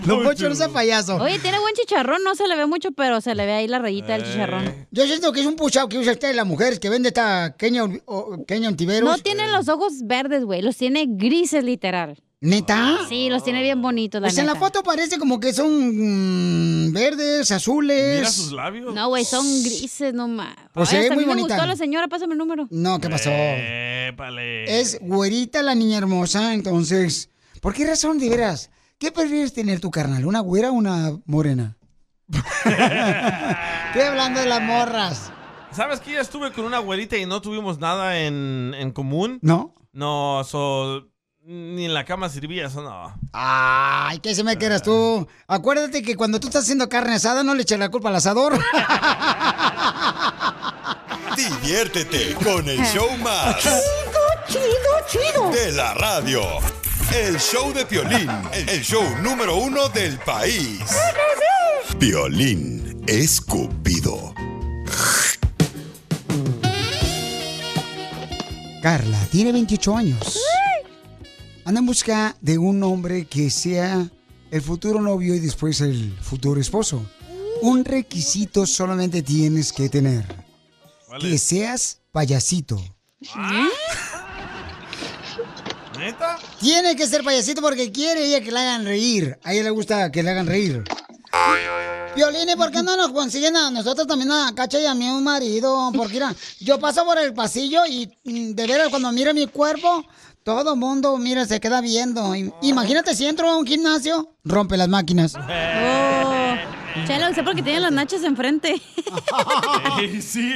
Don Poncho, no sea payaso. Oye, tiene buen chicharrón, no se le ve mucho, pero se le ve ahí la rayita del chicharrón. Yo siento que es un puchado que usa usted las mujeres que vende esta Kenia Ontiveros. No tiene los ojos verdes, güey, los tiene grises, literal. ¿Neta? Sí, los tiene bien bonitos, la Pues en la foto parece como que son mm, verdes, azules. Mira sus labios. No, güey, son grises nomás. Pues Ay, se ve hasta a muy mí me bonita. gustó la señora, pásame el número. No, ¿qué pasó? Épale. Es güerita la niña hermosa, entonces. ¿Por qué razón, de veras? ¿Qué prefieres tener tu carnal? ¿Una güera o una morena? Estoy hablando de las morras. ¿Sabes que ya estuve con una güerita y no tuvimos nada en, en común? ¿No? No, so, ni en la cama servía, eso no. Ay, ¿qué se me quedas tú? Acuérdate que cuando tú estás haciendo carne asada no le eches la culpa al asador. Diviértete con el show más. Chido, chido, chido. De la radio. El show de Piolín, el show número uno del país. Piolín Escupido. Carla tiene 28 años. Anda en busca de un hombre que sea el futuro novio y después el futuro esposo. Un requisito solamente tienes que tener. Que seas payasito. ¿Neta? Tiene que ser payasito porque quiere ella que la hagan reír. A ella le gusta que le hagan reír. Violín, ¿y por qué no nos consiguen a nosotros también a Cacha y a mí un marido? Porque mira, yo paso por el pasillo y mm, de veras cuando miro mi cuerpo, todo mundo, mira, se queda viendo. Y- Imagínate si entro a un gimnasio, rompe las máquinas. Oh. Chela, usted porque tiene las nachas enfrente. sí.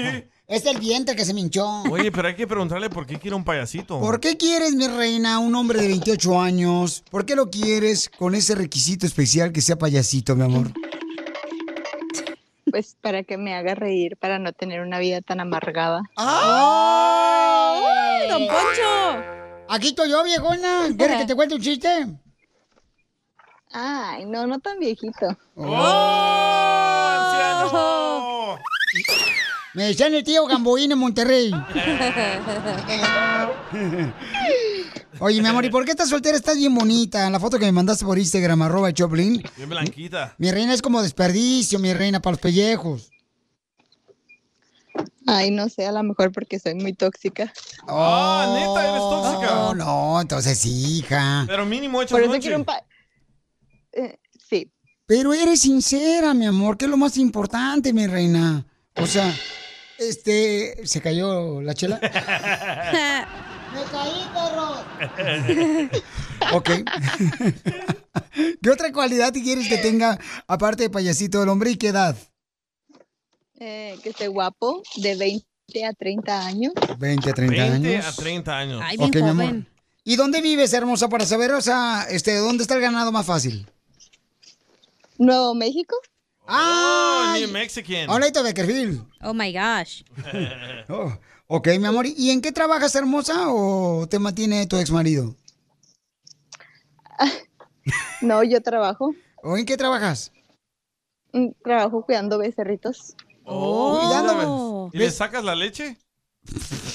Es el vientre que se me hinchó. Oye, pero hay que preguntarle por qué quiere un payasito. ¿Por qué quieres, mi reina, un hombre de 28 años? ¿Por qué lo quieres con ese requisito especial que sea payasito, mi amor? Pues para que me haga reír, para no tener una vida tan amargada. ¡Ay, don Poncho! Aquí estoy yo, viejona. ¿Quieres que te cuente un chiste? Ay, no, no tan viejito. ¡Oh! Me decían el tío Gamboín en Monterrey. Oye, mi amor, ¿y por qué estás soltera? Estás bien bonita. La foto que me mandaste por Instagram, arroba Choplin. Bien blanquita. Mi reina es como desperdicio, mi reina, para los pellejos. Ay, no sé, a lo mejor porque soy muy tóxica. Ah, neta, eres tóxica. No, no, entonces sí, hija. Pero mínimo echas Por eso noche. quiero un pa... Eh, sí. Pero eres sincera, mi amor, que es lo más importante, mi reina. O sea, este, ¿se cayó la chela? ¡Me caí, perro! Ok. ¿Qué otra cualidad quieres que tenga, aparte de payasito, el hombre y qué edad? Eh, que esté guapo, de 20 a 30 años. 20 a 30 20 años. a 30 años. Ok, mi amor. ¿Y dónde vives, hermosa, para saber, o sea, este, dónde está el ganado más fácil? Nuevo México. Oh, New Mexican. Hola, de Beckerfield. Oh my gosh. Oh, ok, mi amor. ¿Y en qué trabajas, hermosa, o te mantiene tu ex marido? No, yo trabajo. ¿O en qué trabajas? Mm, Trabajo cuidando becerritos. Oh, cuidándome. ¿Y le sacas la leche?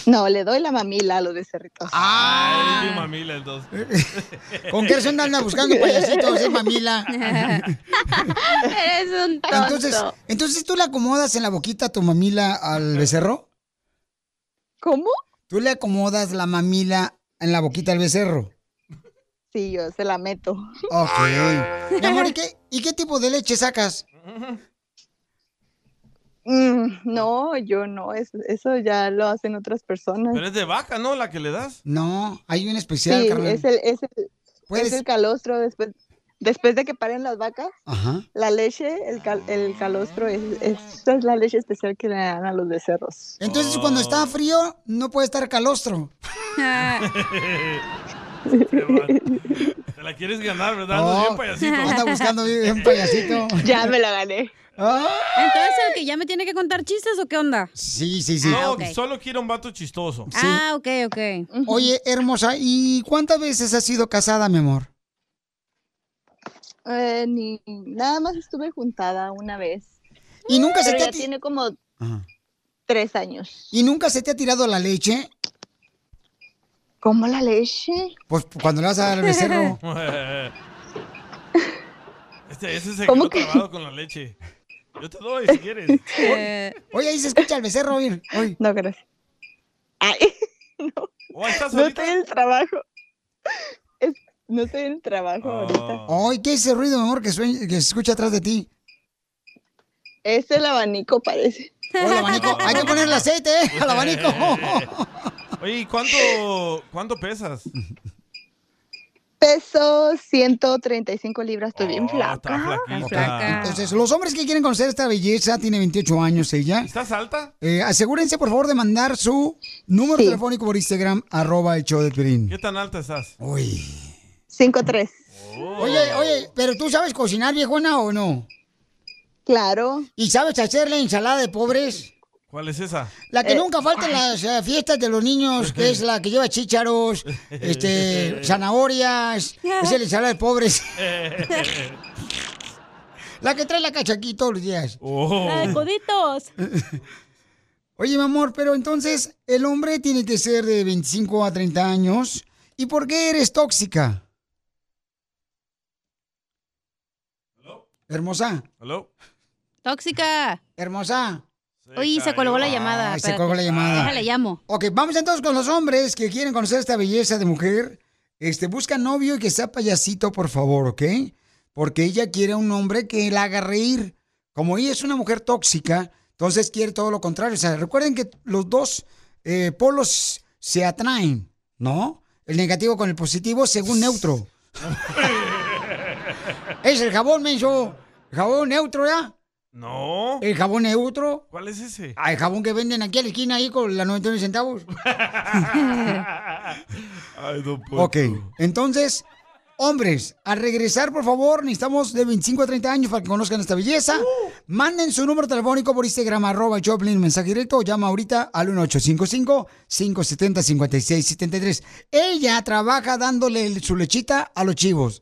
No, le doy la mamila a los becerritos. Ay, eres bien mamila entonces. ¿Con qué razón anda buscando payasitos, eh, mamila? Eres un tonto. Entonces, entonces tú le acomodas en la boquita tu mamila al becerro. ¿Cómo? ¿Tú le acomodas la mamila en la boquita al becerro? Sí, yo se la meto. Ok. Mi amor, ¿y qué, ¿y qué tipo de leche sacas? Mm, no, yo no, eso, eso ya lo hacen otras personas. Pero es de vaca, ¿no? La que le das. No, hay un especial, sí, es el, es, el, es el calostro después, después de que paren las vacas. Ajá. La leche, el, cal- el calostro, es, es- esa es la leche especial que le dan a los becerros. Entonces, cuando está frío, no puede estar calostro. Te la quieres ganar, ¿verdad? No, bien payasito. anda buscando bien payasito. Ya me la gané. Entonces, ¿el que ya me tiene que contar chistes o qué onda? Sí, sí, sí. No, ok. solo quiero un vato chistoso. Ah, ok, ok. Oye, hermosa, ¿y cuántas veces has sido casada, mi amor? Eh, ni nada más estuve juntada una vez. ¿Y nunca se te ya tiene como Ajá. tres años. ¿Y nunca se te ha tirado la leche? ¿Cómo la leche? Pues cuando le vas a dar al becerro. Este, ese se ¿Cómo quedó que? trabado con la leche. Yo te doy si quieres. Oye, ahí se escucha el becerro, oír. No, gracias. Oh, ¿estás No estoy en el trabajo. Es- no estoy en el trabajo ahorita. Ay, ¿qué es ese ruido, mi amor, que, sueña- que se escucha atrás de ti? Es el abanico, parece. Oh, el abanico. Hay que ponerle aceite, ¿eh? Al abanico. Oye, ¿y cuánto, cuánto pesas? Peso 135 libras, estoy bien flaca. Está flaquita. Entonces, los hombres que quieren conocer esta belleza, tiene 28 años ella. ¿Estás alta? Eh, asegúrense, por favor, de mandar su número telefónico por Instagram, arroba el show de Piolín. ¿Qué tan alta estás? Uy. 5'3". Oye, oye, ¿pero tú sabes cocinar, viejona, o no? Claro. ¿Y sabes hacer la ensalada de pobres? ¿Cuál es esa? La que Eh, nunca falta en las eh, fiestas de los niños, que es la que lleva chícharos, este, zanahorias, es la ensalada de pobres. La que trae la cacha aquí todos los días. Oh. La de coditos. Oye, mi amor, pero entonces el hombre tiene que ser de 25 a 30 años. ¿Y por qué eres tóxica? Hermosa. ¿Aló? Tóxica. Hermosa. Oye, se colgó la llamada. Ay, se colgó la llamada. Déjale, llamo. Ok, vamos entonces con los hombres que quieren conocer esta belleza de mujer. Este, busca novio y que sea payasito, por favor, ¿ok? Porque ella quiere un hombre que la haga reír. como ella es una mujer tóxica, entonces quiere todo lo contrario. O sea, recuerden que los dos eh, polos se atraen, ¿no? El negativo con el positivo según neutro. es el jabón, menso. Jabón neutro, ¿ya? No. El jabón neutro. ¿Cuál es ese? Ah, el jabón que venden aquí a la esquina ahí con las 99 centavos. Ay, don Poncho. Ok, entonces, hombres, al regresar, por favor, necesitamos de 25 a 30 años para que conozcan esta belleza. Manden su número telefónico por Instagram, arroba Joplin, mensaje directo, o llama ahorita al 1855-570-5673. Ella trabaja dándole su lechita a los chivos.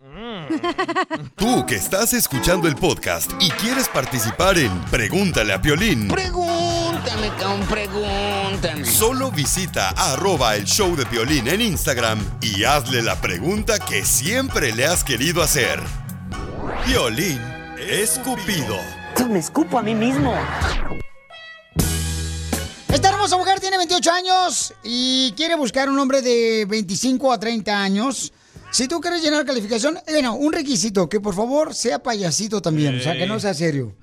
Tú que estás escuchando el podcast y quieres participar en Pregúntale a Piolín, Pregúntame, cabrón, pregúntame. solo visita arroba el show de Piolín en Instagram y hazle la pregunta que siempre le has querido hacer. Piolín Escupido. Me escupo a mí mismo. Esta hermosa mujer tiene 28 años y quiere buscar un hombre de 25 a 30 años. Si tú quieres llenar calificación, eh, bueno, un requisito, que por favor sea payasito también, o sea, que no sea serio.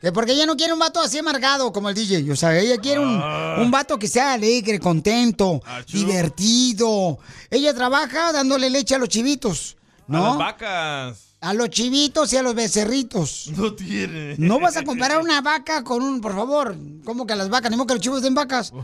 Que porque ella no quiere un vato así amargado como el DJ, o sea, ella quiere un, un vato que sea alegre, contento, divertido. Ella trabaja dándole leche a los chivitos, A ¿no? las vacas. A los chivitos y a los becerritos. No tiene. No vas a comparar una vaca con un, por favor. ¿Cómo que a las vacas? Ni modo que los chivos den vacas.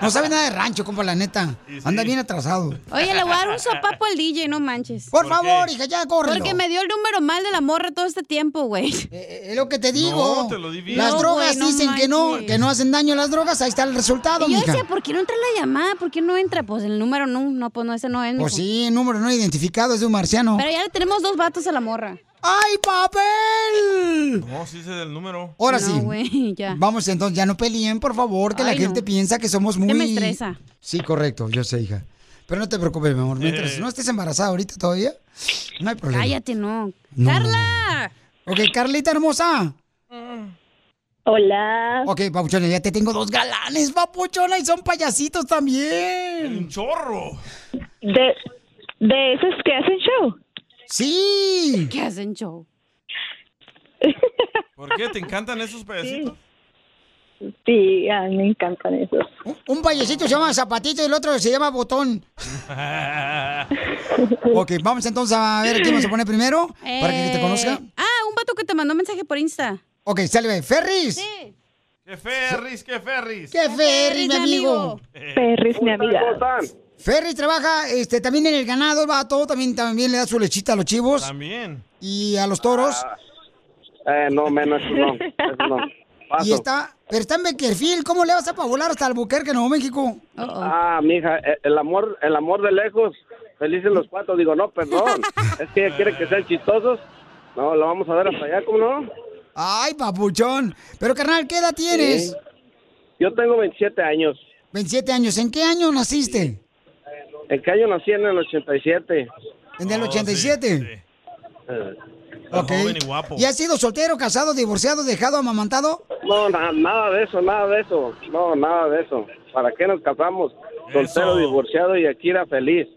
No sabe nada de rancho, compa, la neta. Anda bien atrasado. Oye, le voy a dar un sopapo al DJ, no manches. Por, favor, hija, ya córrelo. Porque me dio el número mal de la morra todo este tiempo, güey. Es lo que te digo. No, te lo di bien. Las No, drogas güey, no dicen que no, que no hacen daño las drogas. Ahí está el resultado, Y yo mija. decía, ¿por qué no entra la llamada? ¿Por qué no entra? Pues el número no, no, pues no, ese no es. Pues mijo. sí, número no identificado es de un marciano. Pero ya le tenemos dos vatos a la morra. ¡Ay, papel! No, sí sé del número. Ahora No, sí. ya. Vamos entonces, ya no peleen, por favor, que la gente no. piensa que somos muy... me estresa. Sí, correcto, yo sé, hija. Pero no te preocupes, mi amor. Mientras Eh. no estés embarazada ahorita todavía, no hay problema. Cállate, no. No, ¡Carla! Ok, Carlita hermosa. Hola. Ok, papuchona, ya te tengo dos galanes, papuchona, y son payasitos también. Un chorro. De, de esos que hacen show. Sí. ¿Qué hacen show? ¿Por qué? ¿Te encantan esos pedacitos? Sí, a mí me encantan esos. Un payasito se llama Zapatito y el otro se llama Botón. Ok, vamos entonces a ver quién nos se pone primero para que te Eh, conozca. Ah, un vato que te mandó mensaje por Insta. Ok, sale, Ferris. ¡Qué ferris, qué ferris! ¿Qué Ferris, mi amigo? Ferris, mi amiga. Ferris trabaja este, también en el ganado, el vato, también, también le da su lechita a los chivos También. y a los toros. Eh, no, menos, eso no. Eso no. Paso. Y está, pero está en Beckerfield, ¿cómo le vas a volar hasta Albuquerque, Nuevo México? Ah, mija, eh, el amor, el amor de lejos, felices los cuatro. Digo, no, perdón. es que ella quiere que sean chistosos. No, lo vamos a ver hasta allá, ¿cómo no? Ay, papuchón. Pero, carnal, ¿qué edad tienes? Sí. Yo tengo 27 años. 27 años. ¿En qué año naciste? ¿En qué año nací? En el 87. ¿En el 87? Eh, Ok. Joven y guapo. ¿Y has sido soltero, casado, divorciado, dejado, amamantado? No, na- nada de eso, nada de eso. No, nada de eso. ¿Para qué nos casamos? Soltero, Eso. divorciado y aquí era feliz.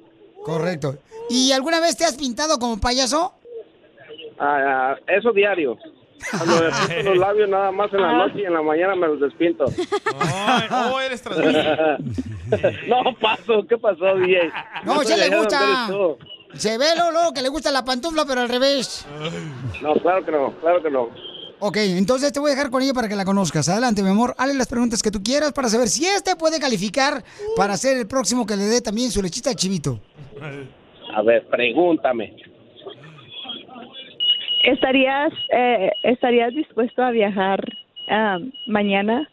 Correcto. ¿Y alguna vez te has pintado como payaso? Ah, ah, eso diario. Cuando me pinto los labios nada más en la noche y en la mañana me los despinto. Ay, oh, eres transvesti. no, paso, ¿qué pasó, DJ? No, se le gusta. Se ve luego que le gusta la pantufla, pero al revés. No, claro que no, claro que no. Ok, entonces te voy a dejar con ella para que la conozcas. Adelante, mi amor. Hazle las preguntas que tú quieras para saber si este puede calificar para ser el próximo que le dé también su lechita al chivito. A ver, pregúntame. ¿Estarías, eh, ¿Estarías dispuesto a viajar ah, mañana?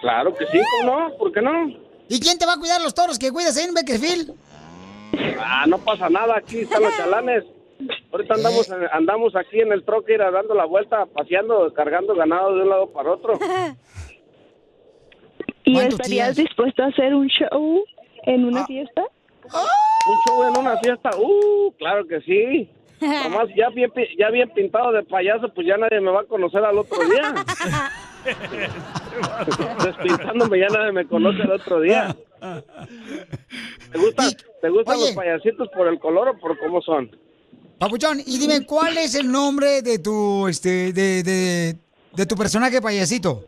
Claro que sí, ¿cómo no? ¿Por qué no? ¿Y quién te va a cuidar los toros que cuidas en Beckerfield? Ah, no pasa nada, aquí están los chalanes. Ahorita andamos, en- andamos aquí en el troque, ir dando la vuelta, paseando, cargando ganado de un lado para otro. ¿Y ¿Cuánto estarías dispuesto a hacer un show en Ah. una fiesta? Un show en una fiesta, uh, claro que sí. Nomás ya bien, ya bien pintado de payaso, pues ya nadie me va a conocer al otro día. Despintándome ya nadie me conoce el otro día. ¿Te, gusta, ¿te gustan Oye. los payasitos por el color o por cómo son? Papuchón, y dime, ¿cuál es el nombre de tu, este, de, de, de tu personaje payasito?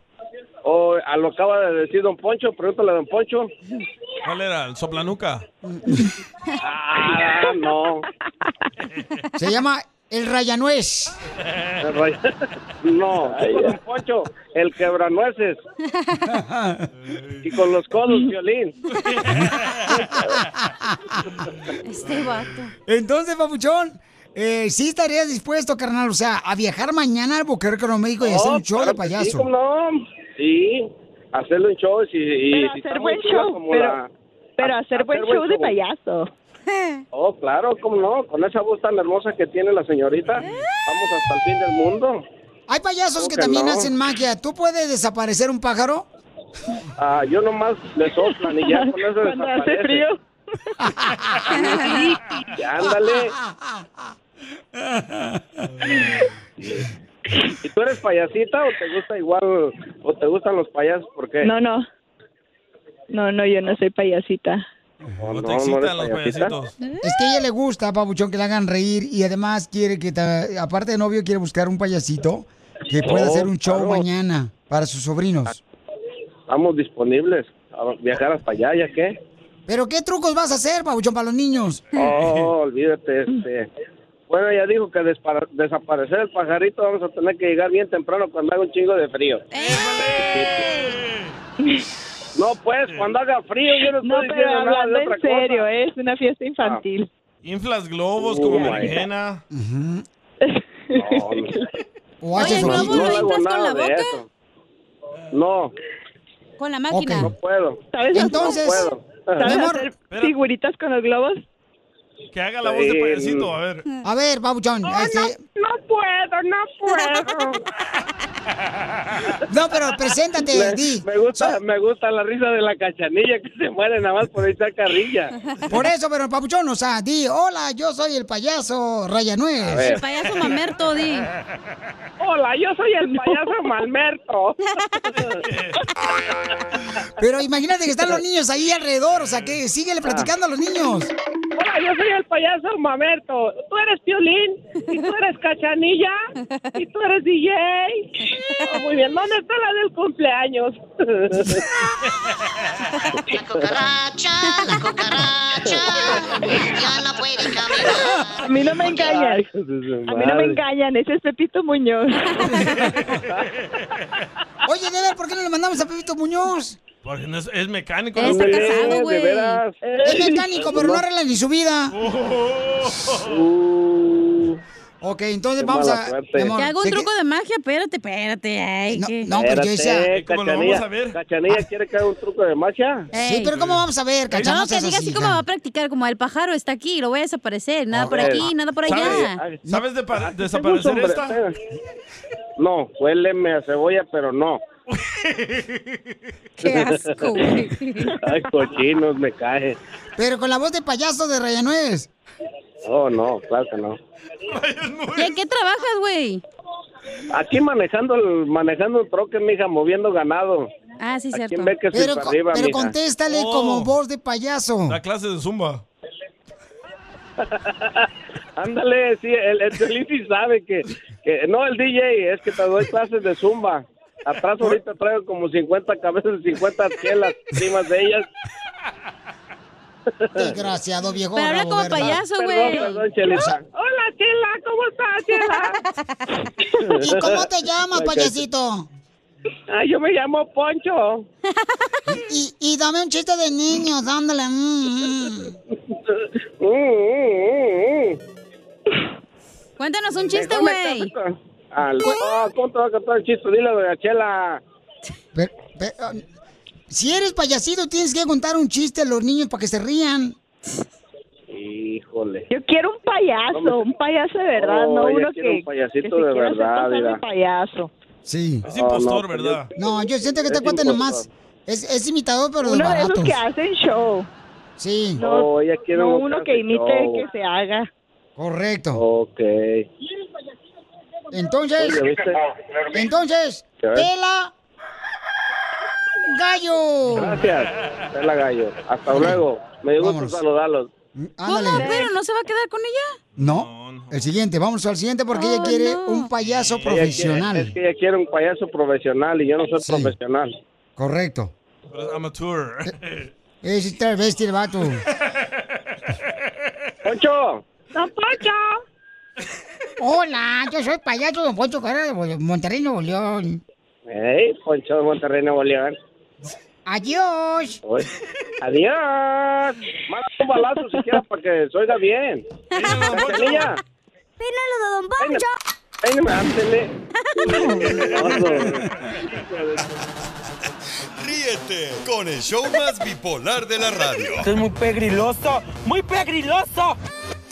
O a lo acaba de decir Don Poncho, pregúntale a Don Poncho. ¿Cuál era? ¿El soplanuca? Ah, no. Se llama El Rayanuez. El ray- No, Don Poncho, el quebranueces. Y con los codos, violín. Este vato. Entonces, Papuchón, eh, ¿sí estarías dispuesto, carnal, o sea, a viajar mañana al Boquerque, México y hacer No, un show claro de Sí, payaso? ¿cómo no? Sí, hacerlo en shows y, y Pero si hacer buen show, como pero- la- Pero a- hacer buen show de payaso. Oh, claro, cómo no, con esa voz tan hermosa que tiene la señorita, vamos hasta el fin del mundo. Hay payasos ¿Cómo que que también no? hacen magia. ¿Tú puedes desaparecer un pájaro? Ah, yo nomás le soplan y ya con eso Cuando hace frío. Ándale. ¿Y tú eres payasita o te gusta igual, o te gustan los payasos? ¿Por qué? No, no. No, no, yo no soy payasita. No, te no excitan los payasita. payasitos? Es que a ella le gusta, Papuchón, que le hagan reír y además quiere que, ta- aparte de novio, quiere buscar un payasito que pueda Oh, hacer un show claro. mañana para sus sobrinos. Estamos disponibles a viajar hasta allá, ¿ya qué? ¿Pero qué trucos vas a hacer, Papuchón, para los niños? Oh, olvídate, este. Bueno, ya dijo que despara- desaparecer el pajarito vamos a tener que llegar bien temprano cuando haga un chingo de frío. No, pues, cuando haga frío yo no estoy No, pero diciendo nada de hablando otra en serio, cosa. es una fiesta infantil. Inflas globos como berenjena. O Oye, ¿el globo lo inflas con la boca? No, Con la máquina. no puedo. ¿Sabes, Entonces, no puedo. ¿sabes hacer figuritas con los globos? Que haga la voz de payasito, a ver. A ver, Papuchón, este, No puedo, no puedo. no, pero preséntate, Me, di. me gusta, me gusta la risa de la cachanilla que se muere nada más por echar carrilla. Por eso, pero Papuchón, o sea, di, hola, yo soy el payaso Rayanuez. El payaso mamerto, di. Hola, yo soy el payaso Malmerto. Pero imagínate que están los niños ahí alrededor, o sea, que síguele platicando a los niños. Yo soy el payaso Mamerto. Tú eres Piolín, y tú eres Cachanilla, y tú eres DJ. Oh, muy bien, ¿dónde está la del cumpleaños? La cucaracha, la cucaracha, ya no puede caminar. A mí no me engañan. A mí no me engañan, ese es Pepito Muñoz. Oye, de ver, ¿por qué no le mandamos a Pepito Muñoz? Porque no es, es mecánico. Él está casado, güey. Es mecánico, pero no arregla ni su vida. Uh, Ok, entonces Qué vamos a... amor, Te hago un ¿de qué- truco de magia, espérate, espérate. Ay, No, no, pero yo decía... ¿Cómo lo vamos Cachanilla, a ver? Cachanilla quiere que haga un truco de magia. Sí, pero ¿cómo vamos a ver, cachán? No, que diga así como va a practicar, como el pájaro está aquí, lo voy a desaparecer. Nada por ver. aquí, nada por allá. ¿Sabes, ¿sabes de desaparecer esta? No, huéleme a cebolla, pero no. Qué asco, güey. Ay, cochinos, me cae. Pero con la voz de payaso de Rayanuez. Oh, no, claro que no. ¿Y en qué trabajas, güey? Aquí manejando el, manejando un troque, mija, moviendo ganado. Ah, sí, ¿A cierto. ve que Pero, se co- arriba, pero contéstale Oh. como voz de payaso. La clase de zumba. Ándale, sí, el, el sí sabe que, que... No, el DJ, es que te doy clases de zumba. Atrás ahorita traigo como 50 cabezas, 50 chelas encima de ellas. Desgraciado viejo. Pero habla como payaso, güey. perdón, Chelita. Hola, Chela, ¿cómo estás, Chela? ¿Y cómo te llamas, payasito? Ah, yo me llamo Poncho. Y, y dame un chiste de niños, ándale. mm, mm. Mm, mm. Cuéntanos un chiste, güey. Al- Oh, ¿Cómo te va a cantar el chiste? Dile, doña Chela. Pero- pero, um, si eres payasito, tienes que contar un chiste a los niños para que se rían. Híjole. Yo quiero un payaso, un payaso de verdad, Oh, no uno que, un payasito que de verdad, de mira. payaso. Sí. Es Oh, impostor, no, pues ¿verdad? No, yo siento que este Es cuate impostor. nomás es, es imitador, pero de Uno de esos baratos. que hacen show, Sí, no, Oh, ella quiere no un uno que imite show. que se haga. correcto. Ok. Entonces, Oye, ¿viste? entonces, pela gallo. Gracias. Tela gallo. Hasta luego. Me dio gusto saludarlos. Ándale. ¿Cómo? ¿Pero no se va a quedar con ella? No, el siguiente, vamos al siguiente porque ella quiere un payaso Ella quiere- profesional. es que ella quiere un payaso profesional y yo no soy profesional. Correcto. Pero es amateur. Es travesti el vato. ¡Poncho! ¡Don Poncho! Hola, yo soy payaso Don Poncho Carrera de Monterrey, Nuevo León. ¡Ey, Poncho de Monterrey, Nuevo León! Adiós. Adiós. Manda un balazo siquiera para que se oiga bien. Cachanilla, Pínalo de Don Poncho. peíname, ándele. Ríete con el show más bipolar de la radio. Esto es muy pegriloso, muy pegriloso.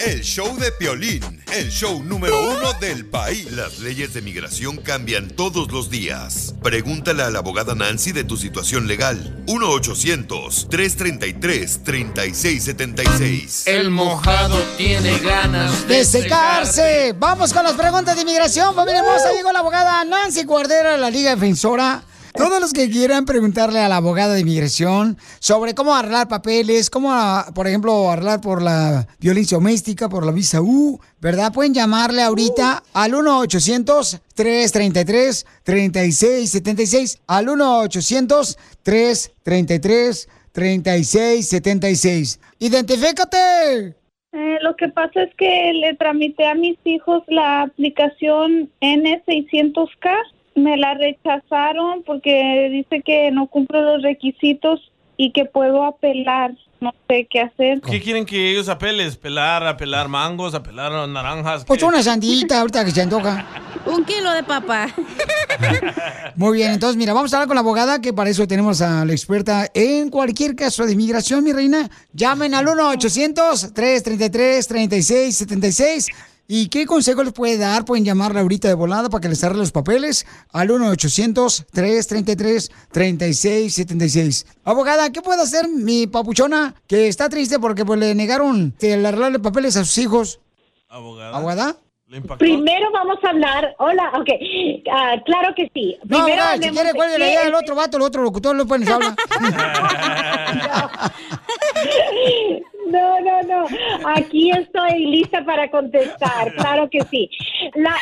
El show de Piolín, el show número uno del país. Las leyes de migración cambian todos los días. Pregúntale a la abogada Nancy de tu situación legal. 1-800-333-3676. El mojado tiene ganas De secarse. Vamos con las preguntas de inmigración, familia hermosa. Llegó la abogada Nancy Guardera de la Liga Defensora. Todos los que quieran preguntarle a la abogada de inmigración sobre cómo arreglar papeles, cómo, ah, por ejemplo, arreglar por la violencia doméstica, por la visa U, ¿verdad? Pueden llamarle ahorita al 1-800-333-3676. Al 1-800-333-3676. ¡Identifícate! Eh, lo que pasa es que le tramité a mis hijos la aplicación N600K. Me la rechazaron porque dice que no cumplo los requisitos y que puedo apelar. No sé qué hacer. ¿Qué quieren que ellos apeles? ¿Pelar, apelar mangos, apelar naranjas? Pues ¿Qué? una sandita ahorita que se antoja. Un kilo de papa. Muy bien, entonces mira, vamos a hablar con la abogada, que para eso tenemos a la experta en cualquier caso de inmigración, mi reina. Llamen al 1-800-333-3676. ¿Y qué consejo les puede dar? Pueden llamarla ahorita de volada para que les arregle los papeles al 1-800-333-3676. Abogada, ¿qué puede hacer mi papuchona que está triste porque pues, le negaron el arreglarle papeles a sus hijos? Abogada. ¿Abogada? Primero vamos a hablar. Hola, ok. Ah, claro que sí. No, Primero abogada, si quiere, de cuélguele qué ya es- al otro vato, el otro locutor, no pueden hablar. No, no, no. Aquí estoy lista para contestar. Claro que sí. La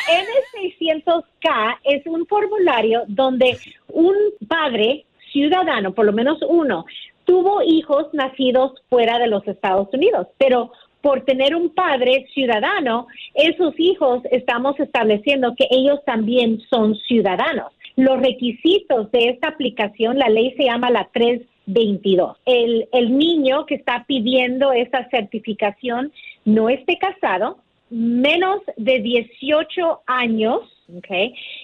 N600K es un formulario donde un padre ciudadano, por lo menos uno, tuvo hijos nacidos fuera de los Estados Unidos, pero por tener un padre ciudadano, esos hijos estamos estableciendo que ellos también son ciudadanos. Los requisitos de esta aplicación, la ley se llama la 322. El, el niño que está pidiendo esa certificación no esté casado, menos de 18 años.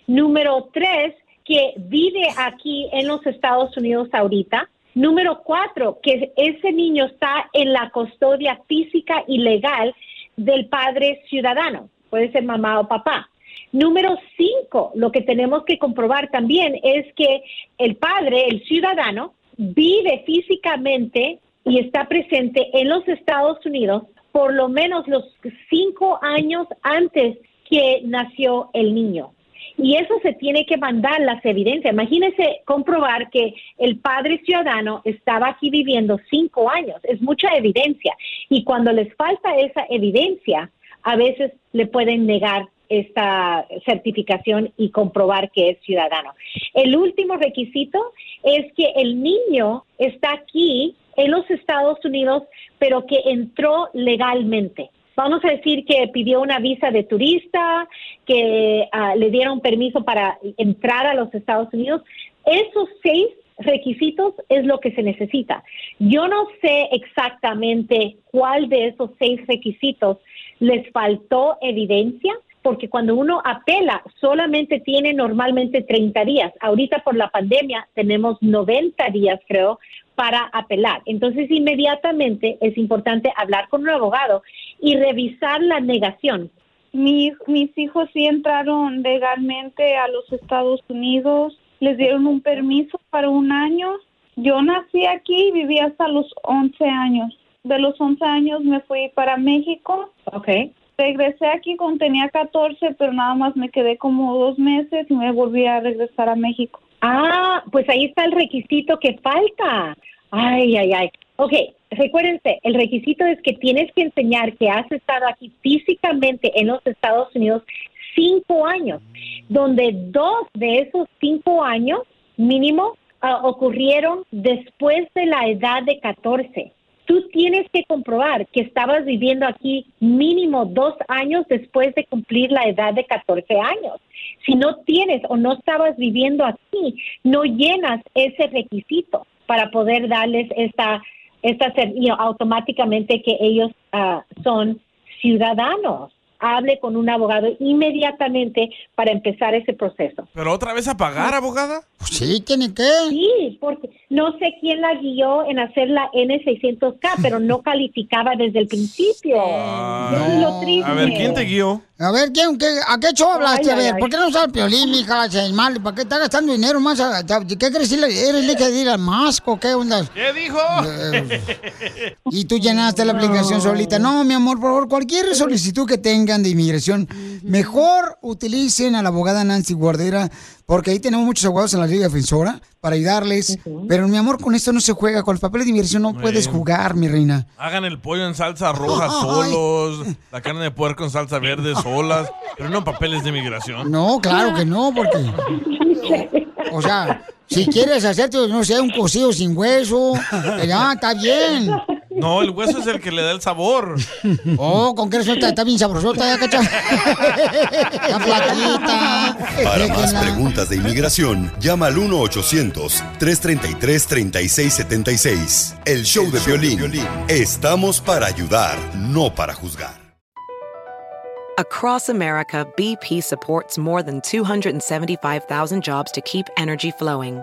Número tres, que vive aquí en los Estados Unidos ahorita. Número cuatro, que ese niño está en la custodia física y legal del padre ciudadano, puede ser mamá o papá. Número cinco, lo que tenemos que comprobar también es que el padre, el ciudadano, vive físicamente y está presente en los Estados Unidos por lo menos los cinco años antes que nació el niño. Y eso se tiene que mandar las evidencias. Imagínese comprobar que el padre ciudadano estaba aquí viviendo cinco años. Es mucha evidencia. Y cuando les falta esa evidencia, a veces le pueden negar esta certificación y comprobar que es ciudadano. El último requisito es que el niño está aquí en los Estados Unidos, pero que entró legalmente. Vamos a decir que pidió una visa de turista, que ah, le dieron permiso para entrar a los Estados Unidos. Esos seis requisitos es lo que se necesita. Yo no sé exactamente cuál de esos seis requisitos les faltó evidencia, porque cuando uno apela solamente tiene normalmente 30 días. Ahorita por la pandemia tenemos 90 días, creo, para apelar. Entonces, inmediatamente es importante hablar con un abogado y revisar la negación. Mi- mis hijos sí entraron legalmente a los Estados Unidos, les dieron un permiso para un año. Yo nací aquí y viví hasta los 11 años. De los 11 años me fui para México. Okay. Regresé aquí cuando tenía 14, pero nada más me quedé como dos meses y me volví a regresar a México. Ah, pues ahí está el requisito que falta. Ay, ay, ay. Ok, recuérdense, el requisito es que tienes que enseñar que has estado aquí físicamente en los Estados Unidos cinco años, donde dos de esos cinco años mínimo ah, ocurrieron después de la edad de 14. Tú tienes que comprobar que estabas viviendo aquí mínimo dos años después de cumplir la edad de 14 años. Si no tienes o no estabas viviendo aquí, no llenas ese requisito para poder darles esta, esta you automáticamente que ellos ah, son ciudadanos. Hable con un abogado inmediatamente para empezar ese proceso. ¿Pero otra vez a pagar, abogada? Sí, tiene que. Sí, porque no sé quién la guió en hacer la N600K, pero no calificaba desde el principio. Eso es lo triste. A ver, ¿quién te guió? A ver, ¿quién, qué, ¿a qué show hablaste? Ay, a ver, ay. ¿por qué no usas el piolín, mija? Mal, ¿para qué estás gastando dinero más? a- ¿Qué crees? ¿Eres leche de ir al masco? ¿Qué onda? ¿Qué dijo? Y tú llenaste la aplicación solita. No, mi amor, por favor, cualquier solicitud que tengan de inmigración, mejor utilicen a la abogada Nancy Guardera, porque ahí tenemos muchos abogados en la Liga Defensora para ayudarles. Pero, mi amor, con esto no se juega. Con los papeles de inmigración no puedes jugar, mi reina. Hagan el pollo en salsa roja solos, la carne de puerco en salsa verde solas, pero no en papeles de migración. No, claro que no, porque. O sea, si quieres hacerte, no sé, un cocido sin hueso, ya, está bien. No, el hueso es el que le da el sabor. Oh, con qué resulta, está bien sabrosota, ya, cacha. Está flaquita. Para más preguntas de inmigración, llama al 1-800-333-3676. El show de violín. Estamos para ayudar, no para juzgar. Across America, BP supports more than 275,000 jobs to keep energy flowing.